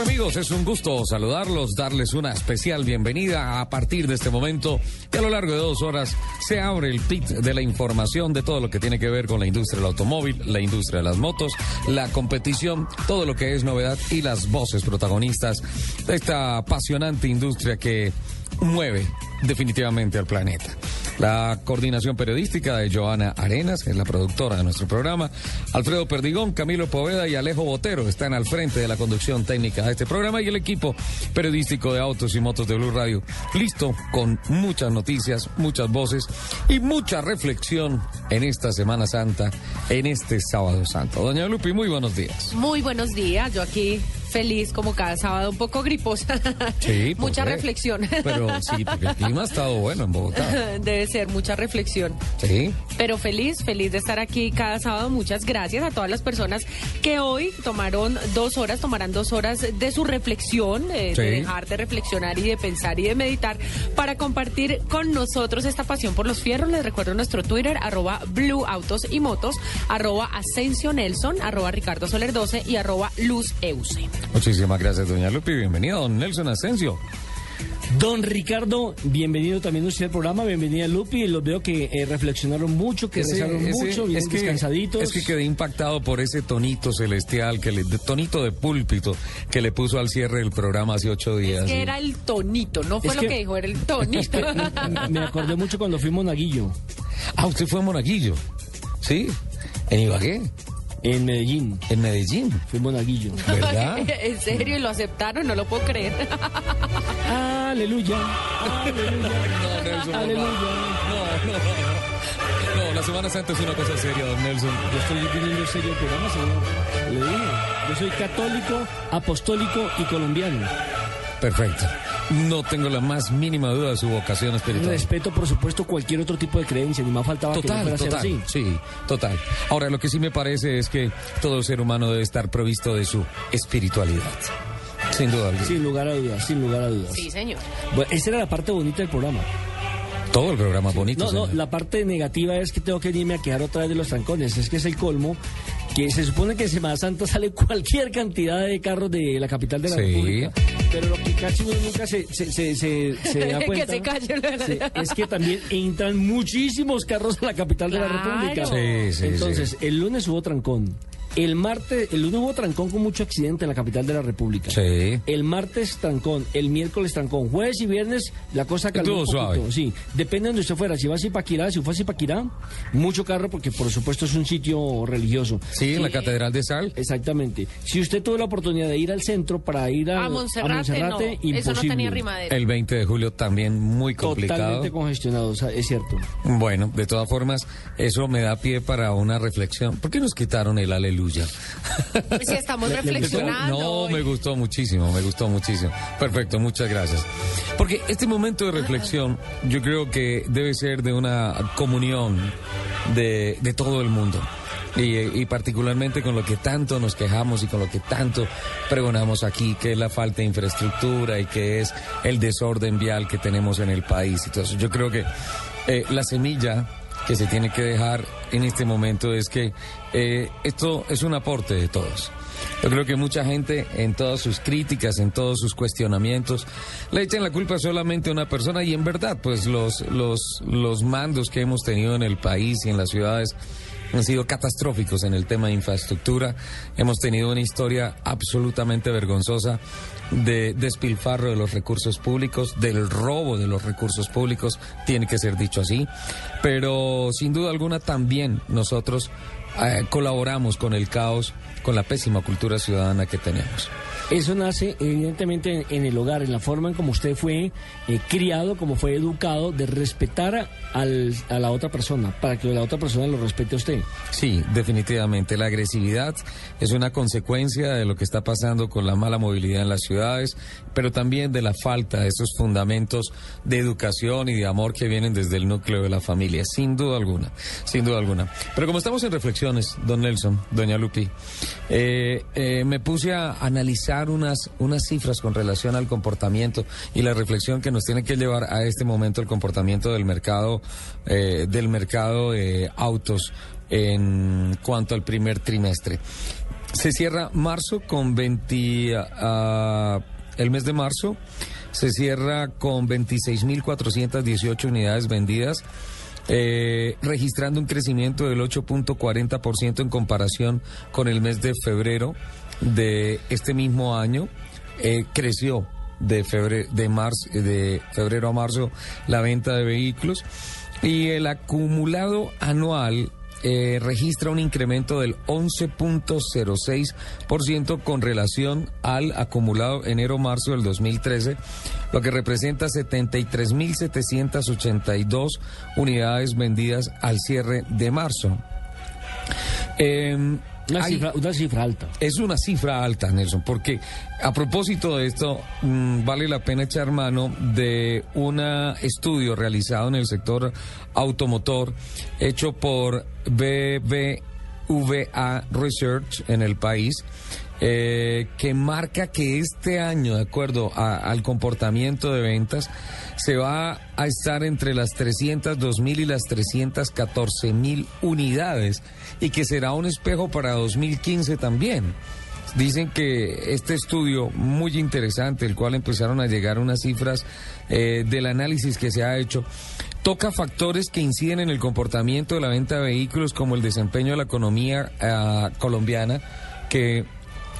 Amigos? Es un gusto saludarlos, darles una especial bienvenida a partir de este momento que a lo largo de dos horas se abre el pit de la información de todo lo que tiene que ver con la industria del automóvil, la industria de las motos, la competición, todo lo que es novedad y las voces protagonistas de esta apasionante industria que mueve definitivamente al planeta. La coordinación periodística de Joana Arenas, que es la productora de nuestro programa. Alfredo Perdigón, Camilo Poveda y Alejo Botero están al frente de la conducción técnica de este programa y el equipo periodístico de autos y motos de Blue Radio. Listo, con muchas noticias, muchas voces y mucha reflexión en esta Semana Santa, en este Sábado Santo. Doña Lupi, muy buenos días. Muy buenos días, yo aquí feliz como cada sábado, un poco griposa. Sí, ¿por mucha qué? reflexión. Pero sí, porque el clima ha estado bueno en Bogotá. Debe ser mucha reflexión. Sí. Pero feliz, feliz de estar aquí cada sábado. Muchas gracias a todas las personas que hoy tomaron dos horas, tomarán dos horas de su reflexión, eh, Sí. de dejar de reflexionar y de pensar y de meditar para compartir con nosotros esta pasión por los fierros. Les recuerdo nuestro Twitter, arroba Blue Autos y Motos, arroba Asensio Nelson, arroba Ricardo Soler 12 y arroba Luz Euse. Muchísimas gracias, doña Lupi. Bienvenido, don Nelson Asensio. Don Ricardo, bienvenido también usted al programa, bienvenida Lupi, los veo que eh, reflexionaron mucho, que Ese- rezaron ese- mucho, bien es que, descansaditos. Es que quedé impactado por ese tonito celestial, que le, de- tonito de púlpito que le puso al cierre del programa hace ocho días. Es que Y- era el tonito, no fue Es lo que- que dijo, era el Es tonito. que me, acordé mucho cuando fuimos a Monaguillo, Ah, usted fue a Monaguillo. Sí. En Ibagué, en Medellín. en Medellín. Fuimos a Monaguillo. ¿Verdad? en serio, y lo aceptaron, no lo puedo creer. Aleluya. Aleluya. No, Aleluya. No, no. No, la Semana Santa es una cosa seria, don Nelson. Yo estoy viniendo serio el programa, señor. Le digo, yo soy católico, apostólico y colombiano. Perfecto. No tengo la más mínima duda de su vocación espiritual. Respeto, por supuesto, cualquier otro tipo de creencia, ni más faltaba que no Total, fuera ser total. así. Sí, total. Ahora, lo que sí me parece es que todo ser humano debe estar provisto de su espiritualidad. Sin duda alguna. Sin lugar a dudas, sin lugar a dudas. Sí, señor. Bueno, esa era la parte bonita del programa. Todo el programa es bonito. No, no, la parte negativa es que tengo que irme a quedar otra vez de los trancones. Es que es el colmo. Que se supone que en Semana Santa sale cualquier cantidad de carros de la capital de la Sí. República. Pero lo que casi uno nunca se, se, se, se- se da Que cuenta es que también entran muchísimos carros a la capital de la. República. Sí, sí, Entonces, el lunes hubo trancón. El martes, el lunes hubo trancón con mucho accidente en la capital de la República. Sí. El martes trancón, el miércoles trancón, jueves y viernes la cosa calmó Estuvo un poquito. suave. Sí, depende de donde usted fuera. Si va a Zipaquirá, si fue a Zipaquirá, mucho carro porque por supuesto es un sitio religioso. Sí, en la Catedral de Sal. Exactamente. Si usted tuvo la oportunidad de ir al centro para ir a, A Monserrate, a Monserrate, no. Eso no imposible. tenía rimadera. El 20 de julio también muy complicado. Totalmente congestionado, o sea, es cierto. Bueno, de todas formas, eso me da pie para una reflexión. ¿Por qué nos quitaron el aleluya? Si estamos Le- le reflexionando. No, me gustó muchísimo, me gustó muchísimo. Perfecto, muchas gracias. Porque este momento de reflexión yo creo que debe ser de una comunión de, de todo el mundo. Y, y particularmente con lo que tanto nos quejamos y con lo que tanto pregonamos aquí, que es la falta de infraestructura y que es el desorden vial que tenemos en el país. y todo eso. yo creo que eh, la semilla que se tiene que dejar en este momento es que eh, esto es un aporte de todos. Yo creo que mucha gente en todas sus críticas, en todos sus cuestionamientos, le echan la culpa solamente a una persona y en verdad, pues los, los, los mandos que hemos tenido en el país y en las ciudades han sido catastróficos en el tema de infraestructura. Hemos tenido una historia absolutamente vergonzosa de despilfarro de los recursos públicos, del robo de los recursos públicos, tiene que ser dicho así. Pero sin duda alguna también nosotros eh, colaboramos con el caos, con la pésima cultura ciudadana que tenemos. Eso nace evidentemente en el hogar, en la forma en como usted fue eh, criado, como fue educado, de respetar al- a la otra persona, para que la otra persona lo respete a usted. Sí, definitivamente. La agresividad es una consecuencia de lo que está pasando con la mala movilidad en las ciudades, pero también de la falta de esos fundamentos de educación y de amor que vienen desde el núcleo de la familia, sin duda alguna, sin duda alguna. Pero como estamos en reflexiones, don Nelson, doña Lupi, eh, eh, me puse a analizar unas, unas cifras con relación al comportamiento y la reflexión que nos tiene que llevar a este momento el comportamiento del mercado, eh, del mercado de autos en cuanto al primer trimestre. Se cierra marzo con 20, ah, el mes de marzo se cierra con 26.418 unidades vendidas, eh, registrando un crecimiento del 8.40% en comparación con el mes de febrero de este mismo año. Eh, creció de febrero, de marzo, de febrero a marzo la venta de vehículos y el acumulado anual eh, registra un incremento del 11.06% con relación al acumulado enero-marzo del 2013, lo que representa 73.782 unidades vendidas al cierre de marzo. Em, Una, hay- cifra, una cifra alta. es una cifra alta, Nelson, porque a propósito de esto, mm, vale la pena echar mano de un estudio realizado en el sector automotor, hecho por BBVA Research en el país, eh, que marca que este año, de acuerdo a- al comportamiento de ventas, se va a estar entre las 302 mil y las 314 mil unidades y que será un espejo para 2015 también. Dicen que este estudio muy interesante, el cual empezaron a llegar unas cifras eh, del análisis que se ha hecho, toca factores que inciden en el comportamiento de la venta de vehículos como el desempeño de la economía ah, colombiana, que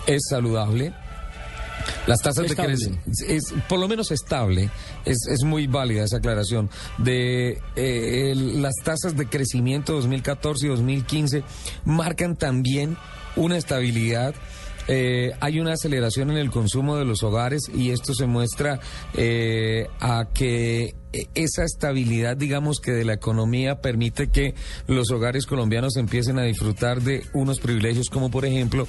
es saludable, las tasas Estable. de crecimiento es por lo menos estable, es, es muy válida esa aclaración. De eh, el- las tasas de crecimiento 2014 y 2015 marcan también una estabilidad. eh, hay una aceleración en el consumo de los hogares y esto se muestra eh, a que esa estabilidad, digamos que de la economía, permite que los hogares colombianos empiecen a disfrutar de unos privilegios como por ejemplo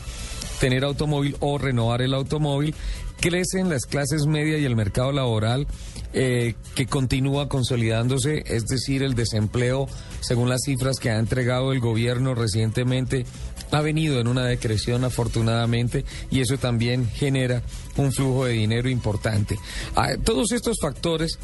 tener automóvil o renovar el automóvil. Crecen las clases media y el mercado laboral eh, que continúa consolidándose, es decir, el desempleo, según las cifras que ha entregado el gobierno recientemente, ha venido en una decreción afortunadamente y eso también genera un flujo de dinero importante. A todos estos factores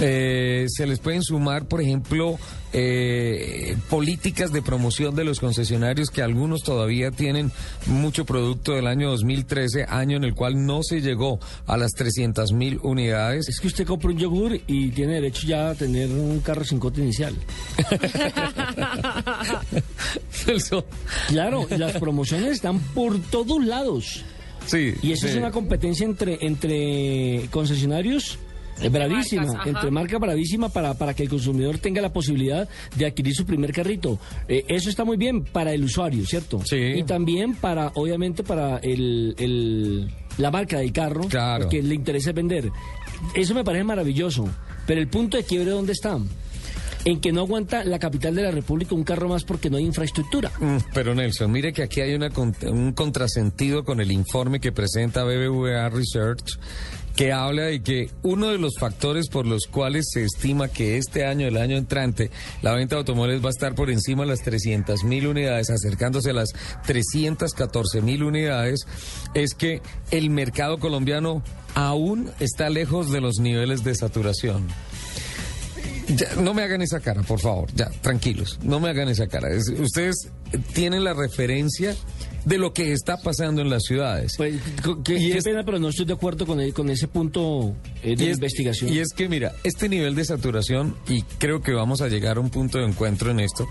eh, se les pueden sumar, por ejemplo, eh, políticas de promoción de los concesionarios que algunos todavía tienen mucho producto del año 2013, año en el cual no se llegó a las 300 mil unidades. Es que usted compra un yogur y tiene derecho ya a tener un carro sin cote inicial. Claro, las promociones están por todos lados. Sí, Y eso es una competencia entre, entre concesionarios eh, bravísima, marcas, entre marca bravísima para, para que el consumidor tenga la posibilidad de adquirir su primer carrito. Eh, eso está muy bien para el usuario, ¿cierto? Sí. Y también para, obviamente, para el, el- la marca del carro, Claro. que le interesa vender. Eso me parece maravilloso, pero el punto de quiebre, ¿dónde está? En que no aguanta la capital de la República un carro más porque no hay infraestructura. Mm, Pero Nelson, mire que aquí hay una un contrasentido con el informe que presenta BBVA Research que habla de que uno de los factores por los cuales se estima que este año, el año entrante, la venta de automóviles va a estar por encima de las 300 mil unidades, acercándose a las 314 mil unidades, es que el mercado colombiano aún está lejos de los niveles de saturación. No me hagan esa cara, por favor. Ya, tranquilos. No me hagan esa cara. Es- ustedes tienen la referencia de lo que está pasando en las ciudades. Pues, qué, Y qué es- pena, pero no estoy de acuerdo con, el- con ese punto eh, de Y es- investigación. Y es que, mira, este nivel de saturación, y creo que vamos a llegar a un punto de encuentro en esto,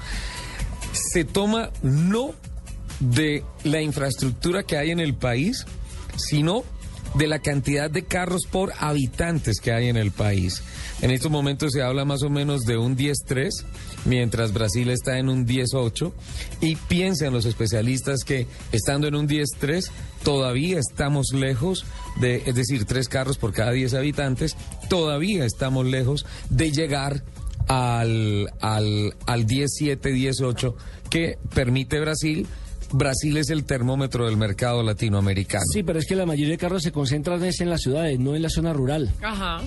se toma no de la infraestructura que hay en el país, sino de la cantidad de carros por habitantes que hay en el país. En estos momentos se habla más o menos de un 10-3, mientras Brasil está en un 10-8, y piensan los especialistas que estando en un 10-3 todavía estamos lejos de, es decir, tres carros por cada 10 habitantes, todavía estamos lejos de llegar al, al, al 17, 18 que permite Brasil. Brasil es el termómetro del mercado latinoamericano. Sí, pero es que la mayoría de carros se concentran es en las ciudades, no en la zona rural. Ajá.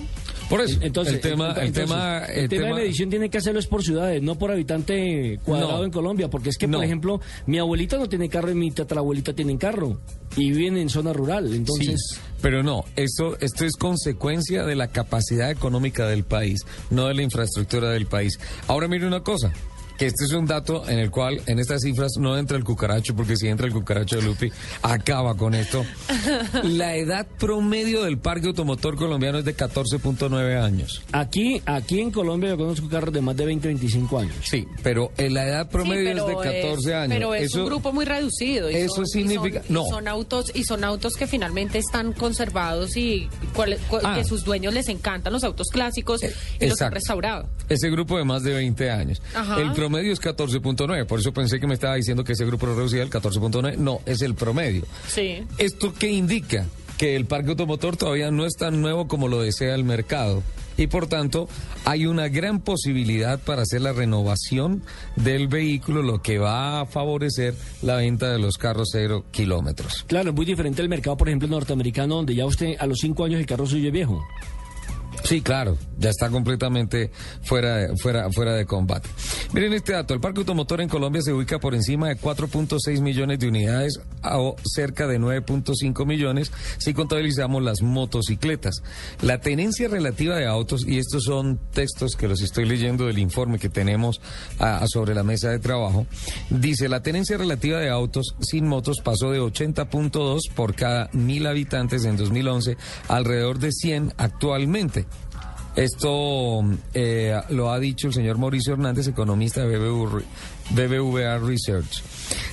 Por eso, Entonces, el tema, ent- el entonces, tema, el el tema de medición tiene que hacerlo es por ciudades, no por habitante cuadrado No. en Colombia, porque es que, No. por ejemplo, mi abuelita no tiene carro y mi tatarabuelita tienen carro y viven en zona rural, entonces... Sí, pero no, esto, esto es consecuencia de la capacidad económica del país, no de la infraestructura del país. Ahora mire una cosa, que este es un dato en el cual en estas cifras no entra el cucaracho, porque si entra el cucaracho de Lupi, acaba con esto. La edad promedio del parque automotor colombiano es de 14.9 años. Aquí, aquí en Colombia yo conozco carros de más de 20, 25 años. Sí, pero eh, la edad promedio Sí, es de pero 14 años. Pero es Eso- un grupo muy reducido. y eso son- y significa- son- y no. son autos y son autos que finalmente están conservados y cuál- cu- Ah. que sus dueños les encantan los autos clásicos y los han restaurado. Ese grupo de más de 20 años. Ajá. El promedio es 14.9, por eso pensé que me estaba diciendo que ese grupo reducía el 14.9. No, es el promedio. Sí. ¿Esto qué indica? Que el parque automotor todavía no es tan nuevo como lo desea el mercado. Y por tanto, hay una gran posibilidad para hacer la renovación del vehículo, lo que va a favorecer la venta de los carros cero kilómetros. Claro, es muy diferente el mercado, por ejemplo, norteamericano, donde ya usted a los 5 años el carro suyo es viejo. Sí, claro, ya está completamente fuera de, fuera, fuera de combate. Miren este dato, el parque automotor en Colombia se ubica por encima de 4.6 millones de unidades o cerca de 9.5 millones si contabilizamos las motocicletas. La tenencia relativa de autos, y estos son textos que los estoy leyendo del informe que tenemos ah, sobre la mesa de trabajo, dice la tenencia relativa de autos sin motos pasó de 80.2 por cada mil habitantes en 2011 alrededor de 100 actualmente. Esto eh, lo ha dicho el señor Mauricio Hernández, economista de BBV BBVA Research.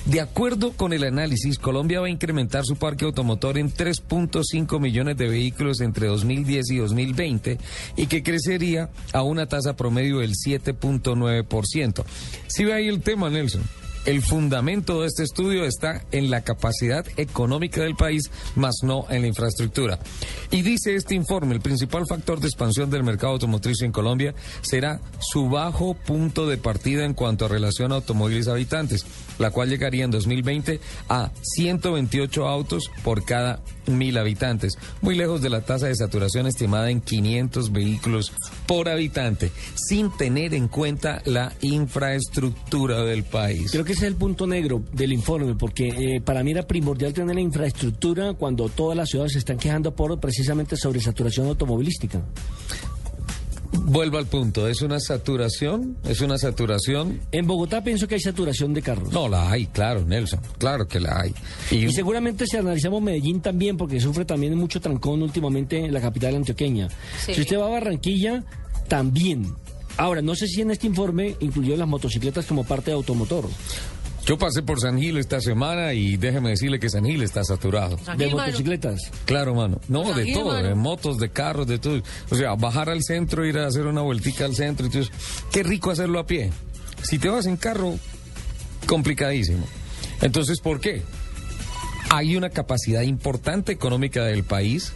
De acuerdo con el análisis, Colombia va a incrementar su parque automotor en 3.5 millones de vehículos entre 2010 y 2020 y que crecería a una tasa promedio del 7.9%. Si ve ahí el tema, Nelson. El fundamento de este estudio está en la capacidad económica del país, más no en la infraestructura. Y dice este informe, el principal factor de expansión del mercado automotriz en Colombia será su bajo punto de partida en cuanto a relación automóviles habitantes, la cual llegaría en 2020 a 128 autos por cada mil habitantes, muy lejos de la tasa de saturación estimada en 500 vehículos por habitante, sin tener en cuenta la infraestructura del país. Creo que ese es el punto negro del informe, porque eh, para mí era primordial tener la infraestructura cuando todas las ciudades se están quejando por precisamente sobre saturación automovilística. Vuelvo al punto, ¿es una saturación? ¿Es una saturación? En Bogotá pienso que hay saturación de carros. No, la hay, claro, Nelson, claro que la hay. Y seguramente si analizamos Medellín también, porque sufre también mucho trancón últimamente en la capital antioqueña. Sí. Si usted va a Barranquilla, también. Ahora, no sé si en este informe incluyó las motocicletas como parte de automotor. Yo pasé por San Gil esta semana y déjeme decirle que San Gil está saturado. San de mano. motocicletas. Claro, mano. No, San de Gil, todo, mano. de motos, de carros, de todo. O sea, bajar al centro, ir a hacer una vueltica al centro. Entonces, qué rico hacerlo a pie. Si te vas en carro, complicadísimo. Entonces, ¿por qué? Hay una capacidad importante económica del país.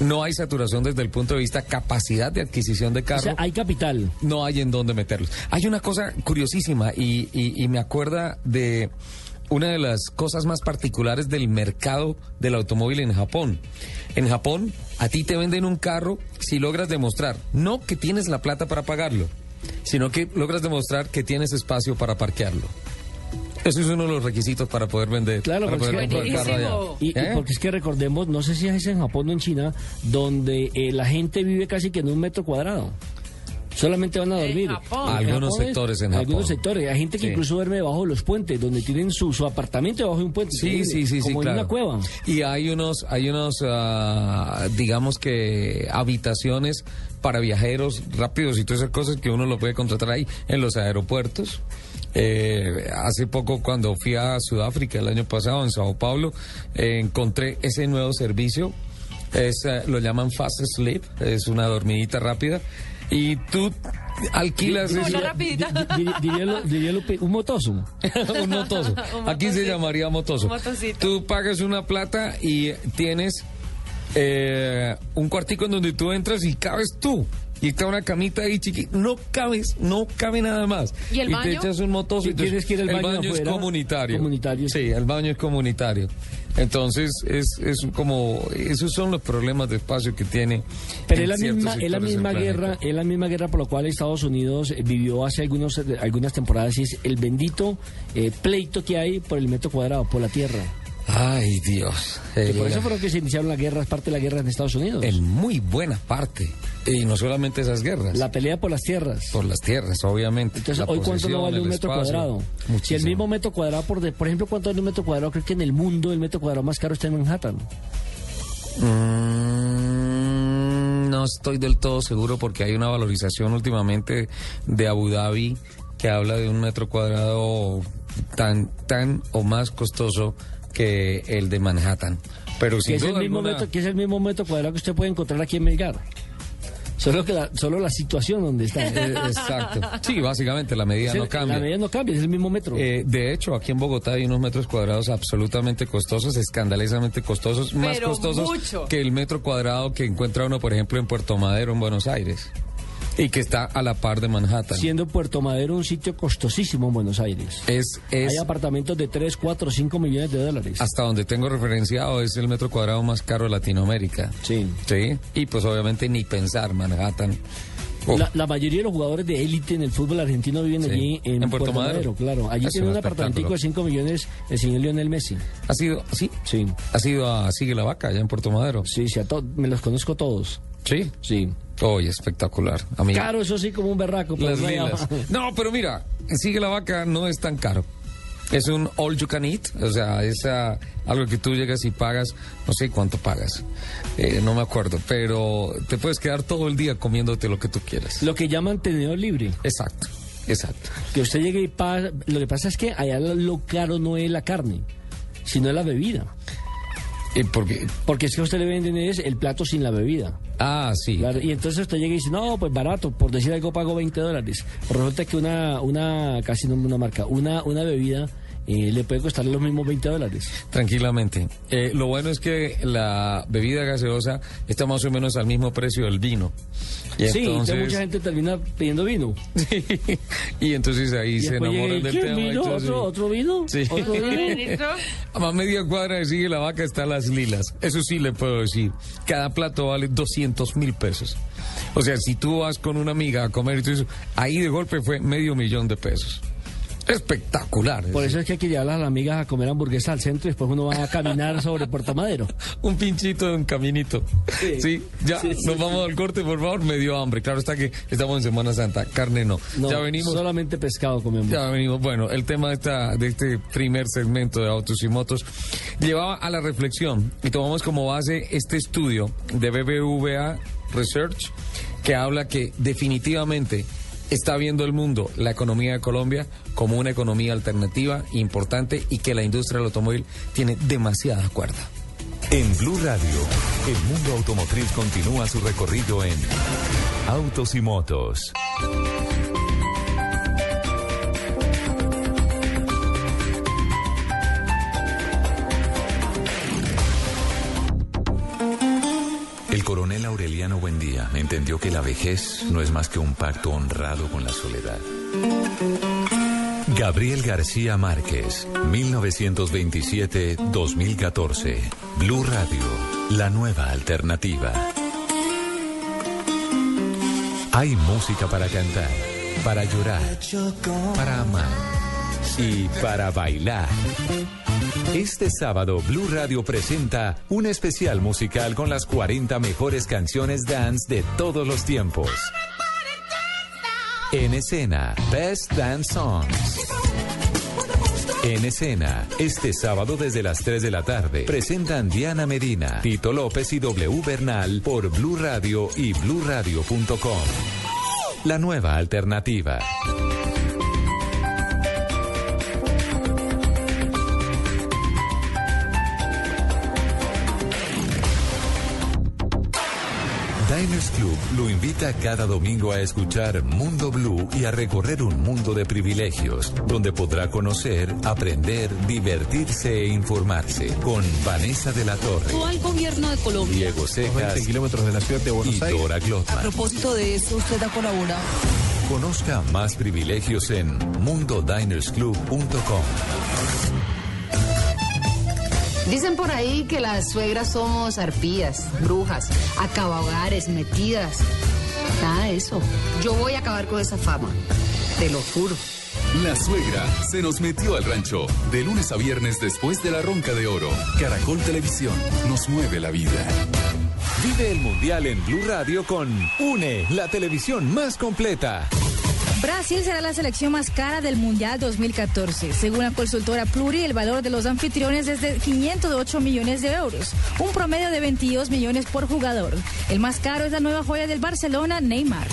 No hay saturación desde el punto de vista capacidad de adquisición de O carro sea, hay capital. no hay en dónde meterlos. Hay una cosa curiosísima y, y- y me acuerda de una de las cosas más particulares del mercado del automóvil en Japón. En Japón, a ti te venden un carro si logras demostrar, no que tienes la plata para pagarlo, sino que logras demostrar que tienes espacio para parquearlo. Eso es uno de los requisitos para poder vender, Claro, para porque poder es que- carro. Y, ¿Eh? porque es que recordemos, no sé si es en Japón o en China, donde eh, la gente vive casi que en un metro cuadrado. Solamente van a dormir. Algunos Japón es- sectores en Algunos Japón. sectores. Hay gente que Sí. incluso duerme debajo de los puentes, donde tienen su, su apartamento debajo de un puente. Sí, sí, sí, sí, Como en claro. una cueva. Y hay unos, hay unos, ah, digamos que habitaciones para viajeros rápidos y todas esas cosas que uno lo puede contratar ahí en los aeropuertos. Eh, hace poco cuando fui a Sudáfrica el año pasado en Sao Paulo eh, encontré ese nuevo servicio. Es, eh, lo llaman Fast Sleep, es una dormidita rápida y tú alquilas Hola, eso- rapidita. Di- di- diría lo- diría lo pe- un motoso. un motoso. Un Aquí se llamaría motoso. Un. Tú pagas una plata y tienes eh, un cuartico en donde tú entras y cabes tú. Y está una camita ahí chiquita. No cabes, no cabe nada más. ¿Y el te baño? echas un motoso y tienes que ir al el baño baño es afuera. comunitario. Comunitario, sí. El baño es comunitario. Entonces, es, es como. Esos son los problemas de espacio que tiene. Pero es la misma, es la misma planeta. guerra, es la misma guerra por la cual Estados Unidos vivió hace algunos, eh, algunas temporadas y es el bendito eh, pleito que hay por el metro cuadrado, por la tierra. Ay, Dios. Por Eh, eso fueron que se iniciaron las guerras, parte de la guerra en Estados Unidos. En muy buena parte. Y no solamente esas guerras. La pelea por las tierras. Por las tierras, obviamente. Entonces, La hoy cuánto no vale un metro espacio. cuadrado. Si el Muchísimo. mismo metro cuadrado, por, de- por ejemplo, ¿cuánto vale un metro cuadrado? Creo que en el mundo el metro cuadrado más caro está en Manhattan. Mm, no estoy del todo seguro porque hay una valorización últimamente de Abu Dhabi que habla de un metro cuadrado tan, tan o más costoso que el de Manhattan. Pero Que sin es, el mismo alguna- metro, que es el mismo metro cuadrado que usted puede encontrar aquí en Melgar. Solo que la, solo la situación donde está. Eh, exacto. Sí, básicamente la medida el- no cambia. La medida no cambia, es el mismo metro. Eh, de hecho, aquí en Bogotá hay unos metros cuadrados absolutamente costosos, escandalosamente costosos, más costosos mucho. que el metro cuadrado que encuentra uno, por ejemplo, en Puerto Madero, en Buenos Aires, y que está a la par de Manhattan. siendo Puerto Madero un sitio costosísimo en Buenos Aires. Es, es Hay apartamentos de 3, 4, 5 millones de dólares. hasta donde tengo referenciado, es el metro cuadrado más caro de Latinoamérica. Sí. Sí, y pues obviamente ni pensar Manhattan. La, la mayoría de los jugadores de élite en el fútbol argentino viven Sí. allí en, En Puerto Madero. claro. Allí tiene un apartamentico de 5 millones el señor Lionel Messi. ha sido, sí, Sí, ha sido a Sigue la Vaca, allá en Puerto Madero. sí, sí, a me los conozco todos. Sí. Sí. Oye, espectacular. Caro, eso sí, como un berraco. Las lilas. No, pero mira, Sigue la Vaca no es tan caro. Es un all you can eat, o sea, es ah, algo que tú llegas y pagas, no sé cuánto pagas, eh, no me acuerdo, pero te puedes quedar todo el día comiéndote lo que tú quieras. Lo que llaman tenedor libre. Exacto, exacto. Que usted llegue y paga. Lo que pasa es que allá lo, caro no es la carne, sino la bebida. Y porque, Porque es que a usted le venden es el plato sin la bebida. Ah, sí. Y entonces usted llega y dice, no, pues barato, por decir algo pago 20 dólares. Resulta que una, una casi no una marca, una, una bebida eh, le puede costar los mismos 20 dólares. Tranquilamente. Eh, lo bueno es que la bebida gaseosa está más o menos al mismo precio del vino. Y sí, entonces, mucha gente termina pidiendo vino. y entonces ahí Y se enamoran del ¿qué, tema. y vino? ¿Otro. ¿Otro vino? Sí. ¿Otro vino? A media cuadra de Sigue la Vaca está Las Lilas. Eso sí le puedo decir. Cada plato vale 200 mil pesos. O sea, si tú vas con una amiga a comer y tú dices, ahí de golpe fue medio millón de pesos. Espectacular. Por eso es que hay que llevar a las amigas a comer hamburguesa al centro y después uno va a caminar sobre Puerto Madero. Un pinchito de un caminito. Sí, Sí. ya Sí, sí, nos vamos al corte, por favor. Me dio hambre. Claro está que estamos en Semana Santa. Carne no. No, ya venimos. solamente pescado comemos. Ya venimos. Bueno, el tema de, esta, de este primer segmento de autos y motos llevaba a la reflexión y tomamos como base este estudio de BBVA Research que habla que definitivamente está viendo el mundo la economía de Colombia como una economía alternativa importante y que la industria del automóvil tiene demasiada cuerda. En Blue Radio, el mundo automotriz continúa su recorrido en Autos y Motos. Aureliano Buendía entendió que la vejez no es más que un pacto honrado con la soledad. Gabriel García Márquez, 1927-2014. Blue Radio, la nueva alternativa. Hay música para cantar, para llorar, para amar y para bailar. Este sábado Blue Radio presenta un especial musical con las 40 mejores canciones dance de todos los tiempos. En escena, Best Dance Songs. En escena, este sábado desde las 3 de la tarde, presentan Diana Medina, Tito López y W Bernal por Blue Radio y bluradio.com. La nueva alternativa. Diners Club lo invita cada domingo a escuchar Mundo Blue y a recorrer un mundo de privilegios, donde podrá conocer, aprender, divertirse e informarse con Vanessa de la Torre, al gobierno de Colombia. Diego Cejas kilómetros de la ciudad de Buenos y Aires. Dora A Glotman. propósito de eso, usted ha colaborado. Conozca más privilegios en mundodinersclub.com. Dicen por ahí que las suegras somos arpías, brujas, acabahogares, metidas. Nada de eso. Yo voy a acabar con esa fama. Te lo juro. La suegra se nos metió al rancho. De lunes a viernes después de la ronca de oro. Caracol Televisión nos mueve la vida. Vive el Mundial en Blue Radio con UNE, la televisión más completa. Brasil será la selección más cara del Mundial 2014. Según la consultora Pluri, el valor de los anfitriones es de 508 millones de euros, un promedio de 22 millones por jugador. El más caro es la nueva joya del Barcelona, Neymar.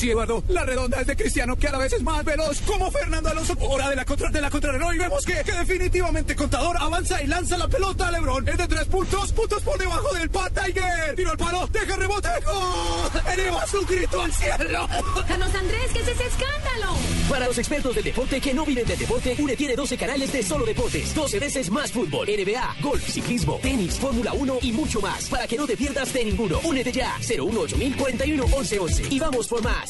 Sí, Eduardo, la redonda es de Cristiano, que a la vez es más veloz, como Fernando Alonso. Hora de la contra de la contrarreloj y vemos que, que definitivamente Contador avanza y lanza la pelota a Lebron. Es de tres puntos, puntos por debajo del Pat Tiger. Tiro al palo, deja rebote, ¡gol! Eleva su grito al cielo. Carlos Andrés, ¿qué es ese escándalo? Para los expertos del deporte que no viven del deporte, UNE tiene 12 canales de solo deportes, 12 veces más fútbol, NBA, golf, ciclismo, tenis, Fórmula 1 y mucho más. Para que no te pierdas de ninguno. Únete ya, 018 41 1111 y vamos por más.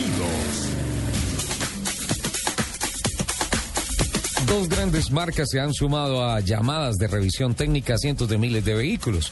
Dos grandes marcas se han sumado a llamadas de revisión técnica a cientos de miles de vehículos.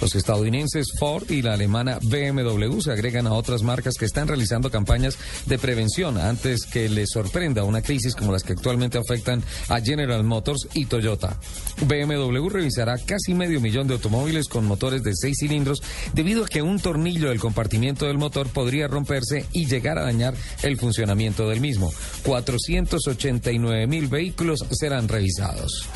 Los estadounidenses Ford y la alemana BMW se agregan a otras marcas que están realizando campañas de prevención antes que les sorprenda una crisis como las que actualmente afectan a General Motors y Toyota. BMW revisará casi medio millón de automóviles con motores de seis cilindros debido a que un tornillo del compartimiento del motor podría romperse y llegar a dañar el funcionamiento del mismo. 489 mil vehículos serán revisados.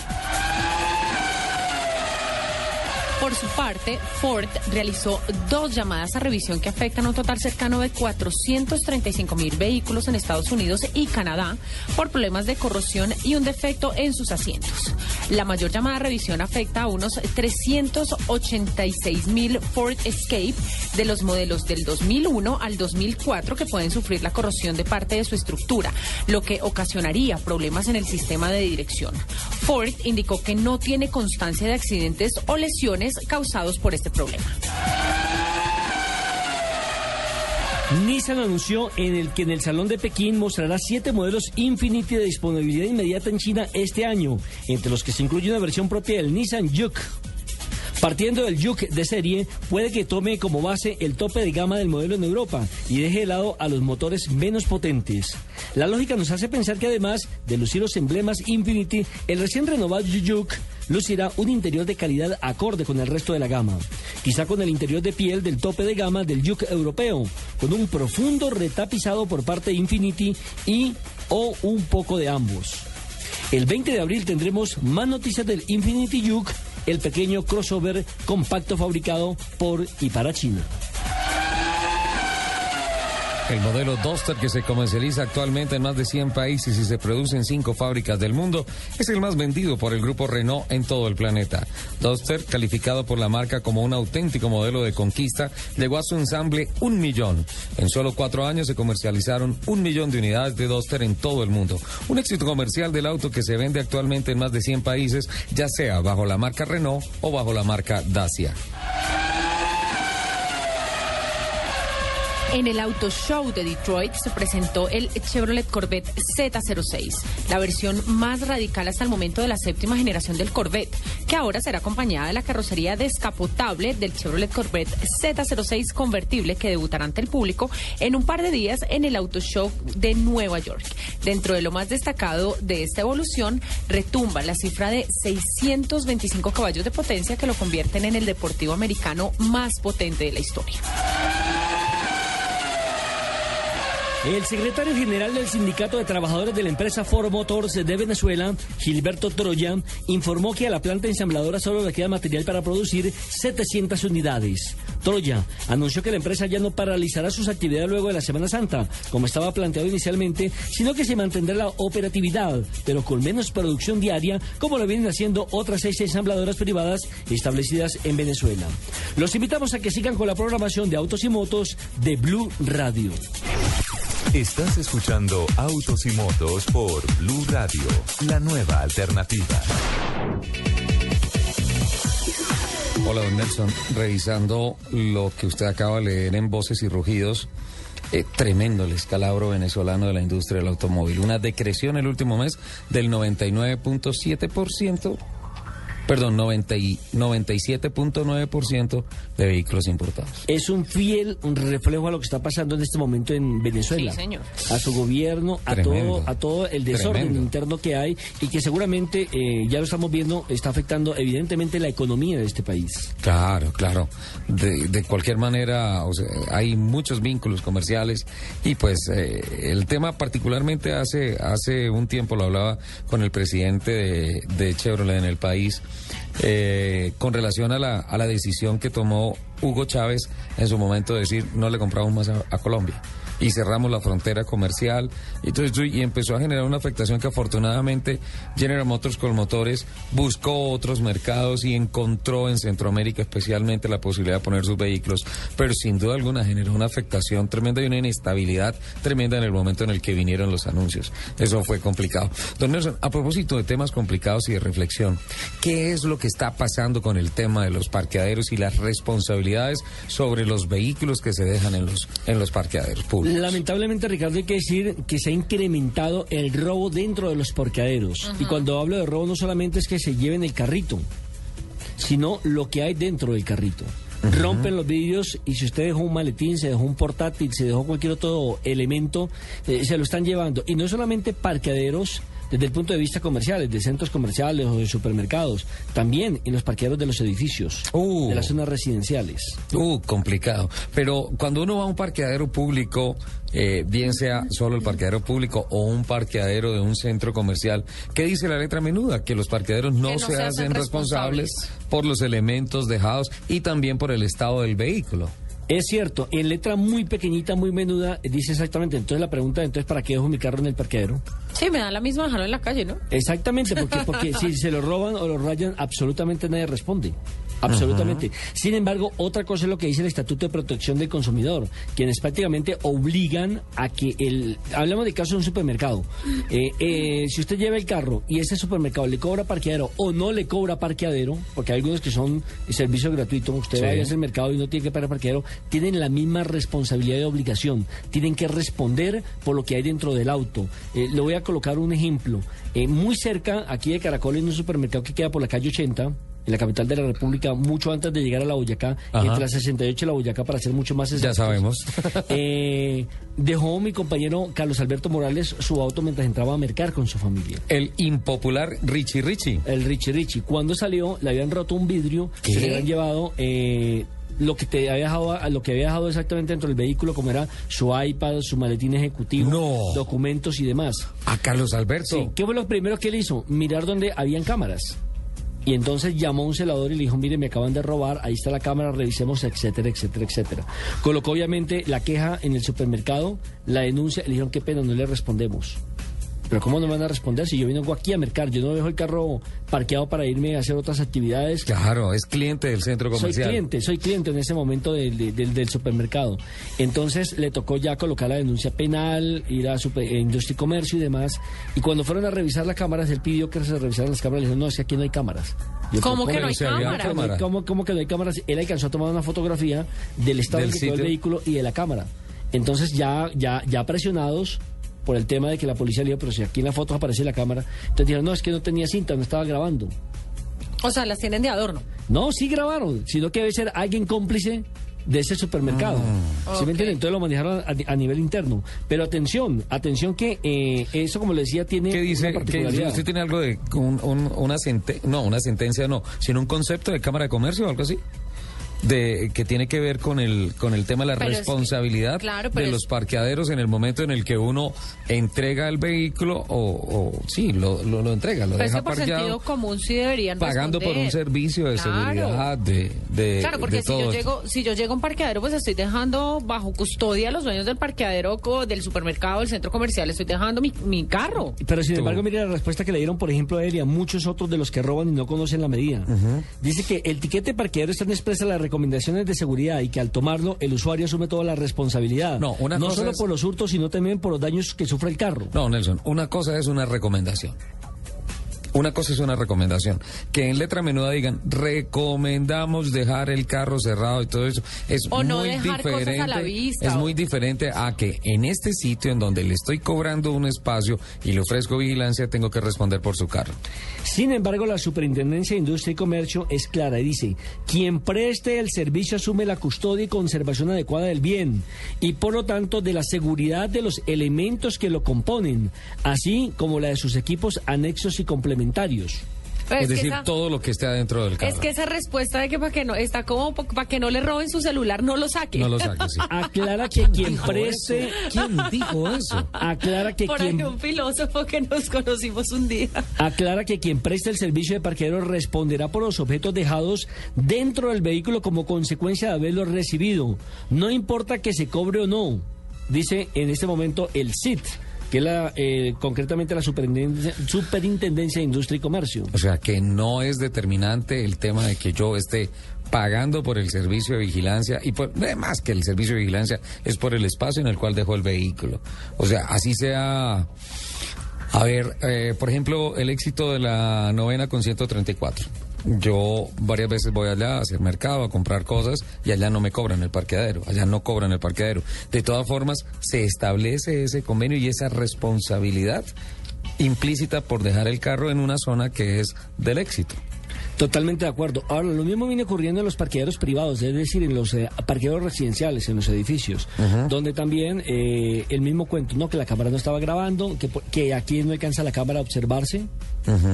Por su parte, Ford realizó dos llamadas a revisión que afectan a un total cercano de 435 mil vehículos en Estados Unidos y Canadá por problemas de corrosión y un defecto en sus asientos. La mayor llamada a revisión afecta a unos 386 mil Ford Escape de los modelos del 2001 al 2004 que pueden sufrir la corrosión de parte de su estructura, lo que ocasionaría problemas en el sistema de dirección. Ford indicó que no tiene constancia de accidentes o lesiones causados por este problema. Nissan anunció en el que en el Salón de Pekín mostrará siete modelos Infinity de disponibilidad inmediata en China este año, entre los que se incluye una versión propia del Nissan Juke. Partiendo del Juke de serie, puede que tome como base el tope de gama del modelo en Europa y deje de lado a los motores menos potentes. La lógica nos hace pensar que además de lucir los emblemas Infinity, el recién renovado Juke lucirá un interior de calidad acorde con el resto de la gama. Quizá con el interior de piel del tope de gama del Juke europeo, con un profundo retapizado por parte de Infinity y o un poco de ambos. El 20 de abril tendremos más noticias del Infinity Juke, el pequeño crossover compacto fabricado por y para China. El modelo Duster que se comercializa actualmente en más de 100 países y se produce en cinco fábricas del mundo es el más vendido por el grupo Renault en todo el planeta. Duster, calificado por la marca como un auténtico modelo de conquista, llegó a su ensamble un millón. En solo cuatro años se comercializaron un millón de unidades de Duster en todo el mundo. Un éxito comercial del auto que se vende actualmente en más de 100 países, ya sea bajo la marca Renault o bajo la marca Dacia. En el Auto Show de Detroit se presentó el Chevrolet Corvette Z06, la versión más radical hasta el momento de la séptima generación del Corvette, que ahora será acompañada de la carrocería descapotable del Chevrolet Corvette Z06 convertible que debutará ante el público en un par de días en el Auto Show de Nueva York. Dentro de lo más destacado de esta evolución, retumba la cifra de 625 caballos de potencia que lo convierten en el deportivo americano más potente de la historia. El secretario general del Sindicato de Trabajadores de la empresa Ford Motors de Venezuela, Gilberto Troya, informó que a la planta ensambladora solo le queda material para producir 700 unidades. Troya anunció que la empresa ya no paralizará sus actividades luego de la Semana Santa, como estaba planteado inicialmente, sino que se mantendrá la operatividad, pero con menos producción diaria, como lo vienen haciendo otras seis ensambladoras privadas establecidas en Venezuela. Los invitamos a que sigan con la programación de Autos y Motos de Blue Radio. Estás escuchando Autos y Motos por Blue Radio, la nueva alternativa. Hola, don Nelson. Revisando lo que usted acaba de leer en Voces y Rugidos, eh, tremendo el escalabro venezolano de la industria del automóvil. Una decreción el último mes del 99.7%. Perdón, 90 y 97.9% de vehículos importados. Es un fiel reflejo a lo que está pasando en este momento en Venezuela. Sí, señor. A su gobierno, a Tremendo. todo, a todo el desorden Tremendo. interno que hay y que seguramente, eh, ya lo estamos viendo, está afectando evidentemente la economía de este país. Claro, claro. De, de cualquier manera, o sea, hay muchos vínculos comerciales y pues eh, el tema particularmente hace hace un tiempo lo hablaba con el presidente de, de Chevrolet en el país eh, con relación a la, a la decisión que tomó Hugo Chávez en su momento de decir no le compramos más a, a Colombia y cerramos la frontera comercial y, y empezó a generar una afectación que afortunadamente General Motors con motores buscó otros mercados y encontró en Centroamérica especialmente la posibilidad de poner sus vehículos, pero sin duda alguna generó una afectación tremenda y una inestabilidad tremenda en el momento en el que vinieron los anuncios. Eso fue complicado. Don Nelson, a propósito de temas complicados y de reflexión, ¿qué es lo que está pasando con el tema de los parqueaderos y las responsabilidades sobre los vehículos que se dejan en los, en los parqueaderos públicos? Lamentablemente, Ricardo, hay que decir que se ha incrementado el robo dentro de los parqueaderos. Y cuando hablo de robo, no solamente es que se lleven el carrito, sino lo que hay dentro del carrito. Rompen los vidrios y si usted dejó un maletín, se dejó un portátil, se dejó cualquier otro elemento, eh, se lo están llevando. Y no solamente parqueaderos desde el punto de vista comercial, de centros comerciales o de supermercados, también en los parqueaderos de los edificios, Uh. de las zonas residenciales. Uh, complicado. Pero cuando uno va a un parqueadero público, eh, bien sea solo el parqueadero público o un parqueadero de un centro comercial, ¿qué dice la letra menuda? Que los parqueaderos no, se, se hacen hacen responsables responsables. por los elementos dejados y también por el estado del vehículo. Es cierto, en letra muy pequeñita, muy menuda, dice exactamente. Entonces la pregunta, entonces, ¿para qué dejo mi carro en el parqueadero? Sí, me da la misma dejarlo en la calle, ¿no? Exactamente, porque, porque si se lo roban o lo rayan, absolutamente nadie responde. Absolutamente. Sin embargo, otra cosa es lo que dice el Estatuto de Protección del Consumidor, quienes prácticamente obligan a que el... Hablamos de caso de un supermercado. Eh, eh, si usted lleva el carro y ese supermercado le cobra parqueadero o no le cobra parqueadero, porque hay algunos que son servicio gratuito, usted Sí. va a ese mercado y no tiene que pagar parqueadero, tienen la misma responsabilidad y obligación. Tienen que responder por lo que hay dentro del auto. Eh, le voy a colocar un ejemplo. Eh, muy cerca, aquí de Caracol, en un supermercado que queda por la calle 80, en la capital de la República, mucho antes de llegar a la Boyacá, Ajá. entre la 68 y la Boyacá, para ser mucho más Ya exactos. sabemos. Eh, dejó mi compañero Carlos Alberto Morales su auto mientras entraba a mercar con su familia. El impopular Richie Richie. El Richie Richie. Cuando salió, le habían roto un vidrio, ¿Qué? se le habían llevado eh, lo que te había dejado, lo que había dejado exactamente dentro del vehículo, como era su iPad, su maletín ejecutivo, No. documentos y demás. A Carlos Alberto. Sí, ¿qué fue lo primero que él hizo? Mirar donde habían cámaras. Y entonces llamó a un celador y le dijo, mire, me acaban de robar, ahí está la cámara, revisemos, etcétera, etcétera, etcétera. Colocó obviamente la queja en el supermercado, la denuncia, le dijeron, qué pena, no le respondemos. Pero ¿cómo no me van a responder si yo vengo aquí a mercar? Yo no dejo el carro parqueado para irme a hacer otras actividades. Claro, es cliente del centro Soy comercial. cliente, soy cliente en ese momento del, del- supermercado. Entonces le tocó ya colocar la denuncia penal, ir a super- eh, Industria y Comercio y demás. Y cuando fueron a revisar las cámaras, él pidió que se revisaran las cámaras. Le dijeron, no, es que aquí no hay cámaras. Yo, ¿Cómo "¿Pero que no hay se había cámara? cámara? ¿Cómo, cómo que no hay cámaras? Él alcanzó a tomar una fotografía del estado Del en que quedó el vehículo y de la cámara. Entonces ya, ya, ya presionados por el tema de que la policía le dijo, pero si aquí en la foto aparece la cámara, entonces dijeron, no, es que no tenía cinta, no estaba grabando. O sea, las tienen de adorno. No, sí grabaron, sino que debe ser alguien cómplice de ese supermercado. Ah. ¿Sí me entienden? Entonces lo manejaron a, a nivel interno. Pero atención, atención que eh, eso, como le decía, tiene ¿Qué dice? una ¿Qué dice? particularidad. ¿Usted tiene algo de un- un- una sentencia? No, una sentencia no, sino un concepto de Cámara de Comercio o algo así? De, que tiene que ver con el con el tema de la Pero es que- responsabilidad claro, de es- los parqueaderos en el momento en el que uno entrega el vehículo o, o sí lo, lo, lo entrega lo Pero es deja que por parqueado sentido común sí deberían pagando por un servicio de Claro. seguridad de, de Claro, porque de si todo yo esto. llego, si yo llego a un parqueadero, pues estoy dejando bajo custodia a los dueños del parqueadero, del supermercado, del centro comercial, estoy dejando mi, mi carro. Pero sin Tú. embargo, mire la respuesta que le dieron, por ejemplo, a él y a muchos otros de los que roban y no conocen la medida. Dice que el tiquete de parqueadero está en expresa las recomendaciones de seguridad y que al tomarlo el usuario asume toda la responsabilidad. No, una cosa solo es- por los hurtos, sino también por los daños que sufre el carro. No, Nelson, una cosa es una recomendación. Una cosa es una recomendación. Que en letra menuda digan, recomendamos dejar el carro cerrado y todo eso. Es O no muy dejar cosas diferente. a la vista, es o- muy diferente a que en este sitio en donde le estoy cobrando un espacio y le ofrezco vigilancia, tengo que responder por su carro. Sin embargo, la Superintendencia de Industria y Comercio es clara y dice, quien preste el servicio asume la custodia y conservación adecuada del bien y por lo tanto de la seguridad de los elementos que lo componen, así como la de sus equipos anexos y complementarios. Pero es que decir, esa- todo lo que esté adentro del carro. Es que esa respuesta de que para que no, está como para que no le roben su celular, no lo saque. No lo saque, sí. Aclara que quien preste... ¿Quién dijo eso? Aclara que Por ahí quien... un filósofo que nos conocimos un día. Aclara que quien preste el servicio de parqueadero responderá por los objetos dejados dentro del vehículo como consecuencia de haberlo recibido. No importa que se cobre o no, dice en este momento el CIT, que es la, eh, concretamente la Superintendencia, Superintendencia de Industria y Comercio. O sea, que no es determinante el tema de que yo esté pagando por el servicio de vigilancia y por, más que el servicio de vigilancia es por el espacio en el cual dejo el vehículo. O sea, así sea. A ver, eh, por ejemplo, el éxito de la novena con 134. Yo varias veces voy allá a hacer mercado, a comprar cosas y allá no me cobran el parqueadero, allá no cobran el parqueadero. De todas formas, se establece ese convenio y esa responsabilidad implícita por dejar el carro en una zona que es del éxito. Totalmente de acuerdo. Ahora, lo mismo viene ocurriendo en los parqueaderos privados, es decir, en los eh, parqueaderos residenciales, en los edificios, donde también eh, el mismo cuento, ¿no? Que la cámara no estaba grabando, que, que aquí no alcanza la cámara a observarse.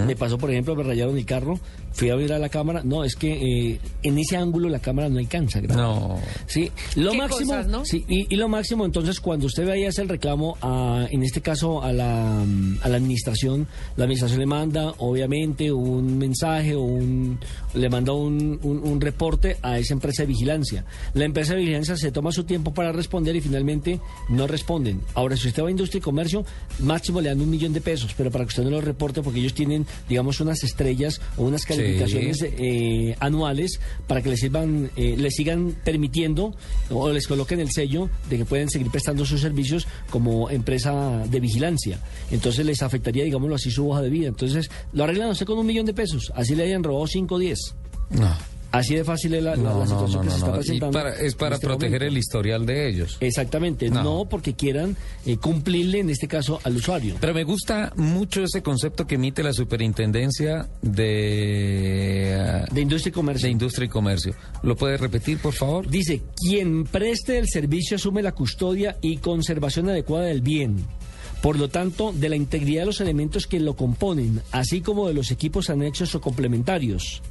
Me pasó, por ejemplo, me rayaron el carro, fui a mirar la cámara, no, es que eh, en ese ángulo la cámara no alcanza grabar. No. Sí, lo Qué máximo, cosas, ¿no? sí, y, y lo máximo, entonces, cuando usted vaya a hacer el reclamo, a, en este caso a la, mm, a la administración, la administración le manda, obviamente, un mensaje o un, le manda un, un, un reporte a esa empresa de vigilancia. La empresa de vigilancia se toma su tiempo para responder y finalmente no responden. Ahora, si usted va a industria y comercio, máximo le dan un millón de pesos, pero para que usted no lo reporte, porque ellos tienen, digamos, unas estrellas o unas calificaciones eh, anuales para que les sirvan, eh, les sigan permitiendo o les coloquen el sello de que pueden seguir prestando sus servicios como empresa de vigilancia. Entonces les afectaría, digámoslo así, su hoja de vida. Entonces lo arreglan usted con un millón de pesos, así le hayan robado 5 o 10. No. Así de fácil es la, No, situación no, que se está presentando. para- es para este proteger momento. el historial de ellos. Exactamente, No. no, porque quieran eh, cumplirle en este caso al usuario. Pero me gusta mucho ese concepto que emite la superintendencia de, De industria y comercio. de industria y comercio. ¿Lo puede repetir, por favor? Dice, quien preste el servicio asume la custodia y conservación adecuada del bien. Por lo tanto, de la integridad de los elementos que lo componen, así como de los equipos anexos o complementarios.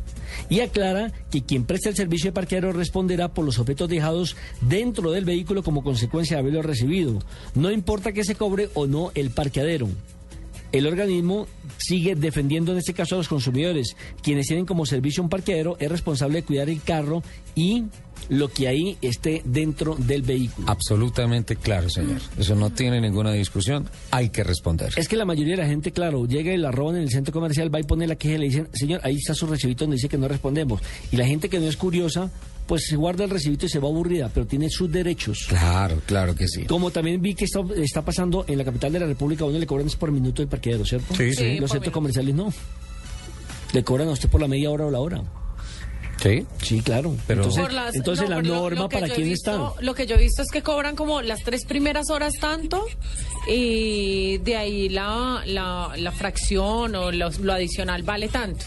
Y aclara que quien preste el servicio de parqueadero responderá por los objetos dejados dentro del vehículo como consecuencia de haberlo recibido. No importa que se cobre o no el parqueadero. El organismo sigue defendiendo en este caso a los consumidores. Quienes tienen como servicio un parqueadero es responsable de cuidar el carro y lo que ahí esté dentro del vehículo. Absolutamente claro, señor. Eso no tiene ninguna discusión. Hay que responder. Es que la mayoría de la gente, claro, llega y la roban en el centro comercial, va y pone la queja y le dicen, señor, ahí está su recibito donde dice que no respondemos. Y la gente que no es curiosa, pues se guarda el recibito y se va aburrida, pero tiene sus derechos. Claro, claro que sí. Como también vi que está, está pasando en la capital de la República, a uno le cobran es por minuto el parqueadero, ¿cierto? Sí, sí. Los centros comerciales no. Le cobran a usted por la media hora o la hora. Sí. Sí, claro. Pero- entonces, Por las- entonces no, la lo- norma lo para quién visto- está. Lo que yo he visto es que cobran como las tres primeras horas tanto y de ahí la, la, la fracción o lo, lo adicional vale tanto.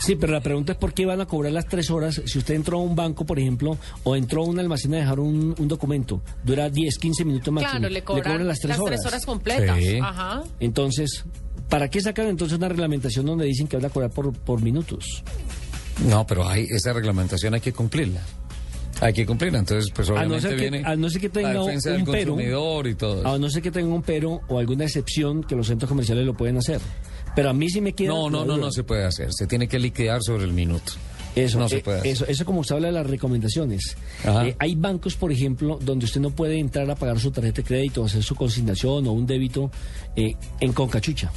Sí, pero la pregunta es por qué van a cobrar las tres horas si usted entró a un banco, por ejemplo, o entró a un almacén a dejar un, un documento. Dura 10, 15 minutos máximo. Claro, le cobran, las tres horas. completas. Sí. Ajá. Entonces, ¿para qué sacan entonces una reglamentación donde dicen que van a cobrar por, por minutos? No, pero hay, esa reglamentación hay que cumplirla. Hay que cumplirla. Entonces, pues A no obviamente ser que, viene a no ser que tenga la un, del pero, consumidor y todo eso. a no ser que tenga un pero o alguna excepción que los centros comerciales lo pueden hacer. Pero a mí sí me queda. No, no, no, no se puede hacer. Se tiene que liquidar sobre el minuto. Eso, no se eh, puede hacer. eso, eso como usted habla de las recomendaciones. Ajá. Eh, hay bancos, por ejemplo, donde usted no puede entrar a pagar su tarjeta de crédito, hacer su consignación o un débito eh, en concachucha.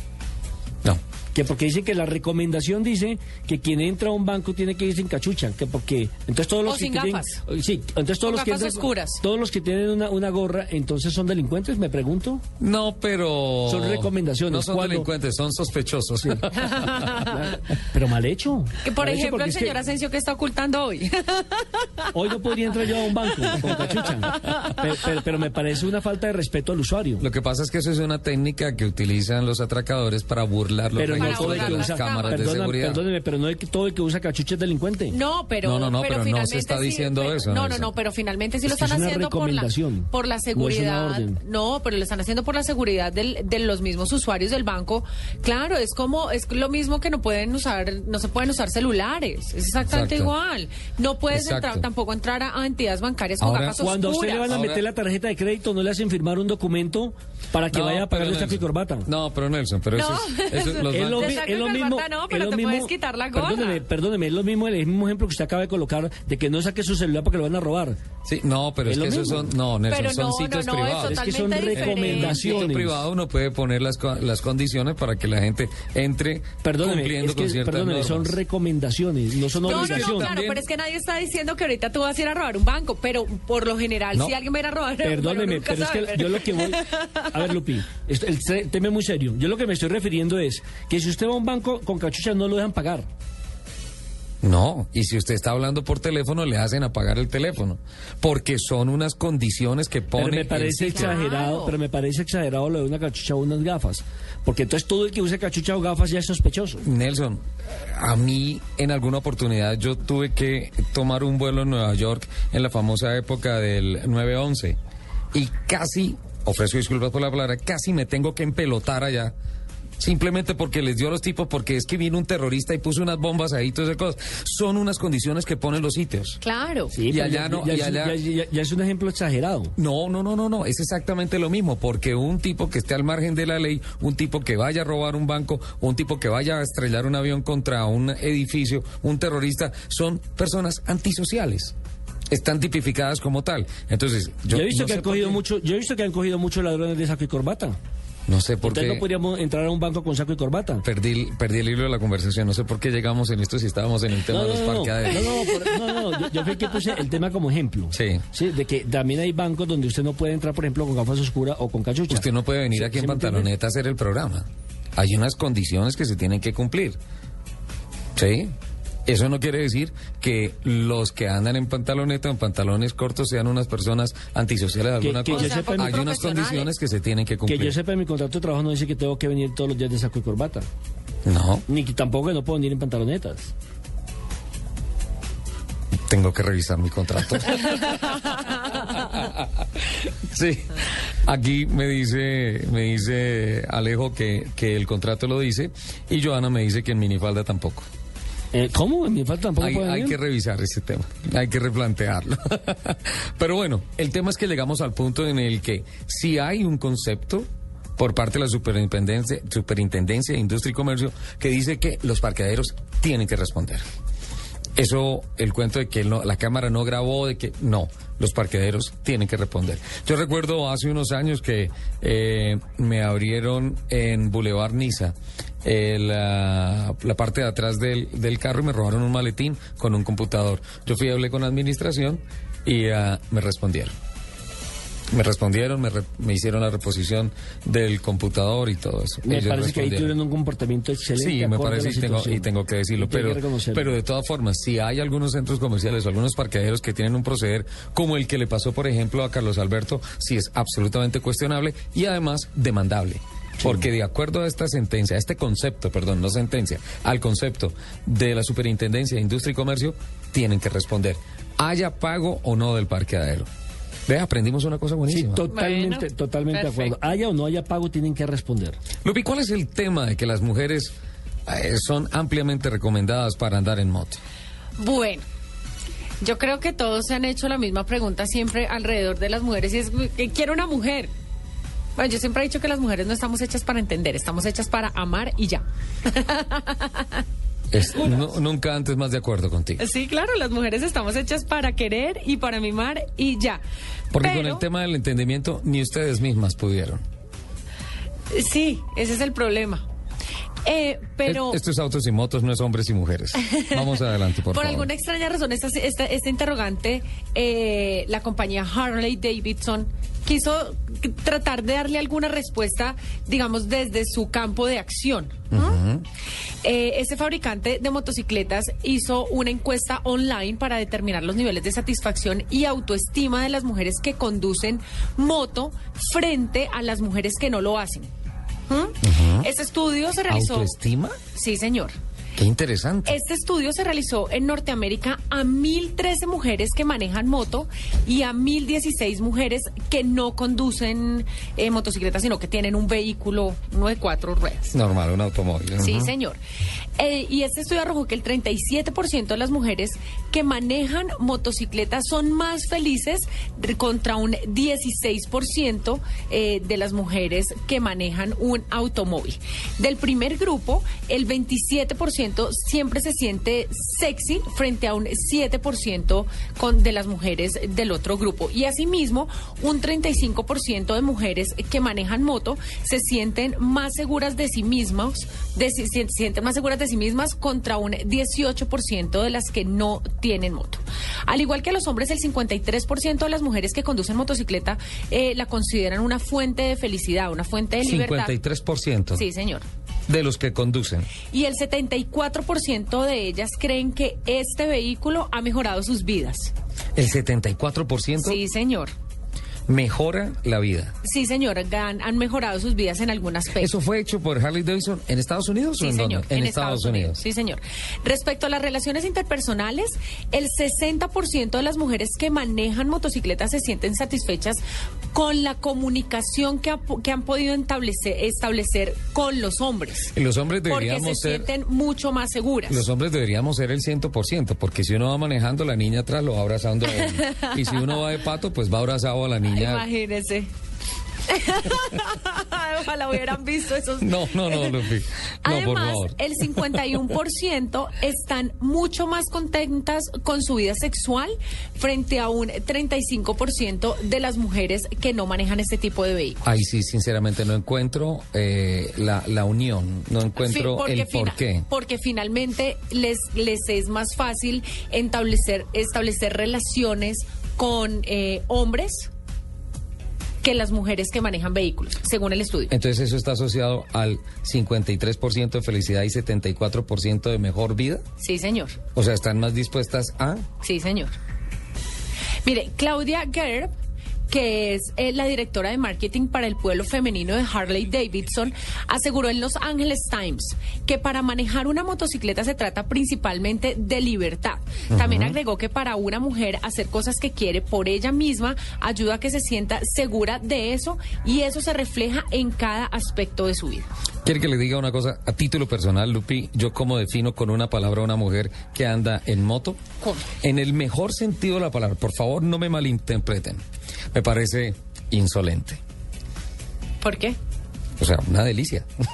No. Que porque dice que la recomendación dice que quien entra a un banco tiene que ir sin cachucha, que porque entonces todos los O que sin tienen- gafas. sí, entonces todos O los que entran- oscuras. todos los que tienen una, una gorra, entonces son delincuentes, me pregunto. No, pero... Son recomendaciones. No son Cuando- delincuentes, son sospechosos. Pero mal hecho. Que por Mal ejemplo el señor Asensio que está ocultando hoy. hoy no podría entrar yo a un banco con cachucha, pero, pero- pero me parece una falta de respeto al usuario. Lo que pasa es que eso es una técnica que utilizan los atracadores para burlar los Pero no registros todo el de que las usa, cámaras de perdona- seguridad. perdóneme, pero no es que todo el que usa cachucha es delincuente. No, pero No, no, no, pero no se finalmente está sí, diciendo pero- eso, No, no, no, pero finalmente sí Es lo es están una haciendo por la por la no es una seguridad. orden. No, pero lo están haciendo por la seguridad del- de los mismos usuarios del banco. Claro, es como es lo mismo que no pueden usar, no se pueden usar celulares. Es exactamente Exacto. igual. No puedes Exacto. entrar tampoco entrar a, a entidades bancarias con Ahora, gafas Cuando a usted le van a Ahora- meter la tarjeta de crédito, no le hacen firmar un documento para que No, vaya a pagar pero el y corbata. No, pero Nelson, pero eso No, es... eso- Es bancos- saco es lo mismo. no, pero es lo te mismo- puedes quitar la gorra. Perdóneme, perdóneme, es lo mismo el mismo ejemplo que usted acaba de colocar de que no saque su celular porque lo van a robar. Sí, no, pero Es es, lo que esos son... No, Nelson, Pero son no, sitios no, no, es privados. Es que son diferente. En un sitio recomendaciones. privado uno puede poner las, las condiciones para que la gente entre Perdóneme, cumpliendo es que, con ciertas perdóneme, son normas. recomendaciones, no son No, no, obligaciones. no, claro, pero es que nadie está diciendo que ahorita tú vas a ir a robar un banco, pero por lo general, No. si alguien va a ir a robar, Perdóneme, pero es que yo lo que voy... A ver, Lupi, esto- el tema es muy serio. Yo lo que me estoy refiriendo es que si usted va a un banco con cachucha no lo dejan pagar. No, y si usted está hablando por teléfono, le hacen apagar el teléfono. Porque son unas condiciones que Pero pone me el parece exagerado, Claro. pero me parece exagerado lo de una cachucha o unas gafas. Porque entonces todo el que use cachucha o gafas ya es sospechoso. Nelson, a mí en alguna oportunidad yo tuve que tomar un vuelo en Nueva York en la famosa época del 9-11 y casi, ofrezco disculpas por la palabra, casi me tengo que empelotar allá. Simplemente porque les dio a los tipos, porque es que vino un terrorista y puso unas bombas ahí y todas esas cosas. Son unas condiciones que ponen los sitios. Claro. Sí, Y pero allá ya, no, ya y es, allá- ya- ya- ya es un ejemplo exagerado. No, no, no, no, no, es exactamente lo mismo, porque un tipo que esté al margen de la ley, un tipo que vaya a robar un banco, un tipo que vaya a estrellar un avión contra un edificio, un terrorista, son personas antisociales. Están tipificadas como tal. Entonces, yo, Yo, he visto no que han cogido mucho, yo he visto que han cogido muchos ladrones de saco y corbata. No sé por Entonces qué. no podríamos entrar a un banco con saco y corbata. Perdí, el- perdí el hilo de la conversación. No sé por qué llegamos en esto si estábamos en el tema No, de los no, no, parqueaderos. no, no, no, no, yo, yo fui que puse el tema como ejemplo. Sí. de que también hay bancos donde usted no puede entrar, por ejemplo, con gafas oscuras o con cachucha. Usted no puede venir Sí, aquí en pantaloneta a hacer el programa. Hay unas condiciones que se tienen que cumplir. ¿Sí? Eso no quiere decir que los que andan en pantaloneta o en pantalones cortos sean unas personas antisociales de Que- alguna que cosa. sepa, Hay unas condiciones que se tienen que Que cumplir. yo sepa, en mi contrato de trabajo no dice que tengo que venir todos los días de saco y corbata. No, Ni que tampoco que no puedo venir en pantalonetas. tengo que revisar mi contrato. sí, aquí me dice, me dice Alejo que, que el contrato lo dice y Joana me dice que en minifalda tampoco. Eh, ¿Cómo? En mi tampoco Hay, hay que revisar ese tema, hay que replantearlo. Pero bueno, el tema es que llegamos al punto en el que si hay un concepto por parte de la Superintendencia, Superintendencia de Industria y Comercio que dice que los parqueaderos tienen que responder. Eso, el cuento de que no- la cámara no grabó, de que no, los parqueaderos tienen que responder. Yo recuerdo hace unos años que eh, me abrieron en Boulevard Niza eh, la, la parte de atrás del, del carro y me robaron un maletín con un computador. Yo fui y hablé con la administración y ah, me respondieron. Me respondieron, me, re- me hicieron la reposición del computador y todo eso. Me Ellos parece que ahí tuvieron un comportamiento excelente. Sí, me parece y tengo, situación. y tengo que decirlo, pero, que pero de todas formas, si hay algunos centros comerciales o algunos parqueaderos que tienen un proceder como el que le pasó, por ejemplo, a Carlos Alberto, sí es absolutamente cuestionable y además demandable. Porque de acuerdo a esta sentencia, a este concepto, perdón, no sentencia, al concepto de la Superintendencia de Industria y Comercio, tienen que responder, haya pago o no del parqueadero. Ve, aprendimos una cosa Sí, buenísima. totalmente, Bueno, totalmente de acuerdo. Haya o no haya pago, tienen que responder. Lupi, ¿cuál es el tema de que las mujeres eh, son ampliamente recomendadas para andar en moto? Bueno, yo creo que todos se han hecho la misma pregunta siempre alrededor de las mujeres y es, ¿qué quiero una mujer? Bueno, yo siempre he dicho que las mujeres no estamos hechas para entender, estamos hechas para amar y ya. Es- nunca antes más de acuerdo contigo. Sí, claro, las mujeres estamos hechas para querer y para mimar y ya. Porque con el tema del entendimiento ni ustedes mismas pudieron. Sí, ese es el problema. Eh, pero... Es- Esto es autos y motos, no es hombres y mujeres. Vamos adelante, por, Por favor. alguna extraña razón, esta, esta, esta interrogante, eh, la compañía Harley Davidson quiso tratar de darle alguna respuesta, digamos, desde su campo de acción. ¿no? Eh, este fabricante de motocicletas hizo una encuesta online para determinar los niveles de satisfacción y autoestima de las mujeres que conducen moto frente a las mujeres que no lo hacen. ¿Mm? Este estudio se realizó. ¿Autoestima? Sí, señor. Qué interesante. Este estudio se realizó en Norteamérica a 1.013 mujeres que manejan moto y a 1.016 mujeres que no conducen eh, motocicletas, sino que tienen un vehículo, uno de cuatro ruedas. Normal, un automóvil. Sí, señor. Eh, y este estudio arrojó que el 37% de las mujeres que manejan motocicletas son más felices contra un 16% eh, de las mujeres que manejan un automóvil. Del primer grupo, el 27% siempre se siente sexy frente a un 7% con, de las mujeres del otro grupo. Y asimismo, un 35% de mujeres que manejan moto se sienten más seguras de sí mismas, de, se sienten más seguras de sí mismas contra un 18% de las que no tienen moto. Al igual que los hombres, el 53% de las mujeres que conducen motocicleta eh, la consideran una fuente de felicidad, una fuente de libertad. 53% Sí, señor. De los que conducen. Y el 74% de ellas creen que este vehículo ha mejorado sus vidas. El 74% Sí, señor. Mejora la vida. Sí, señor, han, han mejorado sus vidas en algún aspecto. ¿Eso fue hecho por Harley Davidson en Estados Unidos o Sí, en señor, dónde? En, Estados, Unidos. Sí, señor. Respecto a las relaciones interpersonales, el 60% de las mujeres que manejan motocicletas se sienten satisfechas con la comunicación que, ha- que han podido establecer, establecer con los hombres. Y los hombres Porque se deberíamos ser... sienten mucho más seguras. Los hombres deberíamos ser el 100%, porque si uno va manejando, la niña atrás lo va abrazando a él. Y si uno va de pato, pues va abrazado a la niña. Imagínese. Ojalá hubieran visto esos. No, no, no, Lupi. No, por Además, favor. el 51% están mucho más contentas con su vida sexual frente a un 35% de las mujeres que no manejan este tipo de vehículos. Ahí sí, sinceramente no encuentro eh, la, la unión, no encuentro porque el por qué. Porque finalmente les, les es más fácil establecer, establecer relaciones con eh, hombres que las mujeres que manejan vehículos, según el estudio. Entonces eso está asociado al 53% de felicidad y 74% de mejor vida. Sí, señor. O sea, están más dispuestas a... Sí, señor. Mire, Claudia Gerb, que es eh, la directora de marketing para el pueblo femenino de Harley Davidson, aseguró en Los Angeles Times que para manejar una motocicleta se trata principalmente de libertad. También agregó que para una mujer hacer cosas que quiere por ella misma ayuda a que se sienta segura de eso y eso se refleja en cada aspecto de su vida. Quiere que le diga una cosa a título personal, Lupi, yo como defino con una palabra a una mujer que anda en moto. ¿Cómo? En el mejor sentido de la palabra, por favor no me malinterpreten. Me parece insolente. ¿Por qué? O sea, una delicia.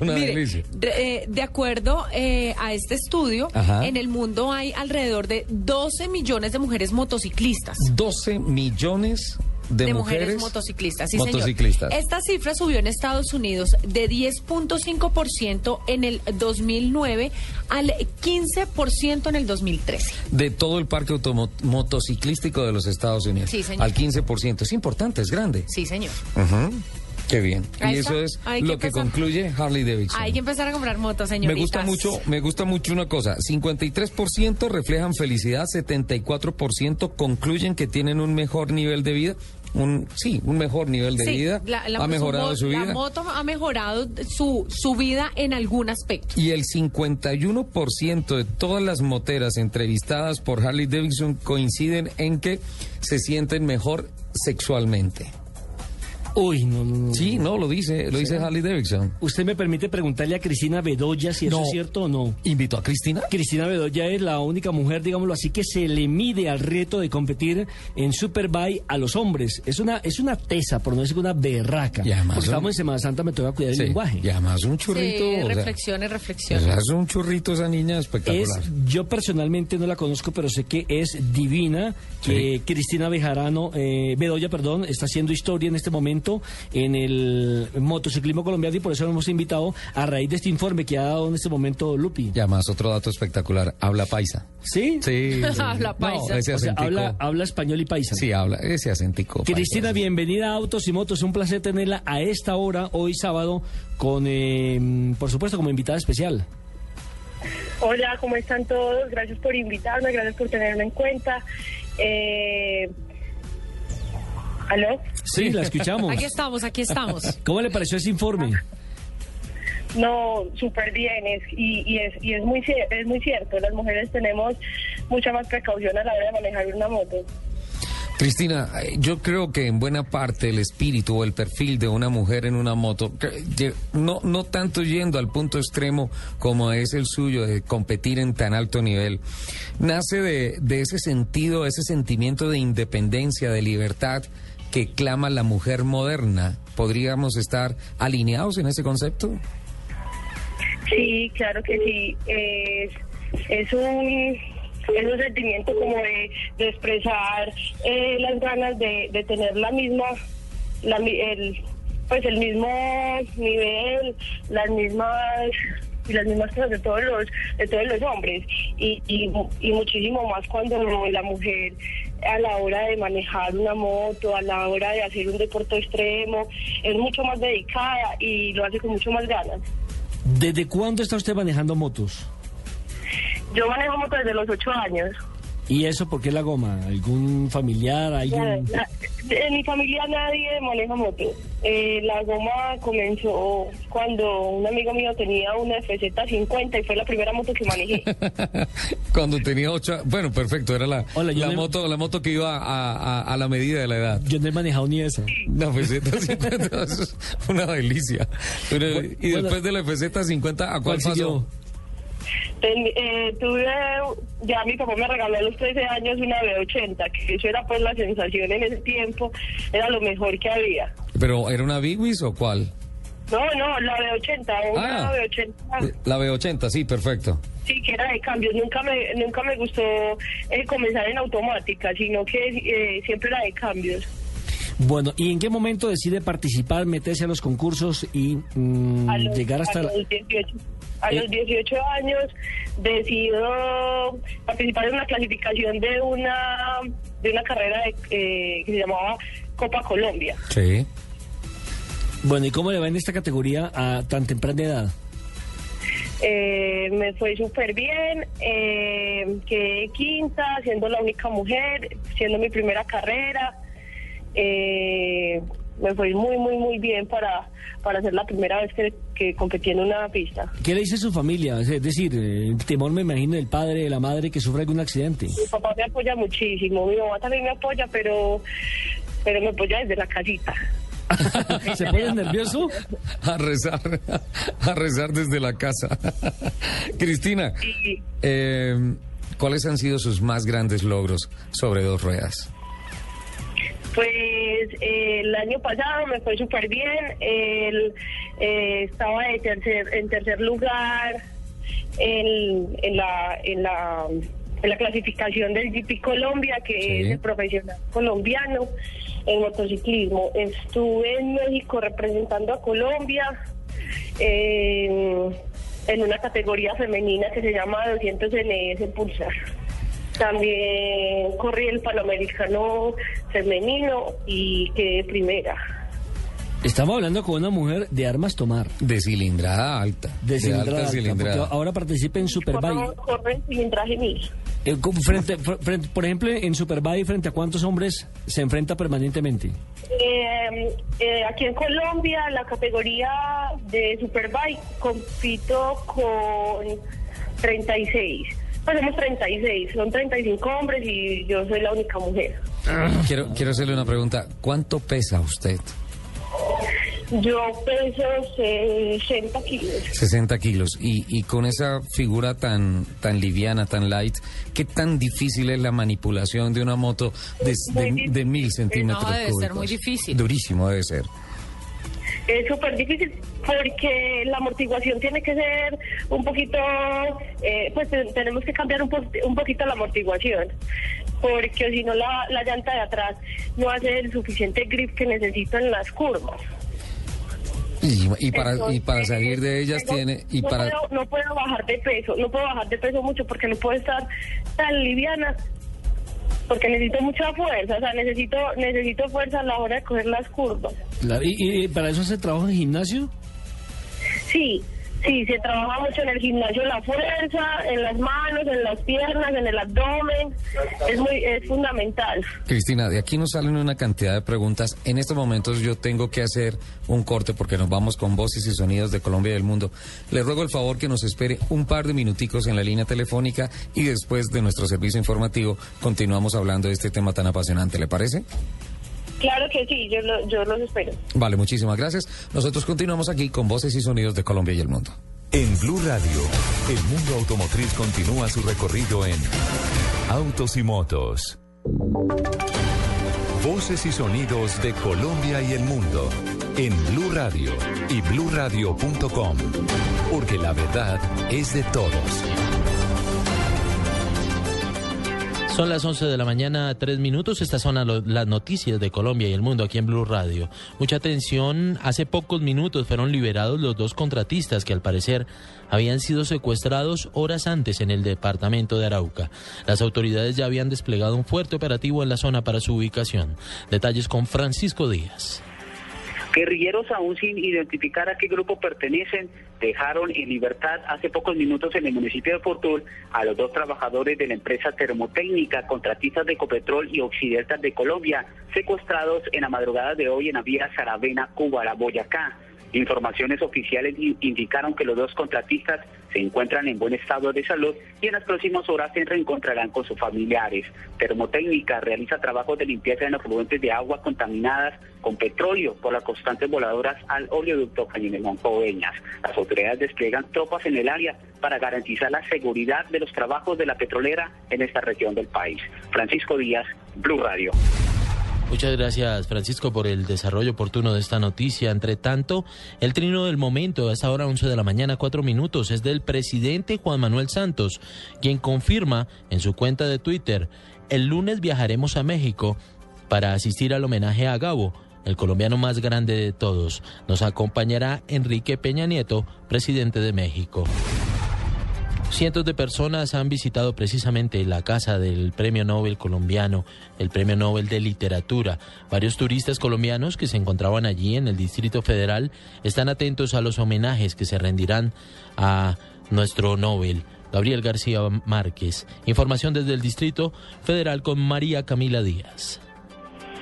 una Mire, delicia. de, eh, de acuerdo eh, a este estudio, Ajá. en el mundo hay alrededor de 12 millones de mujeres motociclistas. 12 millones de, mujeres, motociclistas. Sí, motociclistas. Señor. Esta cifra subió en Estados Unidos de 10.5% en el 2009 al 15% en el 2013. De todo el parque motociclístico de los Estados Unidos. Sí, señor. Al 15%. Es importante, es grande. Sí, señor. Ujú. Qué bien. Ahí y está. eso es Hay lo que concluye Harley Davidson. Hay que empezar a comprar motos, Me señoritas. gusta mucho, me gusta mucho una cosa. 53% reflejan felicidad, 74% concluyen que tienen un mejor nivel de vida. Un, sí, un mejor nivel de Sí, vida. la- la- ha mejorado su, mo- vida. La moto ha mejorado su, su vida en algún aspecto. Y el 51% de todas las moteras entrevistadas por Harley Davidson coinciden en que se sienten mejor sexualmente. Uy, no, no, no. Sí, no, lo dice, lo dice Harley Davidson. ¿Usted me permite preguntarle a Cristina Bedoya si eso es cierto o no? ¿Invitó a Cristina? Cristina Bedoya es la única mujer, digámoslo así, que se le mide al reto de competir en Superbike a los hombres. Es una es una tesa, por no decir una berraca. Y además Porque estamos en Semana Santa, me toca cuidar el Sí, lenguaje. Y además un churrito. Sí, o sea, reflexione, reflexione. o sea, es un churrito esa niña Es, espectacular. yo personalmente no la conozco, pero sé que es divina. Que Cristina Bejarano, eh, Bedoya, perdón, está haciendo historia en este momento en el motociclismo colombiano y por eso lo hemos invitado a raíz de este informe que ha dado en este momento Lupi. Y además otro dato espectacular, habla paisa. ¿Sí? Sí. sí. Habla paisa. No, ese O sea, acentico. habla, habla español y paisa. Sí, habla, ese acentico. Cristina, paisa. bienvenida a Autos y Motos. Un placer tenerla a esta hora, hoy sábado, con, eh, por supuesto, como invitada especial. Hola, ¿cómo están todos? Gracias por invitarme, gracias por tenerme en cuenta. Eh... ¿Aló? Sí, la escuchamos. Aquí estamos, aquí estamos. ¿Cómo le pareció ese informe? No, súper bien, es, y, y es, y es, muy, es muy cierto, las mujeres tenemos mucha más precaución a la hora de manejar una moto. Cristina, eh, yo creo que en buena parte el espíritu o el perfil de una mujer en una moto, no, no tanto yendo al punto extremo como es el suyo de competir en tan alto nivel, nace de, de ese sentido, ese sentimiento de independencia, de libertad que clama la mujer moderna. ¿Podríamos estar alineados en ese concepto? Sí, claro que sí. Es, es un es un sentimiento como de, expresar eh, las ganas de, tener la misma la, el pues el mismo nivel las mismas y las mismas cosas de todos los de todos los hombres y, y, y muchísimo más cuando la mujer a la hora de manejar una moto a la hora de hacer un deporte extremo es mucho más dedicada y lo hace con mucho más ganas ¿Desde cuándo está usted manejando motos? Yo manejo moto desde los ocho años. ¿Y eso por qué la goma? ¿Algún familiar? ¿Alguien? La- En mi familia nadie maneja moto. Eh, la goma comenzó cuando un amigo mío tenía una FZ50 y fue la primera moto que manejé. Cuando tenía ocho, bueno, perfecto, era la, Hola, la moto, la moto que iba a, a- a la medida de la edad. Yo no he manejado ni esa. La FZ50 eso es una delicia. Pero, y bueno. después de la FZ50, ¿a cuál ¿Cuál pasó? siguió? Ten- eh, tuve, ya mi papá me regaló a los 13 años una B80, que eso era pues la sensación en ese tiempo, era lo mejor que había. ¿Pero era una Big Wiz o cuál? No, no, la B80, una Ah. B80. La B80, sí, perfecto. Sí, que era de cambios. Nunca me, nunca me gustó eh, comenzar en automática, sino que eh, siempre era de cambios. Bueno, ¿y en qué momento decide participar, meterse a los concursos y mm, A los, llegar hasta a la... los 18, a los 18 años decido participar en una clasificación de una de una carrera de, eh, que se llamaba Copa Colombia. Sí. Bueno, ¿y cómo le va en esta categoría a tan temprana edad? Eh, me fue súper bien, eh, quedé quinta, siendo la única mujer, siendo mi primera carrera. Eh, me fue muy, muy, muy bien para, para ser la primera vez que, que competí en una pista. ¿Qué le dice su familia? Es decir, el temor me imagino del padre, de la madre que sufre algún accidente. Mi papá me apoya muchísimo, mi mamá también me apoya, pero, pero me apoya desde la casita. ¿Se pone nervioso? A rezar, a rezar desde la casa. Cristina, eh, ¿cuáles han sido sus más grandes logros sobre dos ruedas? Pues eh, el año pasado me fue súper bien, el, eh, estaba de tercer, en tercer lugar en, en la... En la en la clasificación del GP Colombia, que Sí. es el profesional colombiano en motociclismo. Estuve en México representando a Colombia eh, en una categoría femenina que se llama 200 NS Pulsar. También corrí el Panamericano femenino y quedé primera. Estamos hablando con una mujer de armas tomar. De cilindrada alta. De cilindrada alta alta, cilindrada. porque ahora participa en Superbike. En cilindraje mil. Eh, como frente, fr- frente- por ejemplo, en Superbike, ¿frente a cuántos hombres se enfrenta permanentemente? Eh, eh, aquí en Colombia, la categoría de Superbike, compito con 36. Pues somos 36, son 35 hombres y yo soy la única mujer. Quiero, quiero hacerle una pregunta. ¿Cuánto pesa usted? Yo peso 60 kilos. 60 kilos. Y, y con esa figura tan, tan liviana, tan light, ¿qué tan difícil es la manipulación de una moto de, de, de mil centímetros No, debe ser cúbicos? muy difícil. Durísimo debe ser. Es súper difícil porque la amortiguación tiene que ser un poquito, eh, pues te- tenemos que cambiar un, po- un poquito la amortiguación, porque si no la, la llanta de atrás no hace el suficiente grip que necesito en las curvas. Y, y para, y para salir de ellas no- tiene... Y no, para, puedo, no puedo bajar de peso, no puedo bajar de peso mucho porque no puedo estar tan liviana porque necesito mucha fuerza, o sea, necesito necesito fuerza a la hora de coger las curvas. Claro, y, y para eso se trabaja en gimnasio? Sí, sí, se trabaja mucho en el gimnasio la fuerza, en las manos, en las piernas, en el abdomen, es muy es fundamental. Cristina, de aquí nos salen una cantidad de preguntas. En estos momentos yo tengo que hacer un corte porque nos vamos con voces y sonidos de Colombia y del mundo. Le ruego el favor que nos espere un par de minuticos en la línea telefónica y después de nuestro servicio informativo continuamos hablando de este tema tan apasionante. ¿Le parece? Claro que sí, yo, lo- yo los espero. Vale, muchísimas gracias. Nosotros continuamos aquí con voces y sonidos de Colombia y el mundo. En Blue Radio, el mundo automotriz continúa su recorrido en Autos y Motos. Voces y sonidos de Colombia y el mundo en Blue Radio y bluradio.com, porque la verdad es de todos. Son las 11 de la mañana, tres minutos. Estas son las noticias de Colombia y el mundo aquí en Blue Radio. Mucha atención. Hace pocos minutos fueron liberados los dos contratistas que al parecer habían sido secuestrados horas antes en el departamento de Arauca. Las autoridades ya habían desplegado un fuerte operativo en la zona para su ubicación. Detalles con Francisco Díaz. Guerrilleros aún sin identificar a qué grupo pertenecen dejaron en libertad hace pocos minutos en el municipio de Fortul a los dos trabajadores de la empresa termotécnica, contratistas de Ecopetrol y Occidental de Colombia, secuestrados en la madrugada de hoy en la vía Saravena, Cúbara, Boyacá. Informaciones oficiales indicaron que los dos contratistas se encuentran en buen estado de salud y en las próximas horas se reencontrarán con sus familiares. Termotécnica realiza trabajos de limpieza en afluentes de agua contaminadas con petróleo por las constantes voladoras al oleoducto Cañinemón Coveñas. Las autoridades despliegan tropas en el área para garantizar la seguridad de los trabajos de la petrolera en esta región del país. Francisco Díaz, Blue Radio. Muchas gracias, Francisco, por el desarrollo oportuno de esta noticia. Entre tanto, el trino del momento, a esta hora 11 de la mañana, cuatro minutos, es del presidente Juan Manuel Santos, quien confirma en su cuenta de Twitter, el lunes viajaremos a México para asistir al homenaje a Gabo, el colombiano más grande de todos. Nos acompañará Enrique Peña Nieto, presidente de México. Cientos de personas han visitado precisamente la casa del Premio Nobel colombiano, el Premio Nobel de Literatura. Varios turistas colombianos que se encontraban allí en el Distrito Federal están atentos a los homenajes que se rendirán a nuestro Nobel. Gabriel García Márquez. Información desde el Distrito Federal con María Camila Díaz.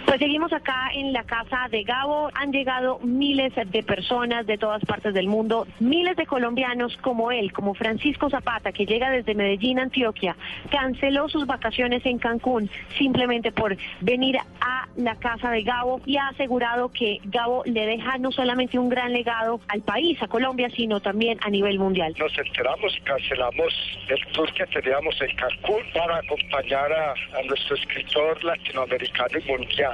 Pues seguimos acá en la casa de Gabo. Han llegado miles de personas de todas partes del mundo, miles de colombianos como él, como Francisco Zapata, que llega desde Medellín, Antioquia, canceló sus vacaciones en Cancún simplemente por venir a la casa de Gabo y ha asegurado que Gabo le deja no solamente un gran legado al país, a Colombia, sino también a nivel mundial. Nos enteramos y cancelamos el tour que teníamos en Cancún para acompañar a, a nuestro escritor latinoamericano y mundial.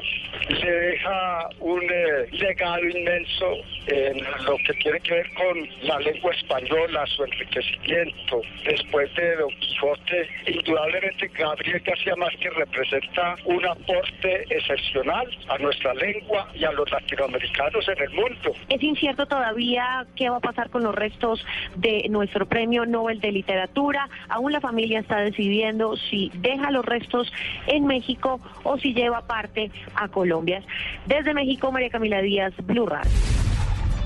Se deja un eh, legado inmenso en lo que tiene que ver con la lengua española, su enriquecimiento. Después de Don Quijote, indudablemente Gabriel García Márquez representa un aporte excepcional a nuestra lengua y a los latinoamericanos en el mundo. Es incierto todavía qué va a pasar con los restos de nuestro premio Nobel de Literatura. Aún la familia está decidiendo si deja los restos en México o si lleva parte a Colombia. Desde México, María Camila Díaz, Blue Radio.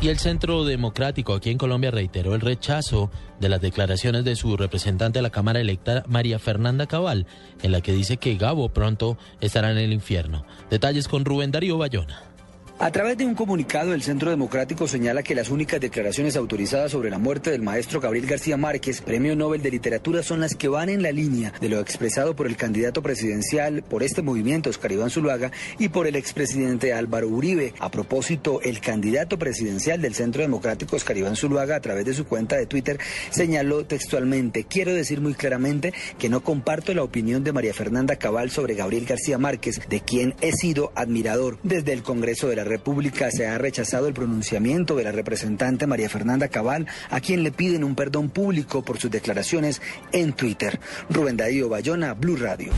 Y el Centro Democrático aquí en Colombia reiteró el rechazo de las declaraciones de su representante a la Cámara electa, María Fernanda Cabal, en la que dice que Gabo pronto estará en el infierno. Detalles con Rubén Darío Bayona. A través de un comunicado, el Centro Democrático señala que las únicas declaraciones autorizadas sobre la muerte del maestro Gabriel García Márquez, Premio Nobel de Literatura, son las que van en la línea de lo expresado por el candidato presidencial por este movimiento, Oscar Iván Zuluaga, y por el expresidente Álvaro Uribe. A propósito, el candidato presidencial del Centro Democrático, Oscar Iván Zuluaga, a través de su cuenta de Twitter, señaló textualmente, quiero decir muy claramente que no comparto la opinión de María Fernanda Cabal sobre Gabriel García Márquez, de quien he sido admirador desde el Congreso de la República se ha rechazado el pronunciamiento de la representante María Fernanda Cabal, a quien le piden un perdón público por sus declaraciones en Twitter. Rubén Darío Bayona, Blue Radio.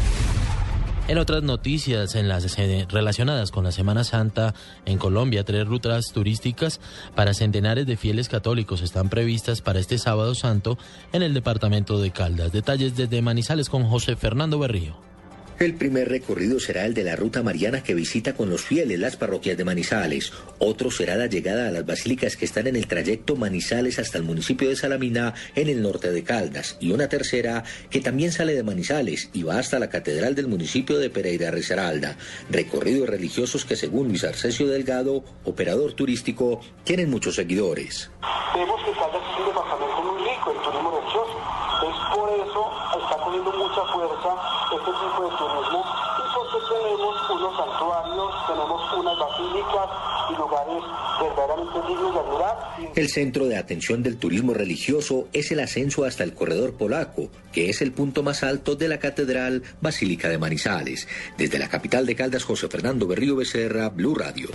En otras noticias en las, eh, relacionadas con la Semana Santa en Colombia, tres rutas turísticas para centenares de fieles católicos están previstas para este sábado santo en el departamento de Caldas. Detalles desde Manizales con José Fernando Berrío. El primer recorrido será el de la ruta mariana que visita con los fieles las parroquias de Manizales. Otro será la llegada a las basílicas que están en el trayecto Manizales hasta el municipio de Salamina en el norte de Caldas. Y una tercera que también sale de Manizales y va hasta la catedral del municipio de Pereira Risaralda. Recorridos religiosos que según Luis Arcesio Delgado, operador turístico, tienen muchos seguidores. Vemos que Caldas es un muy rico en turismo religioso. Es por eso está cogiendo mucha fuerza este tipo de turismo y porque tenemos unos santuarios, tenemos unas basílicas y lugares verdaderamente dignos de admirar. El centro de atención del turismo religioso es el ascenso hasta el corredor polaco, que es el punto más alto de la Catedral Basílica de Manizales. Desde la capital de Caldas, José Fernando Berrío Becerra, Blue Radio.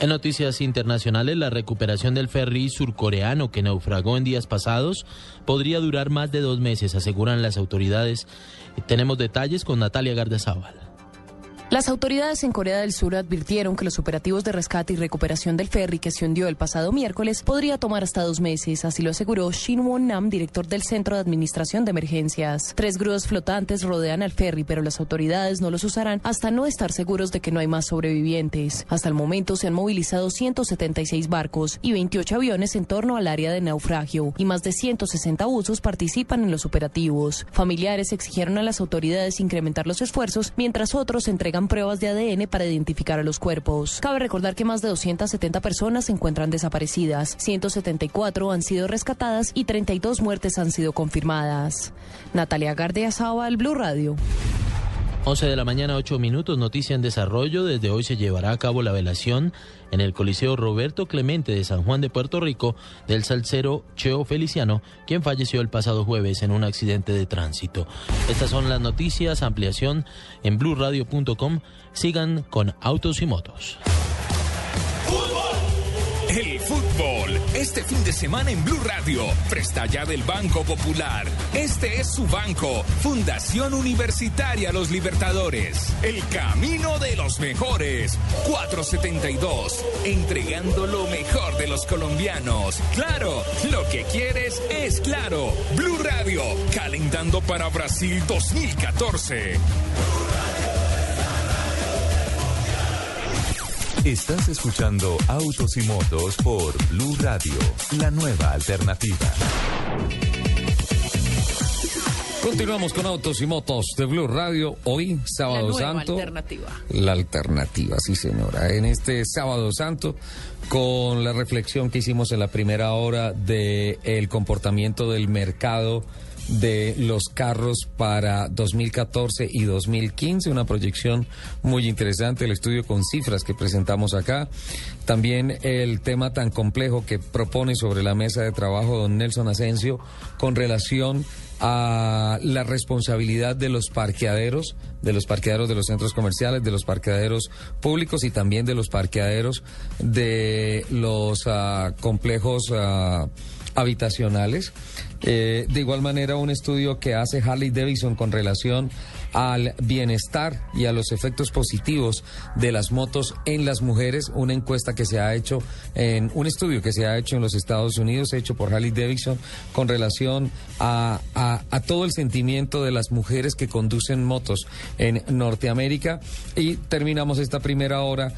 En noticias internacionales, la recuperación del ferry surcoreano que naufragó en días pasados podría durar más de dos meses, aseguran las autoridades. Tenemos detalles con Natalia Gardezábal. Las autoridades en Corea del Sur advirtieron que los operativos de rescate y recuperación del ferry que se hundió el pasado miércoles podría tomar hasta dos meses, así lo aseguró Shin Won Nam, director del Centro de Administración de Emergencias. Tres grúas flotantes rodean al ferry, pero las autoridades no los usarán hasta no estar seguros de que no hay más sobrevivientes. Hasta el momento se han movilizado 176 barcos y 28 aviones en torno al área de naufragio, y más de 160 usos participan en los operativos. Familiares exigieron a las autoridades incrementar los esfuerzos, mientras otros pruebas de ADN para identificar a los cuerpos. Cabe recordar que más de 270 personas se encuentran desaparecidas, 174 han sido rescatadas y 32 muertes han sido confirmadas. Natalia Gardea al Blue Radio. 11 de la mañana, 8 minutos, noticia en desarrollo. Desde hoy se llevará a cabo la velación en el Coliseo Roberto Clemente de San Juan de Puerto Rico del salsero Cheo Feliciano, quien falleció el pasado jueves en un accidente de tránsito. Estas son las noticias, ampliación en blurradio.com. Sigan con Autos y Motos. El fútbol, este fin de semana en Blue Radio, presta ya del Banco Popular. Este es su banco, Fundación Universitaria Los Libertadores. El camino de los mejores. 472, entregando lo mejor de los colombianos. Claro, lo que quieres es claro. Blue Radio, calentando para Brasil 2014. Estás escuchando Autos y Motos por Blue Radio, la nueva alternativa. Continuamos con Autos y Motos de Blue Radio. Hoy, Sábado La nueva Santo. alternativa. La alternativa, sí señora. En este Sábado Santo, con la reflexión que hicimos en la primera hora del el comportamiento del mercado de los carros para 2014 y 2015, una proyección muy interesante, el estudio con cifras que presentamos acá, también el tema tan complejo que propone sobre la mesa de trabajo don Nelson Asensio con relación a la responsabilidad de los parqueaderos, de los parqueaderos de los centros comerciales, de los parqueaderos públicos y también de los parqueaderos de los ah, complejos ah, habitacionales. Eh, de igual manera, un estudio que hace Harley Davidson con relación al bienestar y a los efectos positivos de las motos en las mujeres, una encuesta que se ha hecho en un estudio que se ha hecho en los Estados Unidos, hecho por Harley Davidson, con relación a, a, a todo el sentimiento de las mujeres que conducen motos en Norteamérica. Y terminamos esta primera hora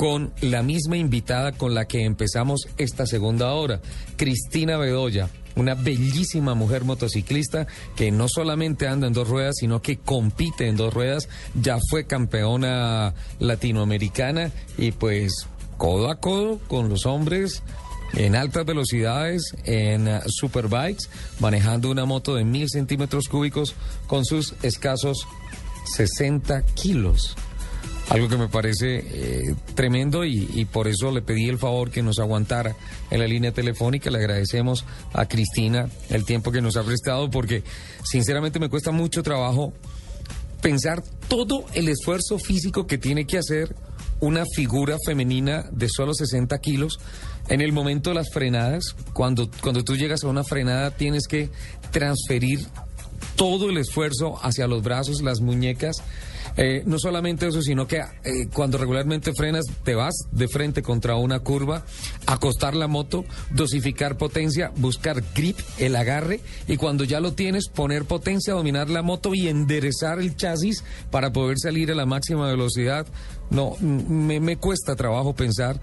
con la misma invitada con la que empezamos esta segunda hora, Cristina Bedoya, una bellísima mujer motociclista que no solamente anda en dos ruedas, sino que compite en dos ruedas, ya fue campeona latinoamericana y pues codo a codo con los hombres en altas velocidades, en uh, superbikes, manejando una moto de mil centímetros cúbicos con sus escasos 60 kilos. Algo que me parece eh, tremendo y, por eso le pedí el favor que nos aguantara en la línea telefónica. Le agradecemos a Cristina el tiempo que nos ha prestado porque sinceramente me cuesta mucho trabajo pensar todo el esfuerzo físico que tiene que hacer una figura femenina de solo 60 kilos. En el momento de las frenadas, cuando, cuando tú llegas a una frenada tienes que transferir todo el esfuerzo hacia los brazos, las muñecas. Eh, no solamente eso, sino que eh, cuando regularmente frenas, te vas de frente contra una curva, acostar la moto, dosificar potencia, buscar grip, el agarre, y cuando ya lo tienes, poner potencia, dominar la moto y enderezar el chasis para poder salir a la máxima velocidad. No, me, me cuesta trabajo pensar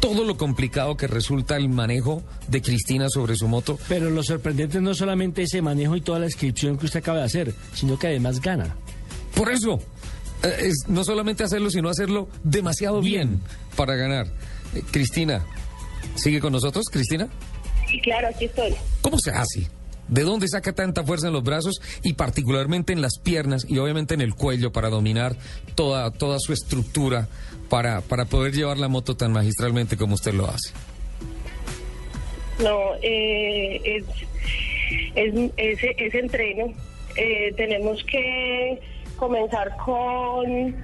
todo lo complicado que resulta el manejo de Cristina sobre su moto. Pero lo sorprendente no solamente ese manejo y toda la inscripción que usted acaba de hacer, sino que además gana. Por eso, es no solamente hacerlo, sino hacerlo demasiado bien, bien para ganar. Eh, Cristina, ¿sigue con nosotros, Cristina? Sí, claro, aquí estoy. ¿Cómo se hace? ¿De dónde saca tanta fuerza en los brazos y particularmente en las piernas y obviamente en el cuello para dominar toda, toda su estructura para, para poder llevar la moto tan magistralmente como usted lo hace? No, eh, es, es, ese, ese entreno. Eh, tenemos que comenzar con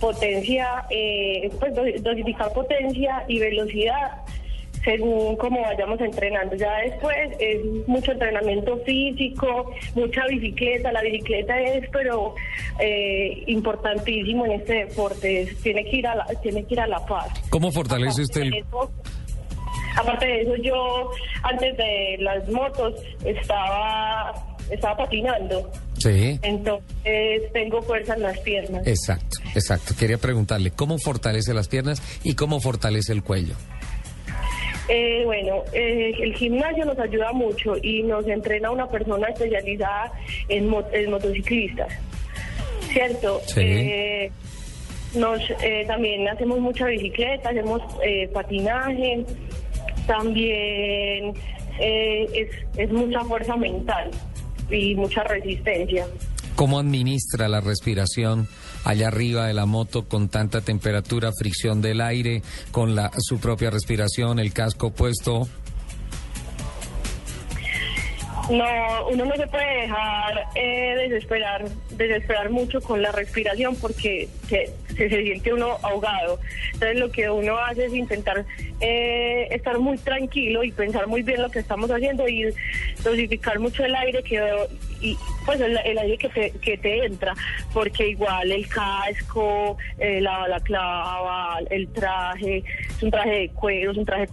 potencia, eh, pues dosificar potencia y velocidad según como vayamos entrenando. Ya después es mucho entrenamiento físico, mucha bicicleta. La bicicleta es, pero eh, importantísimo en este deporte. Es, tiene que ir a la, tiene que ir a la paz. ¿Cómo fortalece usted el... Aparte de eso, yo antes de las motos estaba estaba patinando. Sí. Entonces tengo fuerza en las piernas. Exacto, exacto. Quería preguntarle, ¿cómo fortalece las piernas y cómo fortalece el cuello? Eh, bueno, eh, el gimnasio nos ayuda mucho y nos entrena una persona especializada en, mot en motociclistas, ¿cierto? Sí. Eh, nos, también hacemos mucha bicicleta, hacemos patinaje, también es, es mucha fuerza mental y mucha resistencia. ¿Cómo administra la respiración allá arriba de la moto con tanta temperatura, fricción del aire, con la, su propia respiración, el casco puesto? No, uno no se puede dejar eh, desesperar, desesperar mucho con la respiración porque se, siente uno ahogado. Entonces lo que uno hace es intentar eh, estar muy tranquilo y pensar muy bien lo que estamos haciendo y dosificar mucho el aire que y pues el, el aire que te, que te entra, porque igual el casco, eh, la, la clava, el traje, es un traje de cuero, es un traje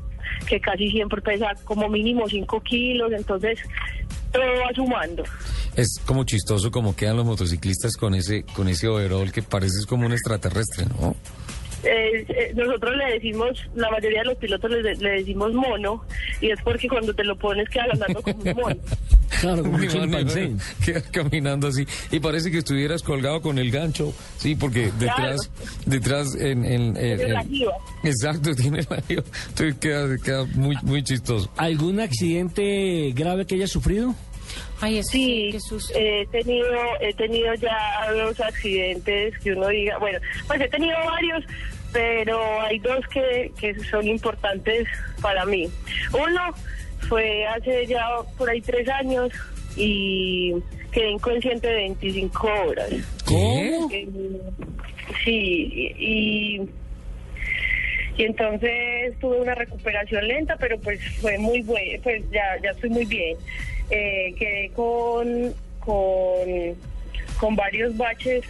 que casi siempre pesa como mínimo 5 kilos, entonces todo va sumando. Es como chistoso como quedan los motociclistas con ese con ese overall que parece como un extraterrestre, ¿no? Eh, eh, nosotros le decimos, la mayoría de los pilotos le, le, decimos mono, y es porque cuando te lo pones queda andando como un mono. Claro, como un chimpancé. Queda caminando así. Y parece que estuvieras colgado con el gancho, sí, porque detrás, claro. detrás en... en, en, en la exacto, tiene la Entonces queda, queda muy, muy chistoso. ¿Algún accidente grave que haya sufrido? Ay, eso sí, qué susto. he tenido, he tenido ya dos accidentes que uno diga, bueno, pues he tenido varios, pero hay dos que, que son importantes para mí. Uno fue hace ya por ahí tres años y quedé inconsciente de 25 horas. ¿Cómo? Eh, Sí, y, y entonces tuve una recuperación lenta, pero pues fue muy buena, pues ya, ya estoy muy bien. Eh, quedé con, con, con varios baches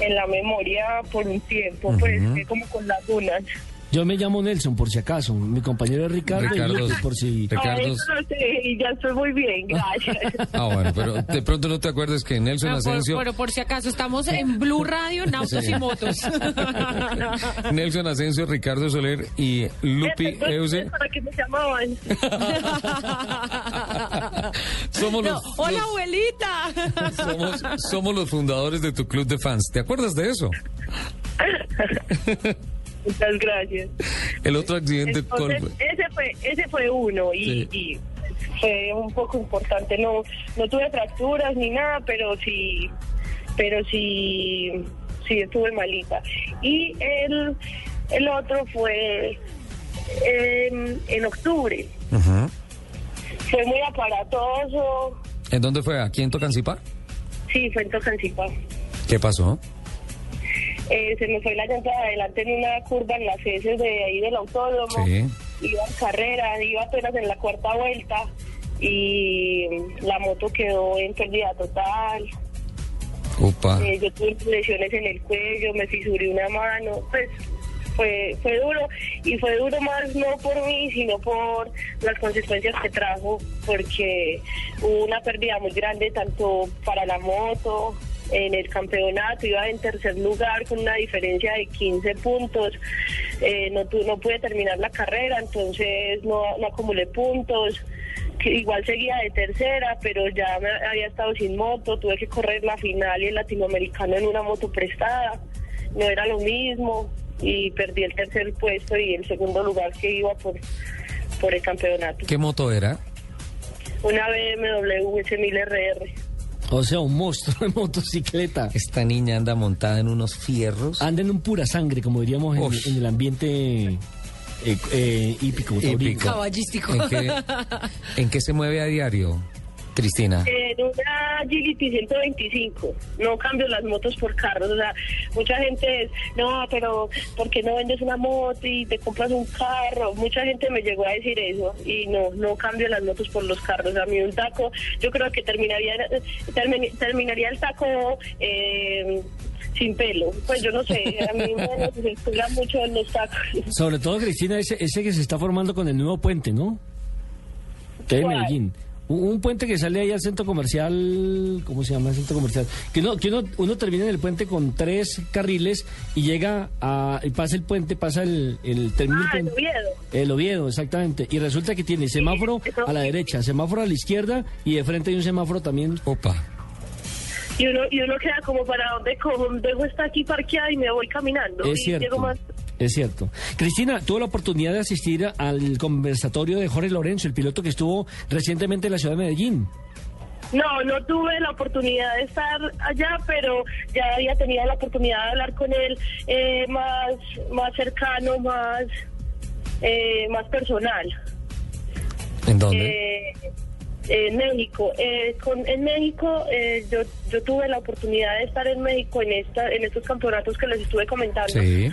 en la memoria por un tiempo, pues como con lagunas. Yo me llamo Nelson, por si acaso. Mi compañero es Ricardo. y Ricardo, Lupe, por si... Ah, eso no sé, y ya estoy muy bien, gracias. Ah, bueno, pero de pronto no te acuerdas que Nelson Ah, por- Asensio... pero por si acaso estamos en Blue Radio, en autos Sí. y motos. Nelson Asensio, Ricardo Soler y Lupi Euse ¿Para qué me llamaban? somos No, los, hola, los- abuelita. somos, somos los fundadores de tu club de fans. ¿Te acuerdas de eso? Muchas gracias. El otro accidente Entonces, ¿cuál fue? ese fue ese fue uno y, Sí. y fue un poco importante no no tuve fracturas ni nada pero sí pero sí sí estuve malita y el el otro fue en, en octubre fue muy aparatoso ¿En dónde fue? ¿Aquí en Tocancipá? sí fue en Tocancipá ¿Qué pasó? Eh, se me fue la llanta de adelante en una curva en las heces de ahí del autódromo Sí. iba en carrera, iba apenas en la cuarta vuelta y la moto quedó en pérdida total. Eh, yo tuve lesiones en el cuello, me fisuré una mano, pues fue fue duro y fue duro más no por mí, sino por las consecuencias que trajo, porque hubo una pérdida muy grande tanto para la moto, en el campeonato iba en tercer lugar con una diferencia de 15 puntos, eh, no, no pude terminar la carrera, entonces no, no acumulé puntos, que igual seguía de tercera, pero ya me había estado sin moto, tuve que correr la final y el latinoamericano en una moto prestada, no era lo mismo y perdí el tercer puesto y el segundo lugar que iba por, por el campeonato. ¿Qué moto era? Una BMW S1000RR. O sea, un monstruo de motocicleta. Esta niña anda montada en unos fierros. Anda en un pura sangre, como diríamos en, en el ambiente eh, eh, hípico. Hípico. Caballístico. ¿En qué, ¿En qué se mueve a diario, Cristina? En una Agility 125, no cambio las motos por carros, o sea, mucha gente es, no, pero ¿por qué no vendes una moto y te compras un carro? Mucha gente me llegó a decir eso y no, no cambio las motos por los carros, a mí un taco, yo creo que terminaría, termi- terminaría el taco eh, sin pelo, pues yo no sé, a mí me desespera mucho los tacos. Sobre todo, Cristina, ese, ese que se está formando con el nuevo puente, ¿no? En ¿Cuál? Medellín. Un, puente que sale ahí al centro comercial, ¿cómo se llama el centro comercial? Que uno, que uno, uno termina en el puente con tres carriles y llega a, y pasa el puente, pasa el, el término Ah, el Oviedo. El Oviedo, exactamente. Y resulta que tiene semáforo a la derecha, semáforo a la izquierda y de frente hay un semáforo también. Opa. Y uno, y uno queda como para dónde cojo, dejo esta aquí parqueada y me voy caminando. Es y cierto. llego más Es cierto. Cristina, tuvo la oportunidad de asistir al conversatorio de Jorge Lorenzo, el piloto que estuvo recientemente en la ciudad de Medellín. No, no tuve la oportunidad de estar allá, pero ya había tenido la oportunidad de hablar con él eh, más, más cercano, más, eh, más personal. ¿En dónde? Eh, en México. Eh, con, en México eh, yo, yo tuve la oportunidad de estar en México en, esta, en estos campeonatos que les estuve comentando. Sí.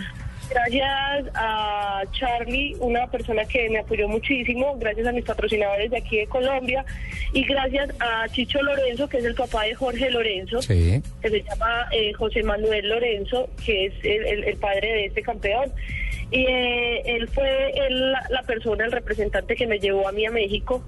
Gracias a Charlie, una persona que me apoyó muchísimo, gracias a mis patrocinadores de aquí de Colombia y gracias a Chicho Lorenzo, que es el papá de Jorge Lorenzo, Sí. que se llama eh, José Manuel Lorenzo, que es el, el- el padre de este campeón. Y eh, él fue la, la persona, el representante que me llevó a mí a México.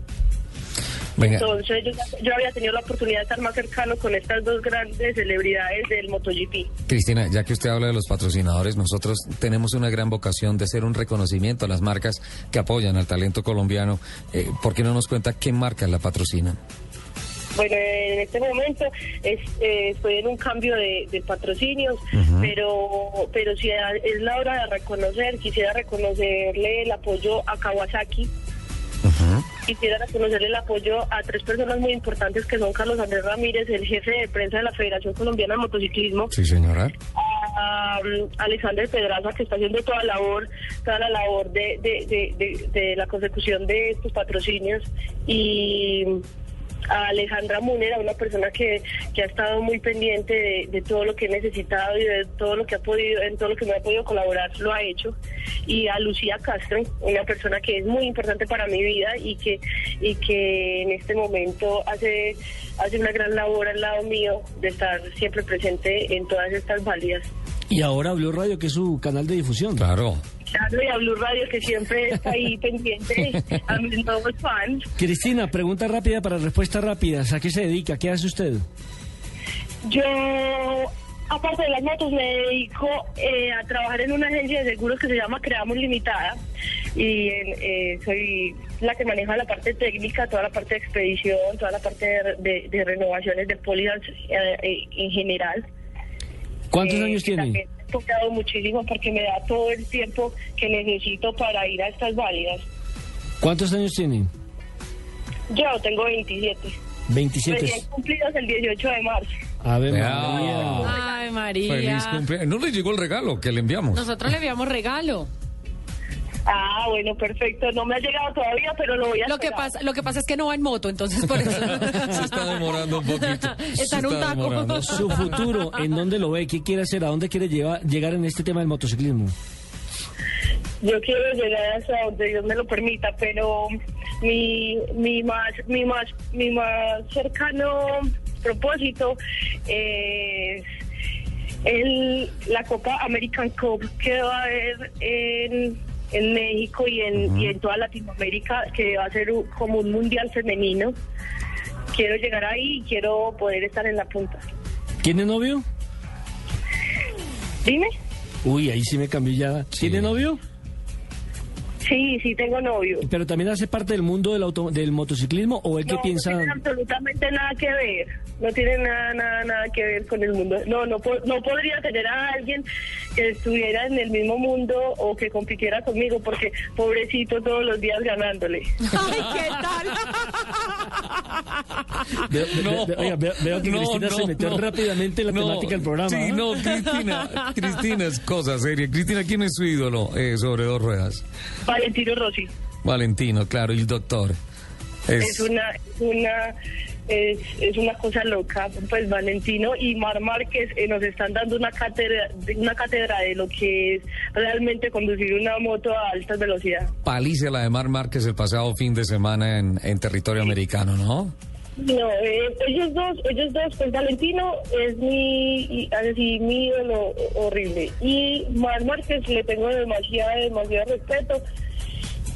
Venga. Entonces yo, yo había tenido la oportunidad de estar más cercano con estas dos grandes celebridades del MotoGP. Cristina, ya que usted habla de los patrocinadores, nosotros tenemos una gran vocación de ser un reconocimiento a las marcas que apoyan al talento colombiano. Eh, ¿Por qué no nos cuenta qué marcas la patrocinan? Bueno, en este momento es- eh, estoy en un cambio de, de patrocinios, pero pero si es la hora de reconocer, quisiera reconocerle el apoyo a Kawasaki, quisiera reconocer el apoyo a tres personas muy importantes que son Carlos Andrés Ramírez, el jefe de prensa de la Federación Colombiana de Motociclismo, Sí, señora. a um, Alexander Pedraza que está haciendo toda la labor, toda la labor de, de, de, de- de la consecución de estos patrocinios. Y a Alejandra Munera, una persona que, que ha estado muy pendiente de, de todo lo que he necesitado y de todo lo que ha podido, en todo lo que me ha podido colaborar, lo ha hecho. Y a Lucía Castro, una persona que es muy importante para mi vida y que, y que en este momento hace, hace una gran labor al lado mío de estar siempre presente en todas estas válidas. Y ahora Blue Radio, que es su canal de difusión. Claro. Claro, y a Blue Radio que siempre está ahí pendiente a mis nuevos fans. Cristina, pregunta rápida para respuesta rápida. ¿A qué se dedica? ¿Qué hace usted? Yo, aparte de las motos, me dedico eh, a trabajar en una agencia de seguros que se llama Creamos Limitada y eh, soy la que maneja la parte técnica, toda la parte de expedición, toda la parte de, de- de renovaciones de pólizas eh, eh, en general. ¿Cuántos Eh, años tiene? también he tocado muchísimo porque me da todo el tiempo que necesito para ir a estas válidas. ¿Cuántos años tiene? Yo tengo 27. 27. Recién cumplidos el 18 de marzo. A ver. María. Ay, María. Feliz cumpleaños. No le llegó el regalo que le enviamos. Nosotros le enviamos regalo. Ah, bueno, perfecto. No me ha llegado todavía, pero lo voy a Lo que pasa, lo que pasa es que no va en moto, entonces por eso. Se está demorando un poquito. Está en un está demorando. taco. Su futuro, ¿en dónde lo ve? ¿Qué quiere hacer? ¿A dónde quiere llevar- llegar en este tema del motociclismo? Yo quiero llegar hasta donde Dios me lo permita, pero mi, mi más mi más mi más cercano propósito es el, la Copa American Cup que va a haber en, en México y en, y en toda Latinoamérica, que va a ser un- como un mundial femenino. Quiero llegar ahí y quiero poder estar en la punta. ¿Tiene novio? Dime. Uy, ahí sí me cambió ya. ¿Tiene novio? Sí, sí, tengo novio. ¿Pero también hace parte del mundo del, auto, del motociclismo o él que piensa... no tiene absolutamente nada que ver. No tiene nada, nada, nada que ver con el mundo. No, no, no podría tener a alguien que estuviera en el mismo mundo o que compitiera conmigo, porque pobrecito todos los días ganándole. Ay, ¿qué tal? Veo, ve- No, ve- oiga, veo- veo que no, Cristina se metió no. rápidamente en la No, temática del programa. Sí, no, Cristina, Cristina es cosa seria. Cristina, ¿quién es su ídolo eh, sobre dos ruedas? Valentino Rossi. Valentino, claro, y el doctor. Es, Es una, una, es, es una cosa loca. Pues Valentino y Mar Márquez eh, nos están dando una cátedra, una cátedra de lo que es realmente conducir una moto a alta velocidad. palicia la de Mar Márquez el pasado fin de semana en, en territorio americano, ¿no? No, eh, ellos dos, ellos dos, pues Valentino es mi, así, mi ídolo horrible. Y Mar Márquez le tengo demasiado, demasiado respeto.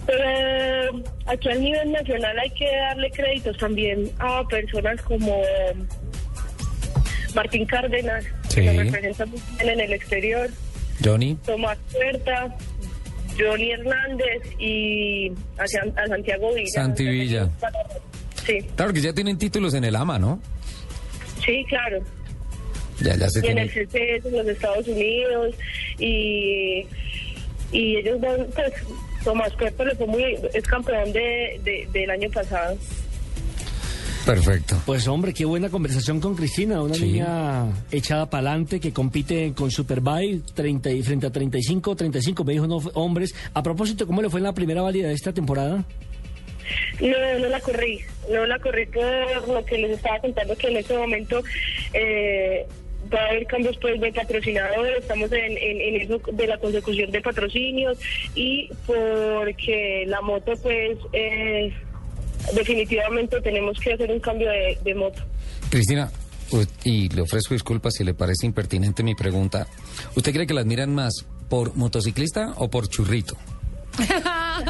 Pero aquí a nivel nacional hay que darle créditos también a personas como Martín Cárdenas, Sí. que representa muy bien en el exterior, Johnny. Tomás Puerta, Johnny Hernández y a, San- a Santiago Villa. Santi Villa. Sí, Claro que ya tienen títulos en el AMA, ¿no? sí, claro. Ya, ya se y en el. CCS en los Estados Unidos y, y ellos van, pues Tomás Puerto le fue muy, es campeón de, de- del año pasado. Perfecto. Pues hombre, qué buena conversación con Cristina, una Sí. niña echada para adelante que compite con Superbike 30 y frente a 35, 35, me dijo no, hombres. A propósito, ¿cómo le fue en la primera válida de esta temporada? No, no la corrí, no la corrí por lo que les estaba contando que en este momento eh, va a haber cambios pues de patrocinadores, estamos en, en, en eso de la consecución de patrocinios y porque la moto pues eh, definitivamente tenemos que hacer un cambio de, de moto. Cristina, u- y le ofrezco disculpas si le parece impertinente mi pregunta. ¿Usted cree que la admiran más por motociclista o por churrito?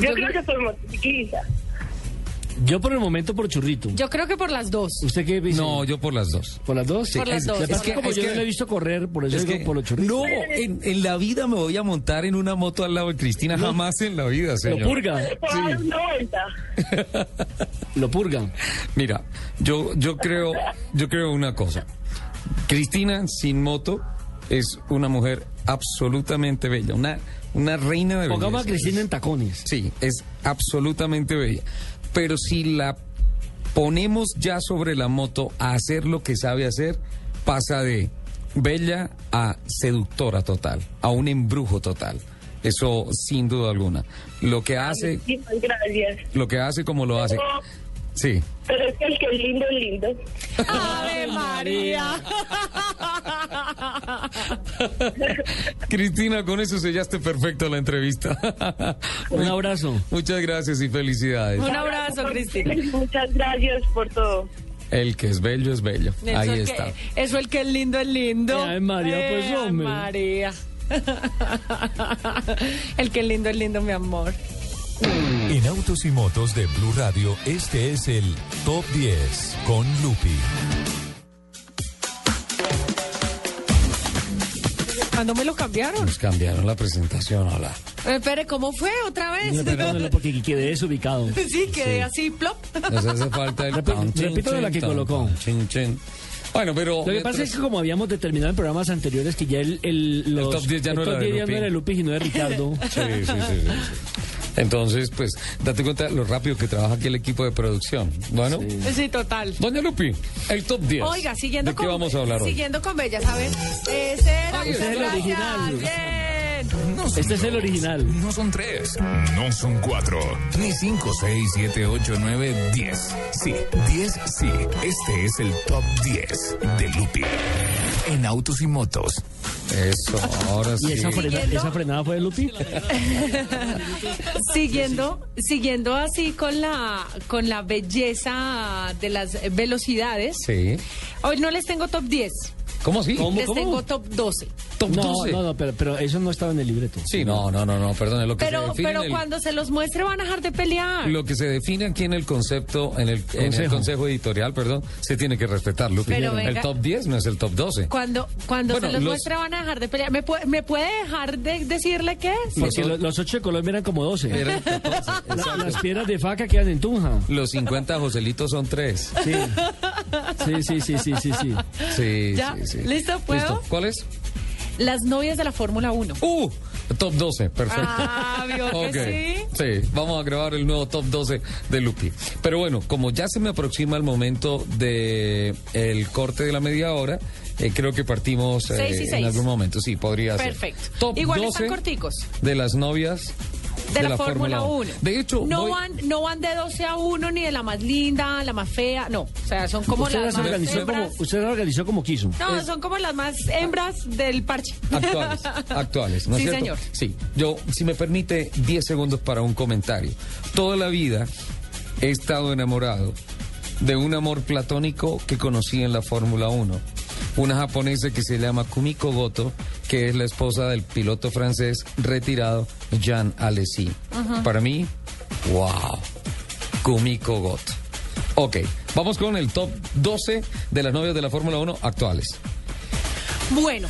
Yo creo que por motociclista. Yo por el momento por churrito. Yo creo que por las dos. ¿Usted qué dice? No, yo por las dos. ¿Por las dos? Sí, Por las dos. Lo es que- como es yo que- no le he visto correr, por eso es digo que- por los churritos. no, en, en la vida me voy a montar en una moto al lado de Cristina, jamás en la vida, Lo señor. purga, una vuelta. lo purgan. Mira, yo, yo creo, yo creo una cosa. Cristina sin moto es una mujer absolutamente bella, una una reina de belleza. Pongamos a Cristina en tacones. Sí, es absolutamente bella. Pero si la ponemos ya sobre la moto a hacer lo que sabe hacer, pasa de bella a seductora total, a un embrujo total. Eso sin duda alguna. Lo que hace, gracias. lo que hace como lo hace. Sí. Pero es que el que es lindo es lindo. ¡Ave María! Cristina, con eso sellaste perfecto la entrevista. Un abrazo. Muchas gracias y felicidades. Un abrazo, Cristina. Muchas gracias por todo. El que es bello es bello. Eso Ahí el está. Que, eso el que es lindo es lindo. Ay, María, pues, Ay, hombre. María. el que es lindo es lindo, mi amor. En Autos y Motos de Blue Radio, este es el Top 10 con Lupi. ¿Cuándo me lo cambiaron? Nos cambiaron la presentación, hola. Eh, Espere, ¿cómo fue otra vez? No, perdónenlo porque quedé desubicado. Sí, quedé así, plop. Nos hace falta el... Repi- repito de la que colocó. Chin, chin. Bueno, pero... Lo que pasa es que como habíamos determinado en programas anteriores que ya el, el, los- top 10 ya no el era top de 10 ya Lupi. no era de Lupi, sino de Ricardo. Sí, sí, sí, sí, sí. Entonces, pues, date cuenta lo rápido que trabaja aquí el equipo de producción. Bueno, Sí, total. doña Lupi, el top 10. Oiga, siguiendo ¿De qué con vamos a hablar hoy? Siguiendo con Bella, ¿sabes? Ese era es el original. bien. No son Este es el original. No son tres, no son cuatro, ni cinco, seis, siete, ocho, nueve, diez. Sí, diez, sí. Este es el top 10 de Lupi. En autos y motos. Eso, ahora sí. ¿Y esa, frena- esa frenada fue de Lupi? siguiendo, siguiendo así con la con la belleza de las velocidades. Sí. Hoy no les tengo top 10, ¿Cómo así? ¿Cómo? les tengo top 12. Top No, 12. no, no, pero, pero eso no estaba en el libreto. Sí, no, no, no, no, perdón, lo que se Pero define pero el- cuando se los muestre van a dejar de pelear. Lo que se define aquí en el concepto, en el en el Consejo. consejo editorial, perdón, se tiene que respetar, Lupi. Pero el venga. top 10 no es el top 12. Cuando cuando Bueno, se los, los- muestre van a dejar de pelear. ¿Me puede, me puede dejar de decirle qué es? Porque lo- los ocho de Colombia eran como 12. Eran 14, La- exacto. las piedras de faca quedan en Tunja. Los 50 Joselitos son 3. Sí. Sí, sí, sí, sí, sí, sí. Sí, ¿Ya? sí, sí. ¿Listo? ¿Puedo? ¿Cuál es? Las novias de la Fórmula 1. ¡Uh! Top 12, perfecto. Ah, ¿vio que Ok. Sí, vamos a grabar el nuevo top 12 de Lupi. Pero bueno, como ya se me aproxima el momento de el corte de la media hora, eh, creo que partimos eh, Seis en algún momento. Sí, podría ser. Perfecto. Top Igual 12 están corticos. de las novias De, la, Fórmula 1. De hecho, no voy- van no van de 12 a 1 ni de la más linda la más fea, no. O sea, son como usted, las las más organizó como, usted las organizó como quiso. No, son como las más hembras del parche. Actuales, actuales, ¿no es Sí, señor. Sí, yo, si me permite, 10 segundos para un comentario. Toda la vida he estado enamorado de un amor platónico que conocí en la Fórmula 1. Una japonesa que se llama Kumiko Goto, que es la esposa del piloto francés retirado Jean Alesi. Ajá. Para mí, wow, Kumiko Goto. Ok, vamos con el top 12 de las novias de la Fórmula 1 actuales. Bueno,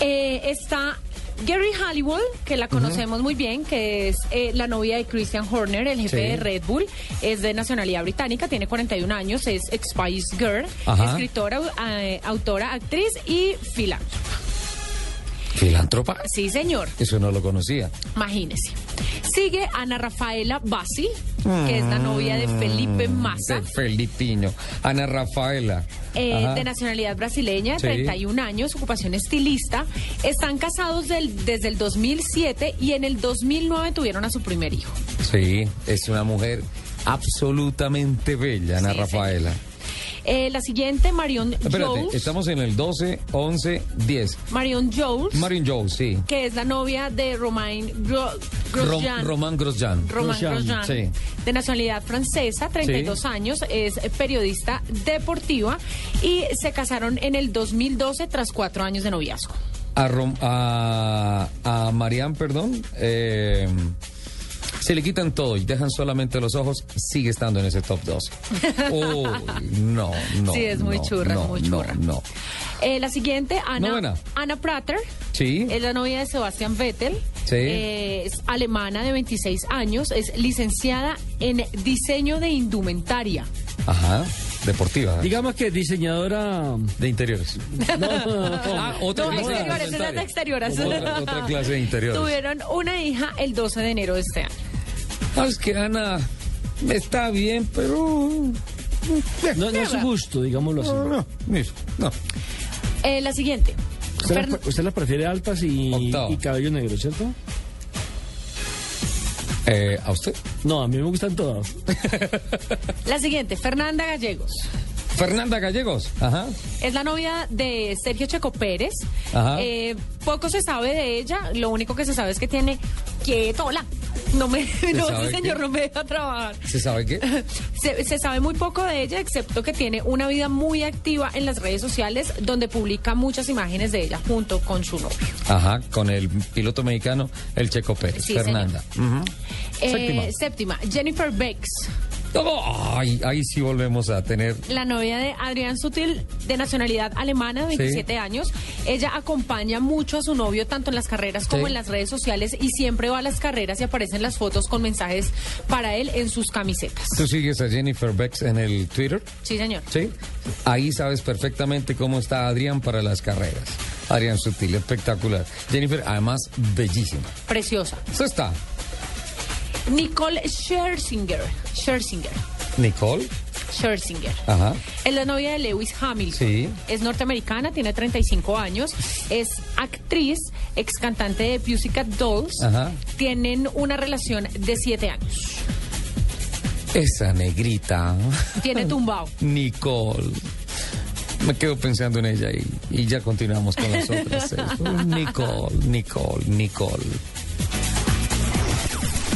eh, está Gary Halliwell, que la conocemos muy bien, que es eh, la novia de Christian Horner, el jefe Sí. de Red Bull. Es de nacionalidad británica, tiene 41 años, es ex Spice Girl, Ajá. escritora, eh, autora, actriz y filántropa. ¿Filántropa? Sí, señor. Eso no lo conocía. Imagínese. Sigue Ana Rafaela Bassi, que es la novia de Felipe Massa. De Felipiño. Ana Rafaela. eh, de nacionalidad brasileña, Sí. 31 años, ocupación estilista. Están casados del- desde el 2007 y en el 2009 tuvieron a su primer hijo. Sí, es una mujer absolutamente bella, Ana Sí, Rafaela. Eh, la siguiente, Marion Espérate, Jones. estamos en el 12, 11, 10. Marion Jones, Marion Jones, sí. que es la novia de Romain Gro- Rom- Grosjean. Román Grosjean. Romain Grosjean, Sí. de nacionalidad francesa, 32 años, es periodista deportiva y se casaron en el 2012 tras cuatro años de noviazgo. A, Rom- a, a Marianne, perdón, eh, se le quitan todo y dejan solamente los ojos, sigue estando en ese top 12. Uy, no, no. Sí, es muy no, churra, no, es muy churra. No, Eh, la siguiente, Ana. Ana Prater, Sí. es la novia de Sebastián Vettel. Sí. Eh, es alemana de 26 años, es licenciada en diseño de indumentaria. Ajá. Deportiva. Digamos que diseñadora de interiores. Ah, otra no, clase exteriores, de exteriores. Otra, otra clase de interiores. Tuvieron una hija el 12 de enero de este año. Ah, es que Ana está bien, pero... No, no es su gusto, digámoslo así. No, no, no. Eh, la siguiente. Usted, Fern- la, usted la prefiere altas y cabello negro, ¿cierto? Eh, ¿A usted? No, a mí me gustan todas. La siguiente, Fernanda Gallegos. Fernanda Gallegos. Ajá. Es la novia de Sergio Checo Pérez. Ajá. Eh, poco se sabe de ella. Lo único que se sabe es que tiene quietola. No me, no, ese señor qué? no me deja trabajar. ¿Se sabe qué? Se, se sabe muy poco de ella, excepto que tiene una vida muy activa en las redes sociales, donde publica muchas imágenes de ella junto con su novio. Ajá, con el piloto mexicano, el Checo Pérez. Sí, Fernanda. Eh, Séptima. séptima, Jennifer Bex, Oh, ahí sí volvemos a tener. la novia de Adrián Sutil, de nacionalidad alemana, de Sí. 27 años. Ella acompaña mucho a su novio, tanto en las carreras como Sí. en las redes sociales, y siempre va a las carreras y aparecen las fotos con mensajes para él en sus camisetas. ¿Tú sigues a Jennifer Bex en el Twitter? Sí, señor. Sí. Ahí sabes perfectamente cómo está Adrián para las carreras. Adrián Sutil, espectacular. Jennifer, además, bellísima. Preciosa. Eso está. Nicole Scherzinger. Scherzinger. Nicole. Scherzinger. Ajá. Es la novia de Lewis Hamilton. Sí. Es norteamericana, tiene 35 años. Es actriz, ex cantante de Pussycat Dolls. Ajá. Tienen una relación de 7 años. Esa negrita. Tiene tumbao. Nicole. Me quedo pensando en ella y, y ya continuamos con las otras. Nicole, Nicole, Nicole.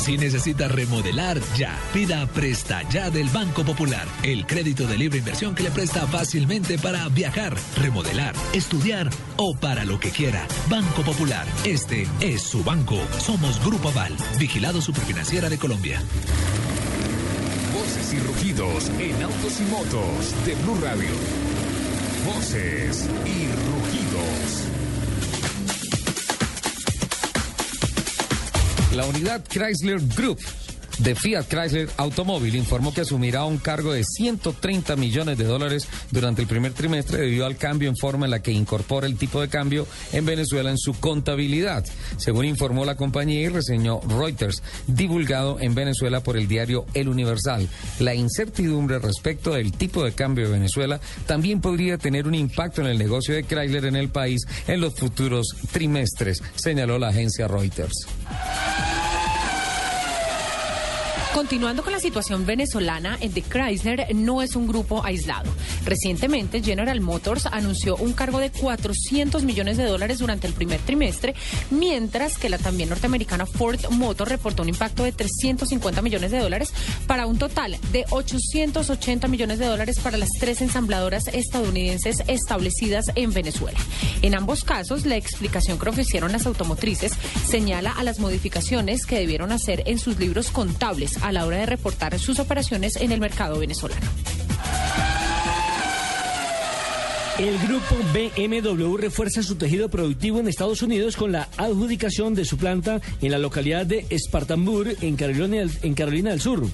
Si necesita remodelar, ya. Pida Presta Ya del Banco Popular. El crédito de libre inversión que le presta fácilmente para viajar, remodelar, estudiar o para lo que quiera. Banco Popular. Este es su banco. Somos Grupo Aval, vigilado superfinanciera de Colombia. Voces y rugidos en autos y motos de Blue Radio. Voces y rugidos. La unidad Chrysler Group de Fiat Chrysler Automóvil informó que asumirá un cargo de 130 millones de dólares durante el primer trimestre debido al cambio en forma en la que incorpora el tipo de cambio en Venezuela en su contabilidad, según informó la compañía y reseñó Reuters, divulgado en Venezuela por el diario El Universal. La incertidumbre respecto del tipo de cambio de Venezuela también podría tener un impacto en el negocio de Chrysler en el país en los futuros trimestres, señaló la agencia Reuters. Continuando con la situación venezolana, el de Chrysler no es un grupo aislado. Recientemente, General Motors anunció un cargo de 400 millones de dólares durante el primer trimestre, mientras que la también norteamericana Ford Motor reportó un impacto de 350 millones de dólares para un total de 880 millones de dólares para las tres ensambladoras estadounidenses establecidas en Venezuela. En ambos casos, la explicación que ofrecieron las automotrices señala a las modificaciones que debieron hacer en sus libros contables a la hora de reportar sus operaciones en el mercado venezolano. El grupo BMW refuerza su tejido productivo en Estados Unidos con la adjudicación de su planta en la localidad de Spartanburg, en Carolina, en Carolina del Sur,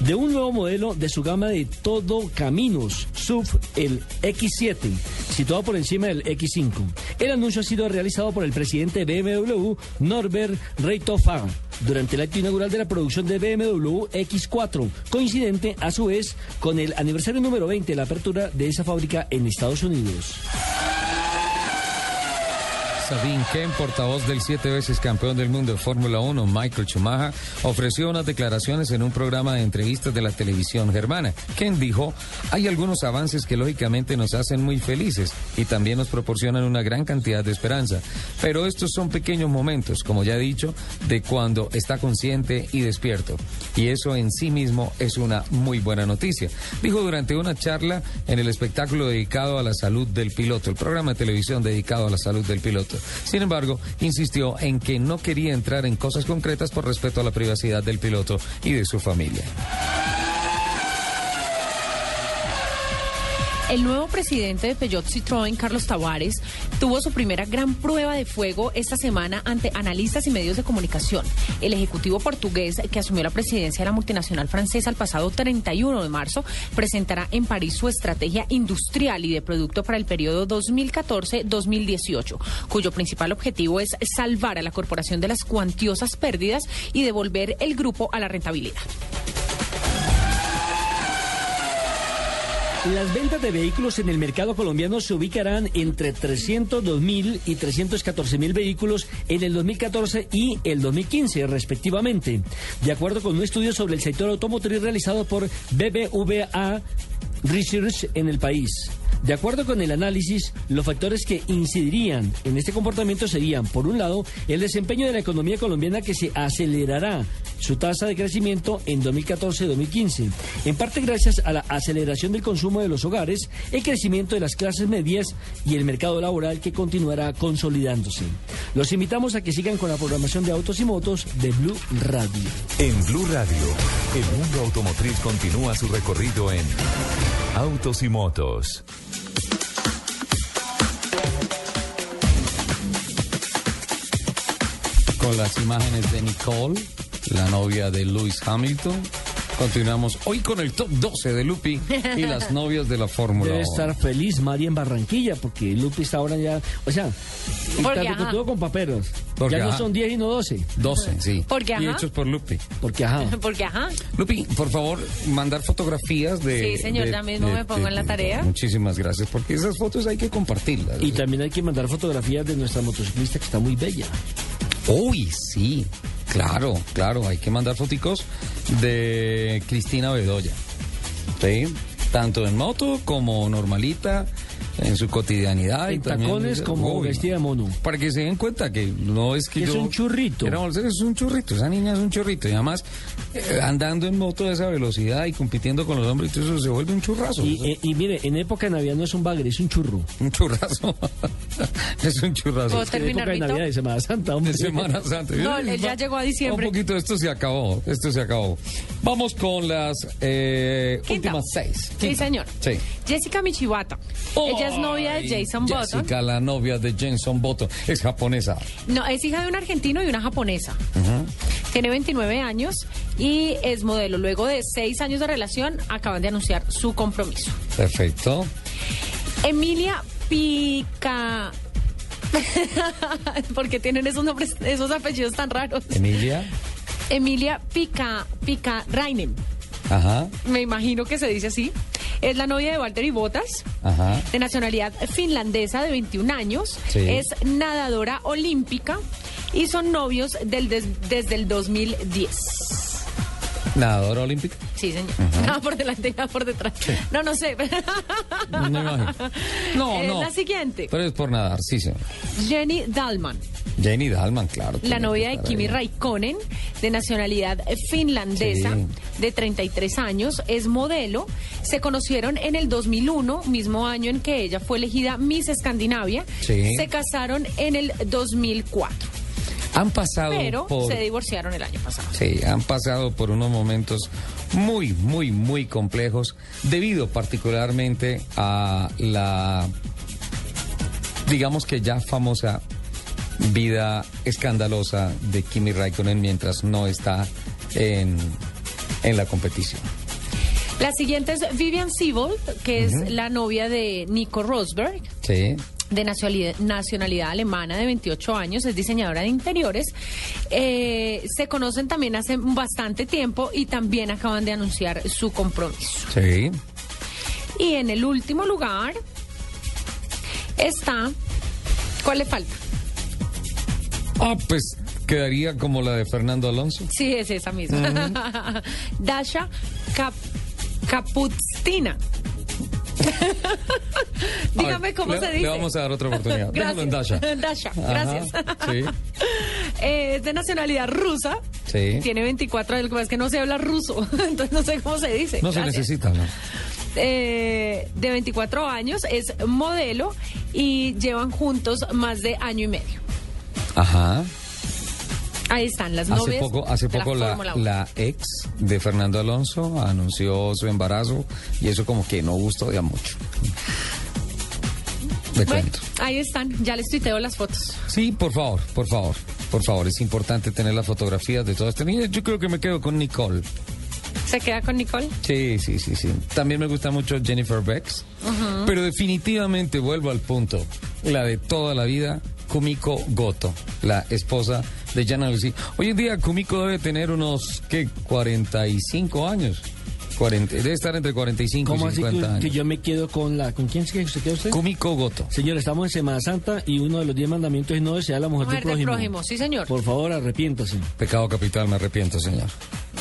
de un nuevo modelo de su gama de todo caminos, SUV, el X7, situado por encima del X5. El anuncio ha sido realizado por el presidente de BMW, Norbert Reithofer, durante el acto inaugural de la producción de BMW X4, coincidente a su vez con el aniversario número 20 de la apertura de esa fábrica en Estados Unidos. Sabine Ken, portavoz del siete veces campeón del mundo de Fórmula 1, Michael Schumacher, ofreció unas declaraciones en un programa de entrevistas de la televisión germana. Ken dijo, hay algunos avances que lógicamente nos hacen muy felices y también nos proporcionan una gran cantidad de esperanza. Pero estos son pequeños momentos, como ya he dicho, de cuando está consciente y despierto. Y eso en sí mismo es una muy buena noticia. Dijo durante una charla en el espectáculo dedicado a la salud del piloto, el programa de televisión dedicado a la salud del piloto. Sin embargo, insistió en que no quería entrar en cosas concretas por respeto a la privacidad del piloto y de su familia. El nuevo presidente de Peugeot Citroën, Carlos Tavares, tuvo su primera gran prueba de fuego esta semana ante analistas y medios de comunicación. El ejecutivo portugués que asumió la presidencia de la multinacional francesa el pasado 31 de marzo presentará en París su estrategia industrial y de producto para el periodo 2014-2018, cuyo principal objetivo es salvar a la corporación de las cuantiosas pérdidas y devolver el grupo a la rentabilidad. Las ventas de vehículos en el mercado colombiano se ubicarán entre 302 mil y 314 mil vehículos en el 2014 y el 2015, respectivamente, de acuerdo con un estudio sobre el sector automotriz realizado por BBVA Research en el país. De acuerdo con el análisis, los factores que incidirían en este comportamiento serían, por un lado, el desempeño de la economía colombiana que se acelerará su tasa de crecimiento en 2014-2015, en parte gracias a la aceleración del consumo de los hogares, el crecimiento de las clases medias y el mercado laboral que continuará consolidándose. Los invitamos a que sigan con la programación de autos y motos de Blue Radio. En Blue Radio, el mundo automotriz continúa su recorrido en Autos y Motos. Con las imágenes de Nicole, la novia de Lewis Hamilton. Continuamos hoy con el top 12 de Lupi y las novias de la Fórmula Debe 1. estar feliz María en Barranquilla porque Lupi está ahora ya, o sea, Porque, está ajá. todo con paperos. Porque, ya no ajá. son 10 y no 12. 12, sí. Porque, y ajá. hechos por Lupi. Porque ajá. Porque, ajá. Lupi, por favor, mandar fotografías de... Sí, señor, de- ya mismo de- me pongo en la tarea. Muchísimas gracias, porque esas fotos hay que compartirlas. Y también hay que mandar fotografías de nuestra motociclista que está muy bella. Uy, sí, claro, claro, hay que mandar foticos de Cristina Bedoya. ¿Sí? Tanto en moto como normalita, en su cotidianidad. En y también- tacones como Uy, vestida de mono. Para que se den cuenta que no es que Es yo... un churrito. Era- es un churrito, esa niña es un churrito. Y además, eh, andando en moto a esa velocidad y compitiendo con los hombres, y todo eso se vuelve un churrazo. Y, eh, y mire, en época de Navidad no es un bagre, es un churro. Un churrazo. es un churrazo. ¿Puedo En terminar época de? Navidad y Semana Santa, hombre. De Semana Santa. No, él ya llegó a diciembre. Un poquito, esto se acabó, esto se acabó. Vamos con las eh, últimas seis. Sí, señor. Sí. Jessica Michibata. Ella es novia de Jason Button. Jessica, la novia de Jason Button, es japonesa. No, es hija de un argentino y una japonesa. Tiene 29 años y es modelo. Luego de seis años de relación, acaban de anunciar su compromiso. Perfecto. Emilia Pica. porque tienen esos nombres, esos apellidos tan raros. Emilia. Emilia Pica, Pica Rainen. Ajá, Me imagino que se dice así. Es la novia de Valtteri Bottas, ajá. de nacionalidad finlandesa de 21 años. Sí. Es nadadora olímpica y son novios del des- desde el 2010. Nadadora olímpica. Sí, señor. Ajá. Nada por delante, nada por detrás. No, no sé. No me imagino. No, Eh, no. La siguiente. Pero es por nadar, sí, señor. Jenny Dalman, Jenny Dalman, claro. la novia de Kimi ahí. Raikkonen, de nacionalidad finlandesa, Sí. de 33 años, es modelo. Se conocieron en el 2001, mismo año en que ella fue elegida Miss Escandinavia. Sí. Se casaron en el 2004, Han pasado pero por... se divorciaron el año pasado. Sí, han pasado por unos momentos muy, muy, muy complejos, debido particularmente a la, digamos que ya famosa vida escandalosa de Kimi Raikkonen mientras no está en, en la competición. La siguiente es Vivian Siebold, que es la novia de Nico Rosberg. Sí. De nacionalidad, nacionalidad alemana de 28 años, es diseñadora de interiores. Eh, se conocen también hace bastante tiempo y también acaban de anunciar su compromiso. Sí. Y en el último lugar está... ¿Cuál le falta? Ah, pues quedaría como la de Fernando Alonso. Sí, es esa misma. Dasha Cap. Dígame cómo le- se dice. Le vamos a dar otra oportunidad. Déjalo en Dasha. Dasha, Ajá, gracias. sí. Eh, es de nacionalidad rusa. Sí. Tiene 24 años, lo que pasa es que no se habla ruso, entonces no sé cómo se dice. No se necesita, ¿no? Eh, de 24 años, es modelo y llevan juntos más de año y medio. Ajá. Ahí están las Hace novias. poco, hace poco la, Uno. la ex de Fernando Alonso anunció su embarazo y eso como que no gustó ya mucho. De Bueno, cuento. ahí están, ya les tuiteo las fotos. Sí, por favor, por favor, por favor. Es importante tener las fotografías de todas estas niñas. Yo creo que me quedo con Nicole. ¿Se queda con Nicole? Sí, sí, sí, sí. También me gusta mucho Jennifer Bex. Pero definitivamente vuelvo al punto. La de toda la vida, Kumiko Goto, la esposa de Gianna Lucy. Hoy en día Kumiko debe tener unos, ¿qué? 45 años. 40, debe estar entre 45 ¿Cómo y así 50 que, años. que yo me quedo con la... ¿Con quién es que se queda usted? Kumiko Goto. Señor, estamos en Semana Santa y uno de los diez mandamientos es no desear a la mujer, Mujer del del prójimo. prójimo, sí señor. Por favor, arrepiéntase. Pecado capital, me arrepiento, señor.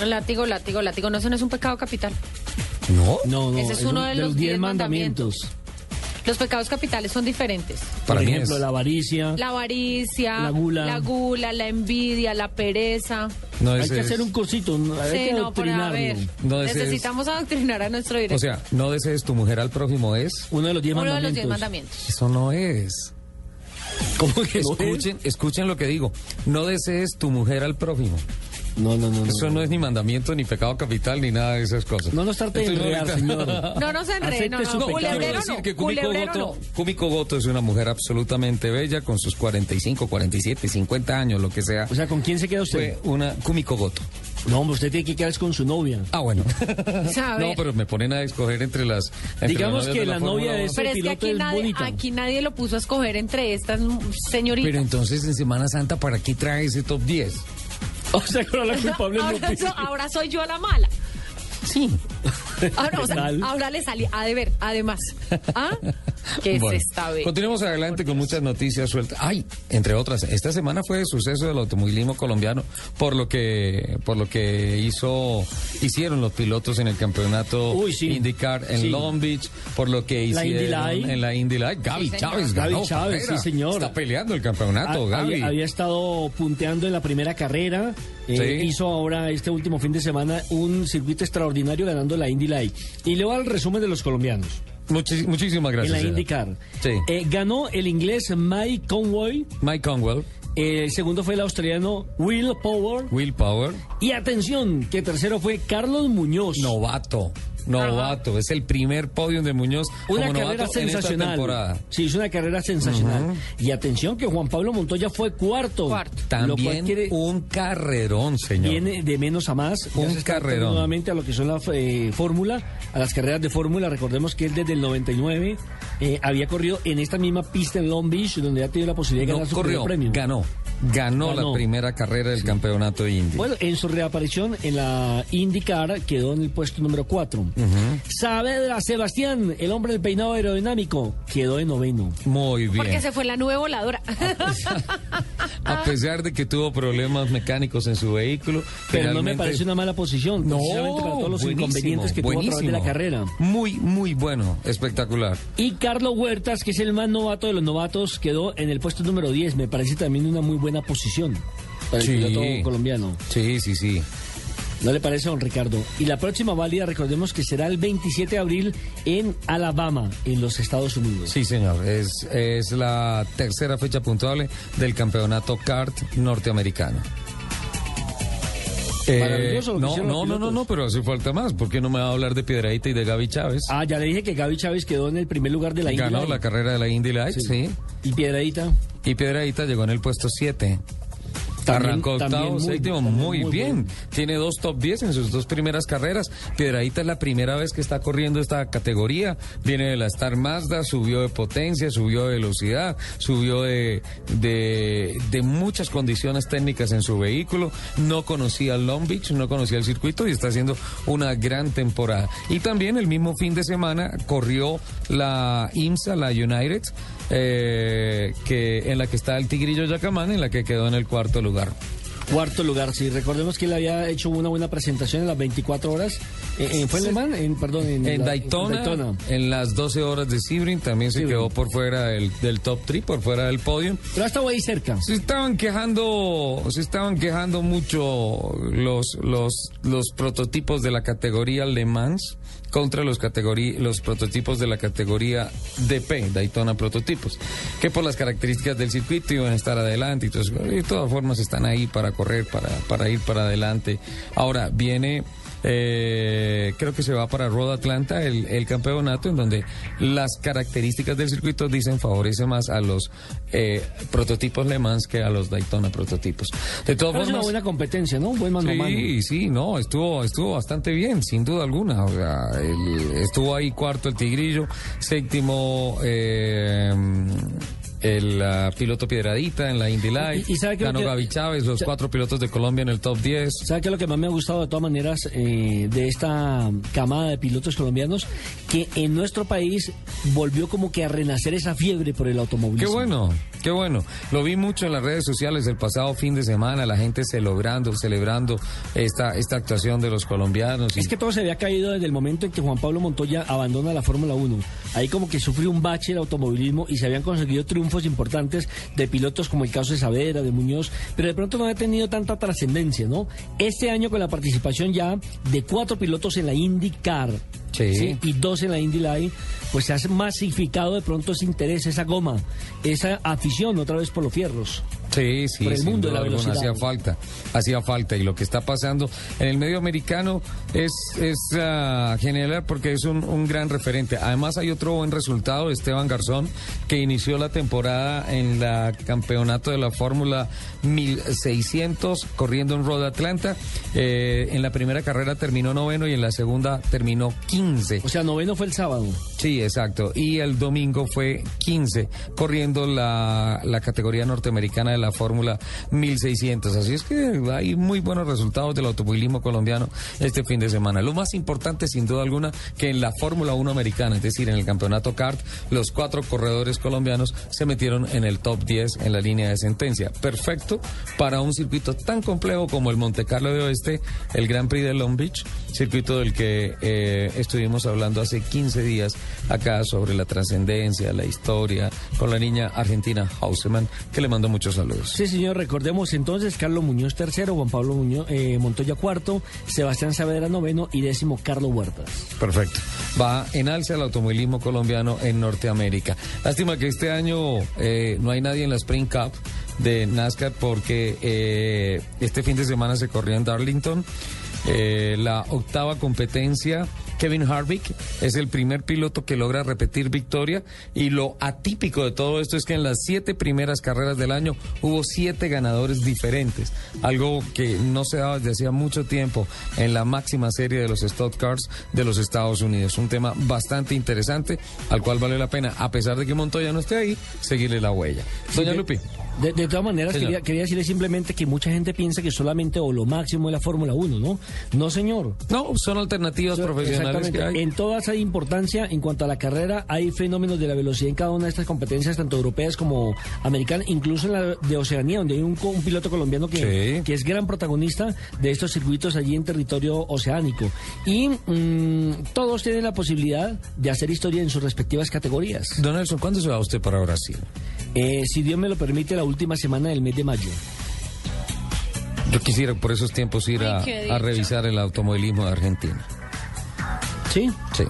Látigo, látigo, látigo. No, eso no es un pecado capital. ¿No? No, no. Ese es uno de los diez mandamientos. Los pecados capitales son diferentes. Por ejemplo, la avaricia. La avaricia, La gula. la, gula, la envidia, la pereza. No, hay que es- hacer un cursito, no, hay Sí, que no, pero a ver. No, es- necesitamos adoctrinar a nuestro director. O sea, no desees tu mujer al prójimo es. Uno de los diez Uno de los diez mandamientos. Eso no es. ¿Cómo que no escuchen, escuchen lo que digo. No desees tu mujer al prójimo. No, no, no. Eso no, es ni mandamiento, ni pecado capital, ni nada de esas cosas. No nos trate de enredar, señor. No, no se enrede, no, no, culebrero no, que culebrero Goto, no. Kumiko Goto es una mujer absolutamente bella, con sus 45, 47, 50 años, lo que sea. O sea, ¿con quién se queda usted? Fue una Kumiko Goto. No, hombre, usted tiene que quedarse con su novia. Ah, bueno. No, pero me ponen a escoger entre las. entre Digamos las que de la novia de ese Pero es que piloto aquí es nadie, bonita. aquí nadie lo puso a escoger entre estas señoritas. Pero entonces en Semana Santa, ¿para qué trae ese top 10? O sea, que ahora la culpable ahora, so- ahora soy yo la mala. Sí. Ahora, o sea, ahora le salí a deber, además. ¿Ah? ¿Qué Bueno, es esta vez? Continuemos adelante con muchas noticias sueltas. Ay, entre otras, esta semana fue el suceso del automovilismo colombiano por lo que por lo que hizo hicieron los pilotos en el campeonato Uy, sí. IndyCar en Sí. Long Beach, por lo que La Indy hicieron en la Indy Light. Gaby Sí. Chávez Gaby ganó Chávez, carrera. sí, señor. Está peleando el campeonato, Ha- Gaby. había, había estado punteando en la primera carrera. Eh, Sí. Hizo ahora, este último fin de semana, un circuito extraordinario ganando la Indy Light. Y le voy al resumen de los colombianos. Muchis- muchísimas gracias. en la. IndyCar. Sí. Eh, ganó el inglés Mike Conway. Mike Conwell, El segundo fue el australiano Will Power. Will Power, Y atención, que tercero fue Carlos Muñoz. novato. Novato, es el primer podium de Muñoz Una como carrera novato en esta sensacional. temporada. Sí, es una carrera sensacional. Y atención que Juan Pablo Montoya fue cuarto. Cuarto. Lo cual También quiere- un carrerón, señor. viene de menos a más. Ya Un carrerón. nuevamente a lo que son la eh, fórmula, a las carreras de fórmula. Recordemos que él desde el 99 eh, había corrido en esta misma pista en Long Beach, donde ha tenido la posibilidad de No ganar su corrió, primer premio. ganó. Ganó, Ganó. la primera carrera del campeonato Indy. Bueno, en su reaparición en la IndyCar quedó en el puesto número 4. Saavedra Sebastián, el hombre del peinado aerodinámico, quedó en noveno. Muy bien. Porque se fue la nube voladora. A pesar de que tuvo problemas mecánicos en su vehículo, Pero no me parece una mala posición, No, precisamente para todos los buenísimo, inconvenientes que tuvo a través de la carrera. Muy, muy bueno, espectacular. Y Carlos Huertas, que es el más novato de los novatos, quedó en el puesto número 10. Me parece también una muy buena posición para el piloto colombiano. Sí, sí, sí. ¿No le parece, don Ricardo? Y la próxima válida, recordemos que será el 27 de abril en Alabama, en los Estados Unidos. Sí, señor. Es, es la tercera fecha puntuable del campeonato kart norteamericano. Eh, Maravilloso lo que no, no, no, no, pero hace falta más. ¿Por qué no me va a hablar de Piedradita y de Gaby Chávez? Ah, ya le dije que Gaby Chávez quedó en el primer lugar de la Indy Ganó Light. la carrera de la Indy Light, sí. Y Piedradita. Y Piedradita llegó en el puesto 7. También- Arrancó octavo, muy séptimo, muy, muy bien. Tiene dos top 10 en sus dos primeras carreras. Piedradita es la primera vez que está corriendo esta categoría. Viene de la Star Mazda, subió de potencia, subió de velocidad, subió de, de, de muchas condiciones técnicas en su vehículo. No conocía Long Beach, no conocía el circuito y está haciendo una gran temporada. Y también el mismo fin de semana corrió la IMSA, la United, eh, que, en la que está el Tigrillo Yacamán, en la que quedó en el cuarto lugar. Cuarto lugar, sí. Recordemos que él había hecho una buena presentación en las 24 horas. Eh, eh, ¿Fue en Le Mans? En, perdón, en, En la- Daytona, en Daytona. en las 12 horas de Sebring, también se quedó por fuera del, del top 3, por fuera del podio. Pero estaba ahí cerca. Se estaban quejando, se estaban quejando mucho los, los, los prototipos de la categoría Le Mans contra los los prototipos de la categoría DP, Daytona Prototipos, que por las características del circuito iban a estar adelante. Y de todas formas están ahí para correr, para, para ir para adelante. Ahora viene eh, creo que se va para Road Atlanta el, el campeonato en donde las características del circuito dicen favorece más a los eh, prototipos Le Mans que a los Daytona prototipos. De todas Pero es una formas, buena competencia, ¿no? Un buen mano. Sí, sí, no, estuvo, estuvo bastante bien, sin duda alguna. O sea, el- estuvo ahí cuarto el Tigrillo, séptimo eh, el piloto Piedradita en la Indy Light, Y- y sabe que lo ganó que- Gaby Chávez, los cuatro pilotos de Colombia en el top 10. ¿Sabe qué es lo que más me ha gustado de todas maneras eh, de esta camada de pilotos colombianos? Que en nuestro país volvió como que a renacer esa fiebre por el automovilismo. Qué bueno, qué bueno. Lo vi mucho en las redes sociales el pasado fin de semana, la gente celebrando, celebrando esta, esta actuación de los colombianos. y- Es que todo se había caído desde el momento en que Juan Pablo Montoya abandona la Fórmula 1. Ahí como que sufrió un bache el automovilismo y se habían conseguido triunfos importantes de pilotos como el caso de Saavedra, de Muñoz, pero de pronto no ha tenido tanta trascendencia, ¿no? Este año con la participación ya de cuatro pilotos en la IndyCar Sí. y dos en la Indy pues se ha masificado de pronto ese interés, esa goma, esa afición otra vez por los fierros. Sí, sí, por el mundo de la velocidad. hacía falta, hacía falta y lo que está pasando en el medio americano es, es ah, genial porque es un, un gran referente. Además hay otro buen resultado de Esteban Garzón que inició la temporada en la campeonato de la Fórmula 1600 corriendo en Road Atlanta. Eh, en la primera carrera terminó noveno y en la segunda terminó 15. O sea, noveno fue el sábado. Sí, exacto. Y el domingo fue 15, corriendo la, la categoría norteamericana de la Fórmula 1600. Así es que hay muy buenos resultados del automovilismo colombiano este fin de semana. Lo más importante, sin duda alguna, que en la Fórmula 1 americana, es decir, en el campeonato CART, los cuatro corredores colombianos se metieron en el top 10 en la línea de sentencia. Perfecto para un circuito tan complejo como el Monte Carlo de Oeste, el Gran Prix de Long Beach, circuito del que eh, estuvimos hablando hace 15 días acá sobre la trascendencia, la historia, con la niña argentina Hauseman, que le mando muchos saludos. Sí, señor, recordemos entonces Carlos Muñoz tercero, Juan Pablo Muñoz, eh, Montoya cuarto, Sebastián Saavedra noveno y décimo Carlos Huertas. Perfecto. Va en alza el automovilismo colombiano en Norteamérica. Lástima que este año eh, no hay nadie en la Spring Cup de NASCAR porque eh, este fin de semana se corrió en Darlington. eh, la octava competencia. Kevin Harvick es el primer piloto que logra repetir victoria y lo atípico de todo esto es que en las siete primeras carreras del año hubo siete ganadores diferentes, algo que no se daba desde hacía mucho tiempo en la máxima serie de los Stock Cars de los Estados Unidos. Un tema bastante interesante al cual vale la pena, a pesar de que Montoya no esté ahí, seguirle la huella. Doña Lupi. De, de todas maneras, quería, quería decirle simplemente que mucha gente piensa que solamente o lo máximo es la Fórmula 1, ¿no? No, señor. No, son alternativas So- profesionales que hay. En todas hay importancia. En cuanto a la carrera, hay fenómenos de la velocidad en cada una de estas competencias, tanto europeas como americanas, incluso en la de Oceanía, donde hay un, un piloto colombiano que, Sí. que es gran protagonista de estos circuitos allí en territorio oceánico. Y mm, todos tienen la posibilidad de hacer historia en sus respectivas categorías. Don Nelson, ¿cuándo se va usted para Brasil? Eh, si Dios me lo permite, la última semana del mes de mayo. Yo quisiera por esos tiempos ir a, a revisar el automovilismo de Argentina. ¿Sí? Sí.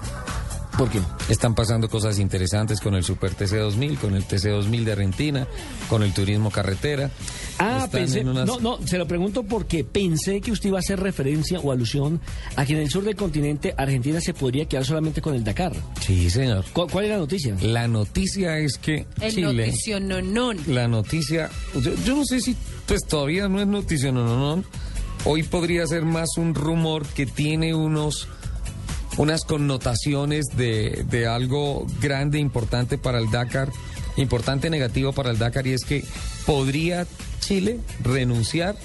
¿Por qué? Están pasando cosas interesantes con el Super TC2000, con el TC2000 de Argentina, con el turismo carretera. Ah, pensé, unas- no, no, se lo pregunto porque pensé que usted iba a hacer referencia o alusión a que en el sur del continente Argentina se podría quedar solamente con el Dakar. Sí, señor. ¿Cuál, cuál es la noticia? La noticia es que El Chile... noticio no, no. La noticia, yo, yo no sé si pues todavía no es noticia, no, no, no. Hoy podría ser más un rumor que tiene unos unas connotaciones de, de algo grande, importante para el Dakar, importante negativo para el Dakar, y es que podría Chile renunciar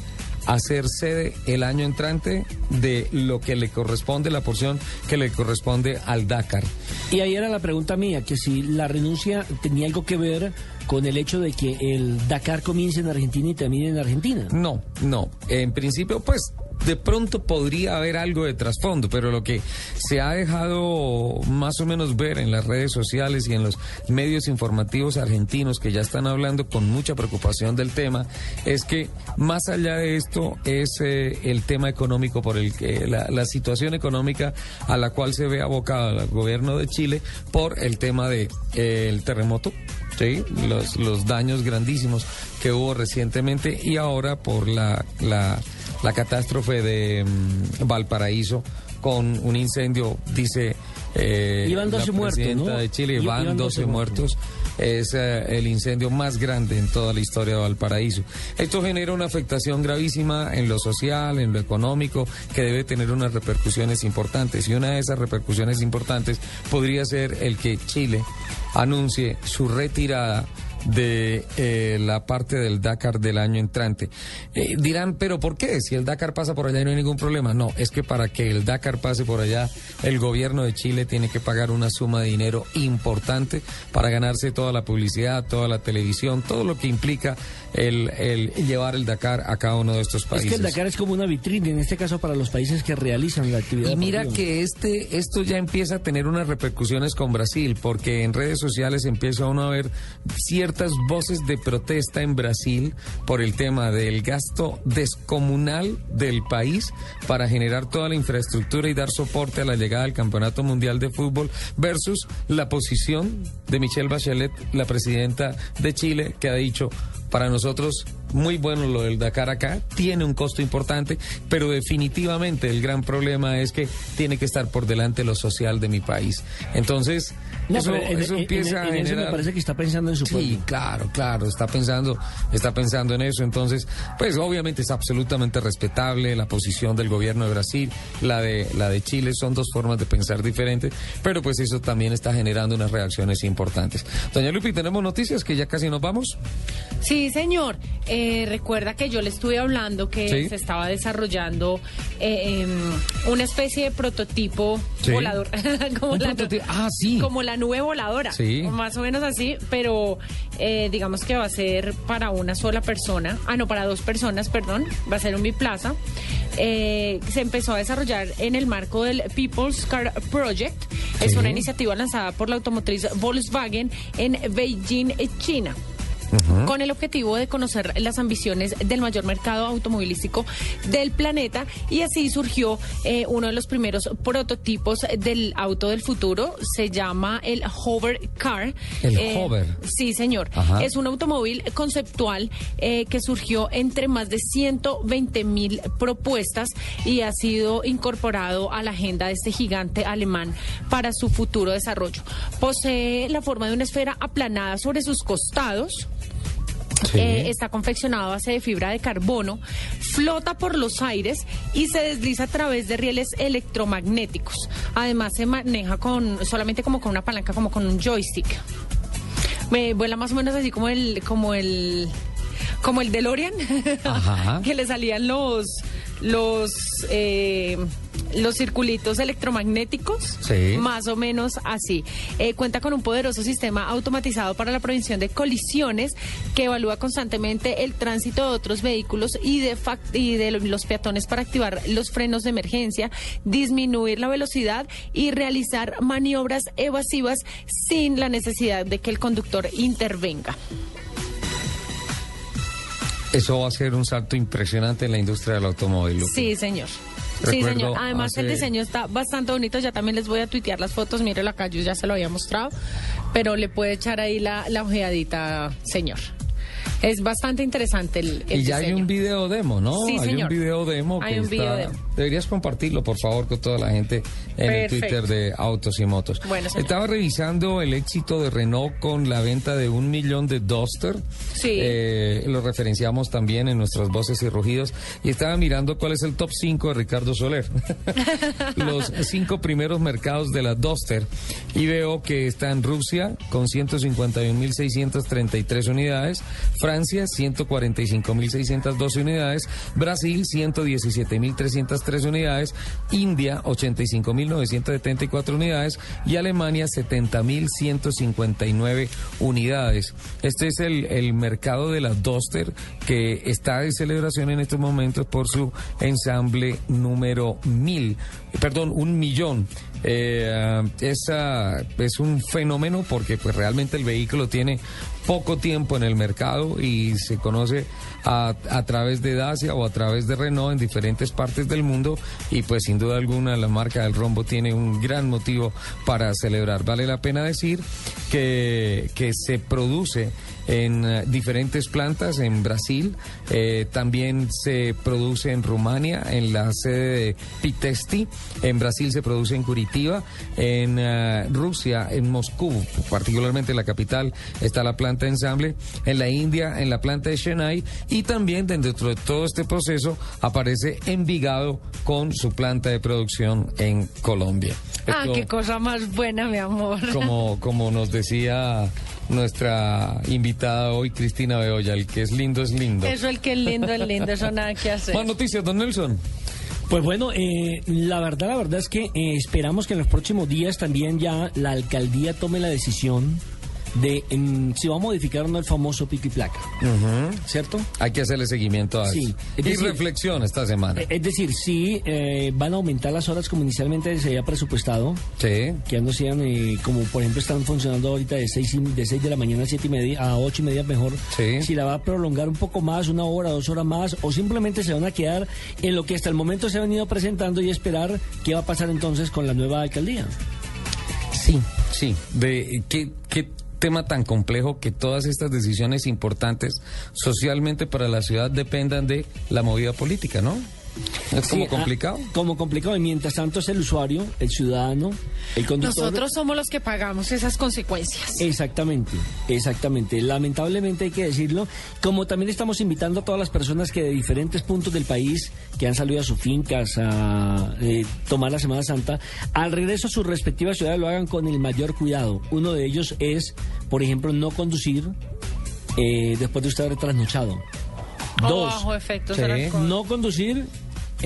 a ser sede el año entrante de lo que le corresponde, la porción que le corresponde al Dakar. Y ahí era la pregunta mía, que si la renuncia tenía algo que ver con el hecho de que el Dakar comience en Argentina y termine en Argentina. No, no. En principio, pues de pronto podría haber algo de trasfondo, pero lo que se ha dejado más o menos ver en las redes sociales y en los medios informativos argentinos que ya están hablando con mucha preocupación del tema es que más allá de esto es eh, el tema económico por el que la, situación económica a la cual se ve abocado el gobierno de Chile por el tema de eh, el terremoto Sí, los, los daños grandísimos que hubo recientemente y ahora por la, la, la catástrofe de mm, Valparaíso con un incendio, dice eh, Iban 12 la muertos, ¿no? de Chile, iban 12 12 muertos. Es eh, el incendio más grande en toda la historia de Valparaíso. Esto genera una afectación gravísima en lo social, en lo económico, que debe tener unas repercusiones importantes. Y una de esas repercusiones importantes podría ser el que Chile anuncie su retirada de eh, la parte del Dakar del año entrante. Eh, dirán, pero ¿por qué? Si el Dakar pasa por allá y no hay ningún problema. No, es que para que el Dakar pase por allá, el gobierno de Chile tiene que pagar una suma de dinero importante para ganarse toda la publicidad, toda la televisión, todo lo que implica el, el llevar el Dakar a cada uno de estos Es países. que el Dakar es como una vitrina, en este caso para los países que realizan la actividad. Y mira deportiva. que este, esto ya empieza a tener unas repercusiones con Brasil, porque en redes sociales empieza uno a ver ciertas voces de protesta en Brasil por el tema del gasto descomunal del país para generar toda la infraestructura y dar soporte a la llegada del Campeonato Mundial de Fútbol versus la posición de Michelle Bachelet, la presidenta de Chile, que ha dicho para nosotros muy bueno lo del Dakar acá, tiene un costo importante, pero definitivamente el gran problema es que tiene que estar por delante lo social de mi país. Entonces, No, eso, en- eso en- empieza en- a en eso me generar... parece que está pensando en su Sí, pueblo. claro, claro, está pensando, está pensando en eso. Entonces, pues obviamente es absolutamente respetable la posición del gobierno de Brasil, la de la de Chile, son dos formas de pensar diferentes, pero pues eso también está generando unas reacciones importantes. Doña Lupi, tenemos noticias que ya casi nos vamos. Sí, señor. Eh, recuerda que yo le estuve hablando que Sí. se estaba desarrollando eh, em, una especie de prototipo Sí. volador. como, la, prototipo- ah, sí. como la nube voladora. Más o menos así, pero eh, digamos que va a ser para una sola persona. Ah, no, para dos personas, perdón. Va a ser un biplaza. Eh, se empezó a desarrollar en el marco del People's Car Project. Es una iniciativa lanzada por la automotriz Volkswagen en Beijing, China con el objetivo de conocer las ambiciones del mayor mercado automovilístico del planeta y así surgió eh, uno de los primeros prototipos del auto del futuro, se llama el Hover Car. El Hover. Sí, señor. Ajá. Es un automóvil conceptual eh, que surgió entre más de 120 mil propuestas y ha sido incorporado a la agenda de este gigante alemán para su futuro desarrollo. Posee la forma de una esfera aplanada sobre sus costados. Sí. Eh, está confeccionado a base de fibra de carbono, flota por los aires y se desliza a través de rieles electromagnéticos. Además se maneja con solamente como con una palanca, como con un joystick. Me vuela más o menos así como el como el como el DeLorean, Ajá. que le salían los los eh, los circulitos electromagnéticos, Sí. más o menos así. Eh, cuenta con un poderoso sistema automatizado para la prevención de colisiones que evalúa constantemente el tránsito de otros vehículos y de, y de los peatones para activar los frenos de emergencia, disminuir la velocidad y realizar maniobras evasivas sin la necesidad de que el conductor intervenga. Eso va a ser un salto impresionante en la industria del automóvil. Sí, señor. Sí, señor. Además, el diseño está bastante bonito. Ya también les voy a tuitear las fotos. Mírelo acá, yo ya se lo había mostrado. Pero le puede echar ahí la, la ojeadita, señor. Es bastante interesante el, el Y ya hay diseño. un video demo, ¿no? Sí, hay señor. un video demo Hay que un video está- demo. Deberías compartirlo, por favor, con toda la gente en el Perfecto. Twitter de Autos y Motos. Bueno. Estaba revisando el éxito de Renault con la venta de un millón de Duster. Sí. Eh, lo referenciamos también en nuestras voces y rugidos. Y estaba mirando cuál es el top 5 de Ricardo Soler. Los cinco primeros mercados de la Duster. Y veo que está en Rusia con 151.633 unidades, Francia 145.612 unidades, Brasil 117.303 unidades, India 85.974 unidades y Alemania 70.159 unidades. Este es el, el mercado de la Duster que está de celebración en estos momentos por su ensamble número 1000, perdón, un millón. Eh, esa es un fenómeno porque pues realmente el vehículo tiene poco tiempo en el mercado y se conoce a, a través de Dacia o a través de Renault en diferentes partes del mundo y pues sin duda alguna la marca del rombo tiene un gran motivo para celebrar. Vale la pena decir que, que se produce en eh, diferentes plantas en Brasil, eh, también se produce en Rumania, en la sede de Pitesti, en Brasil se produce en Curitiba, en eh, Rusia, en Moscú, particularmente en la capital, está la planta de ensamble, en la India, en la planta de Chennai. Y también dentro de todo este proceso aparece Envigado con su planta de producción en Colombia. Ah, Esto- qué cosa más buena, mi amor. como, como nos decía nuestra invitada hoy, Cristina Beoya, el que es lindo es lindo. Eso el que es lindo, es lindo, eso nada que hacer. Más noticias, don Nelson. Pues bueno, eh, la verdad, la verdad es que eh, esperamos que en los próximos días también ya la alcaldía tome la decisión de si va a modificar o no el famoso pico y placa, ¿cierto? Hay que hacerle seguimiento a Sí, eso. es Y reflexión esta semana. Eh, Es decir, si eh, van a aumentar las horas como inicialmente se había presupuestado, sí. que no sean eh, como por ejemplo están funcionando ahorita de 6, de 6 de la mañana a 7 y media, a 8 y media mejor, si la va a prolongar un poco más, una hora, dos horas más, o simplemente se van a quedar en lo que hasta el momento se ha venido presentando y esperar qué va a pasar entonces con la nueva alcaldía. Sí, sí. De qué, qué tema tan complejo que todas estas decisiones importantes socialmente para la ciudad dependan de la movida política, ¿no? Es como Sí, ah, complicado. como complicado, y mientras tanto es el usuario, el ciudadano, el conductor. Nosotros somos los que pagamos esas consecuencias. Exactamente, exactamente. Lamentablemente hay que decirlo, como también estamos invitando a todas las personas que de diferentes puntos del país, que han salido a sus fincas a eh, tomar la Semana Santa, al regreso a sus respectivas ciudades lo hagan con el mayor cuidado. Uno de ellos es, por ejemplo, no conducir eh, después de usted haber trasnochado. O Dos, bajo efectos sí, del alcohol. no conducir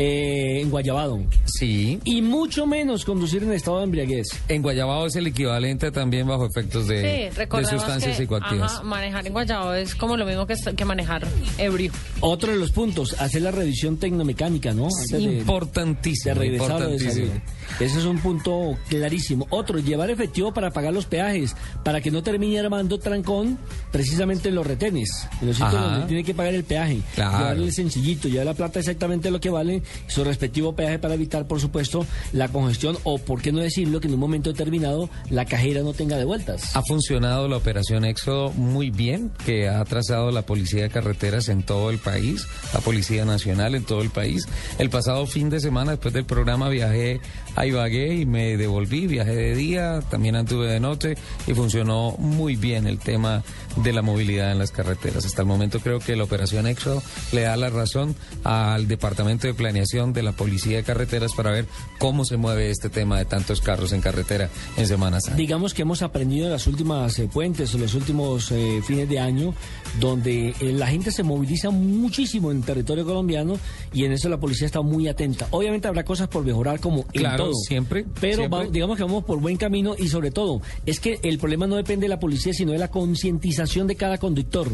eh, en Guayabado. Sí. Y mucho menos conducir en estado de embriaguez. En Guayabao es el equivalente también bajo efectos de, Sí, de sustancias que psicoactivas. ajá, manejar en Guayabo es como lo mismo que, que manejar ebrio. Otro de los puntos, hacer la revisión tecnomecánica, ¿no? Antes de- Importantísimo, de importantísimo. salir. Ese es un punto clarísimo. Otro, llevar efectivo para pagar los peajes, para que no termine armando trancón precisamente en los retenes, en los sitios Ajá. donde tiene que pagar el peaje. Claro. Llevarle sencillito, llevar la plata exactamente lo que vale, su respectivo peaje para evitar, por supuesto, la congestión o, por qué no decirlo, que en un momento determinado la cajera no tenga de vueltas. Ha funcionado la operación Éxodo muy bien, que ha trazado la Policía de Carreteras en todo el país, la Policía Nacional en todo el país. El pasado fin de semana, después del programa, viajé a Ibagué y me devolví, viajé de día, también anduve de noche y funcionó muy bien el tema de la movilidad en las carreteras. Hasta el momento creo que la operación Éxodo le da la razón al Departamento de Planeación de la Policía de Carreteras para ver cómo se mueve este tema de tantos carros en carretera en Semana Santa. Digamos que hemos aprendido en las últimas eh, puentes o los últimos eh, fines de año, donde eh, la gente se moviliza muchísimo en territorio colombiano y en eso la policía está muy atenta. Obviamente habrá cosas por mejorar como en Claro, todo. siempre, Pero siempre. va- digamos que vamos por buen camino y sobre todo es que el problema no depende de la policía, sino de la concientización de cada conductor.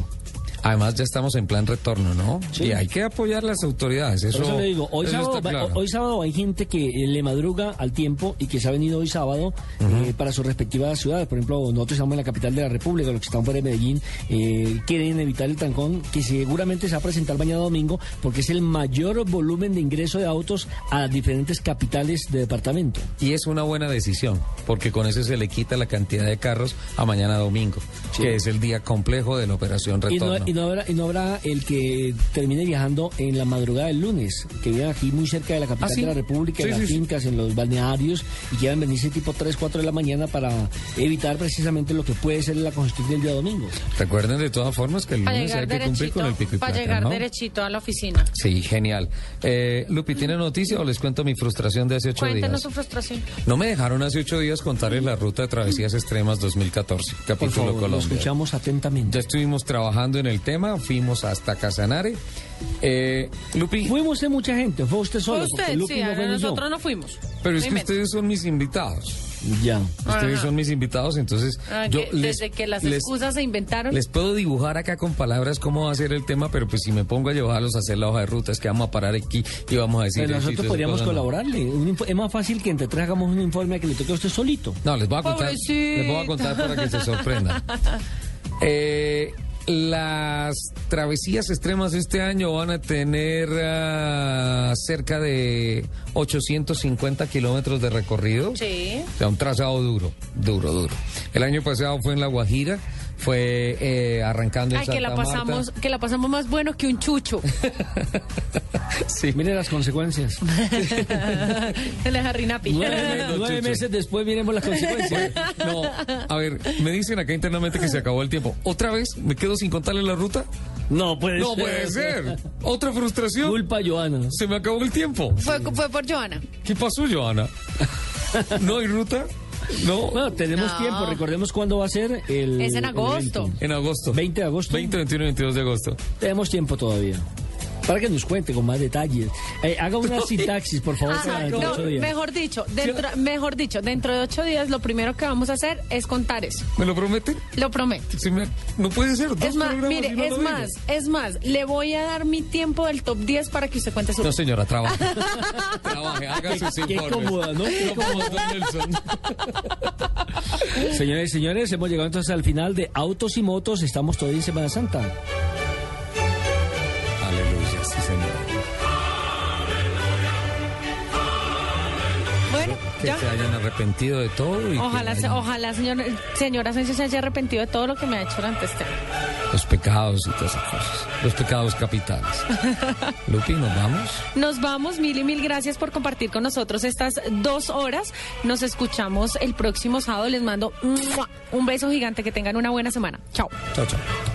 Además, ya estamos en plan retorno, ¿no? Y hay que apoyar las autoridades. Eso, Por eso le digo, hoy eso sábado, claro. hoy sábado hay gente que eh, le madruga al tiempo y que se ha venido hoy sábado eh, para sus respectivas ciudades. Por ejemplo, nosotros estamos en la capital de la República, los que están fuera de Medellín eh, quieren evitar el trancón que seguramente se va a presentar mañana domingo porque es el mayor volumen de ingreso de autos a las diferentes capitales de departamento. Y es una buena decisión, porque con eso se le quita la cantidad de carros a mañana domingo, que es el día complejo de la operación Y no, retorno. y, no habrá, y no habrá el que termine viajando en la madrugada del lunes, que vivan aquí muy cerca de la capital ¿Ah, sí? de la República, Sí, en las sí, sí. fincas, en los balnearios, y quieran venirse tipo 3, 4 de la mañana para evitar precisamente lo que puede ser la congestión del día domingo. Recuerden de todas formas que el lunes hay que cumplir con el pico y para placa, llegar ¿no? derechito a la oficina. Sí, genial. Eh, Lupi, ¿tiene noticia o les cuento mi frustración de hace ocho Cuéntenos días? su frustración. No me dejaron hace ocho días contarles la ruta de travesías extremas 2014, Por capítulo favor, lo Colombia. escuchamos atentamente. Ya estuvimos trabajando en el tema, fuimos hasta Casanare. Eh, Lupi, Fuimos de mucha gente, fue usted solo. Fue usted, Lupi sí, no fue nosotros no fuimos. pero es que ustedes son mis invitados. Ya. Ustedes Ajá. son mis invitados, entonces Ah, yo que les, desde que las les- excusas se inventaron. les puedo dibujar acá con palabras cómo va a ser el tema, pero pues si me pongo a llevarlos a hacer la hoja de ruta, es que vamos a parar aquí y vamos a decir... Pero nosotros podríamos no. colaborarle. Es más fácil que entre tres hagamos un informe que le toque a usted solito. No, les voy a contar, les voy a contar para que se sorprendan. Eh, las travesías extremas de este año van a tener ah, cerca de 850 kilómetros de recorrido. Sí. O sea, un trazado duro, duro, duro. El año pasado fue en La Guajira, fue eh, arrancando en Ay, que la Santa Marta. pasamos, que la pasamos más bueno que un chucho. Sí. Mire las consecuencias. Nueve meses después miremos las consecuencias. No, a ver, me dicen acá internamente que se acabó el tiempo. ¿Otra vez me quedo sin contarle la ruta? No puede No ser. puede ser. ¿Otra frustración? Culpa Joana. Se me acabó el tiempo. Fue, fue por Joana. ¿Qué pasó, Joana? ¿No hay ruta? No. Bueno, tenemos No. tiempo. Recordemos cuándo va a ser el. Es en agosto. En agosto. 20 de agosto. 20, 21 y 22 de agosto. Tenemos tiempo todavía. Para que nos cuente con más detalles. Eh, haga una sintaxis, por favor, Ajá, para dentro de no, ocho días. mejor dicho, dentro, mejor dicho, dentro de ocho días lo primero que vamos a hacer es contar eso. ¿Me lo prometen? Lo prometo. Me- No puede ser. dos Es más, mire, no es más, digo. es más, le voy a dar mi tiempo del top 10 para que usted cuente su No, señora, trabaje. trabaje, haga sus Qué cómoda, ¿no? Qué Nelson. Señores y señores, hemos llegado entonces al final de Autos y Motos. Estamos todavía en Semana Santa. Que se hayan arrepentido de todo y Ojalá, hayan- ojalá señor, señora Asensio se haya arrepentido de todo lo que me ha hecho durante este año. los pecados y todas esas cosas. Los pecados capitales. Lupi, ¿nos vamos? Nos vamos, mil y mil gracias por compartir con nosotros estas dos horas. Nos escuchamos el próximo sábado. Les mando un beso gigante. Que tengan una buena semana. Chao. Chao, chao.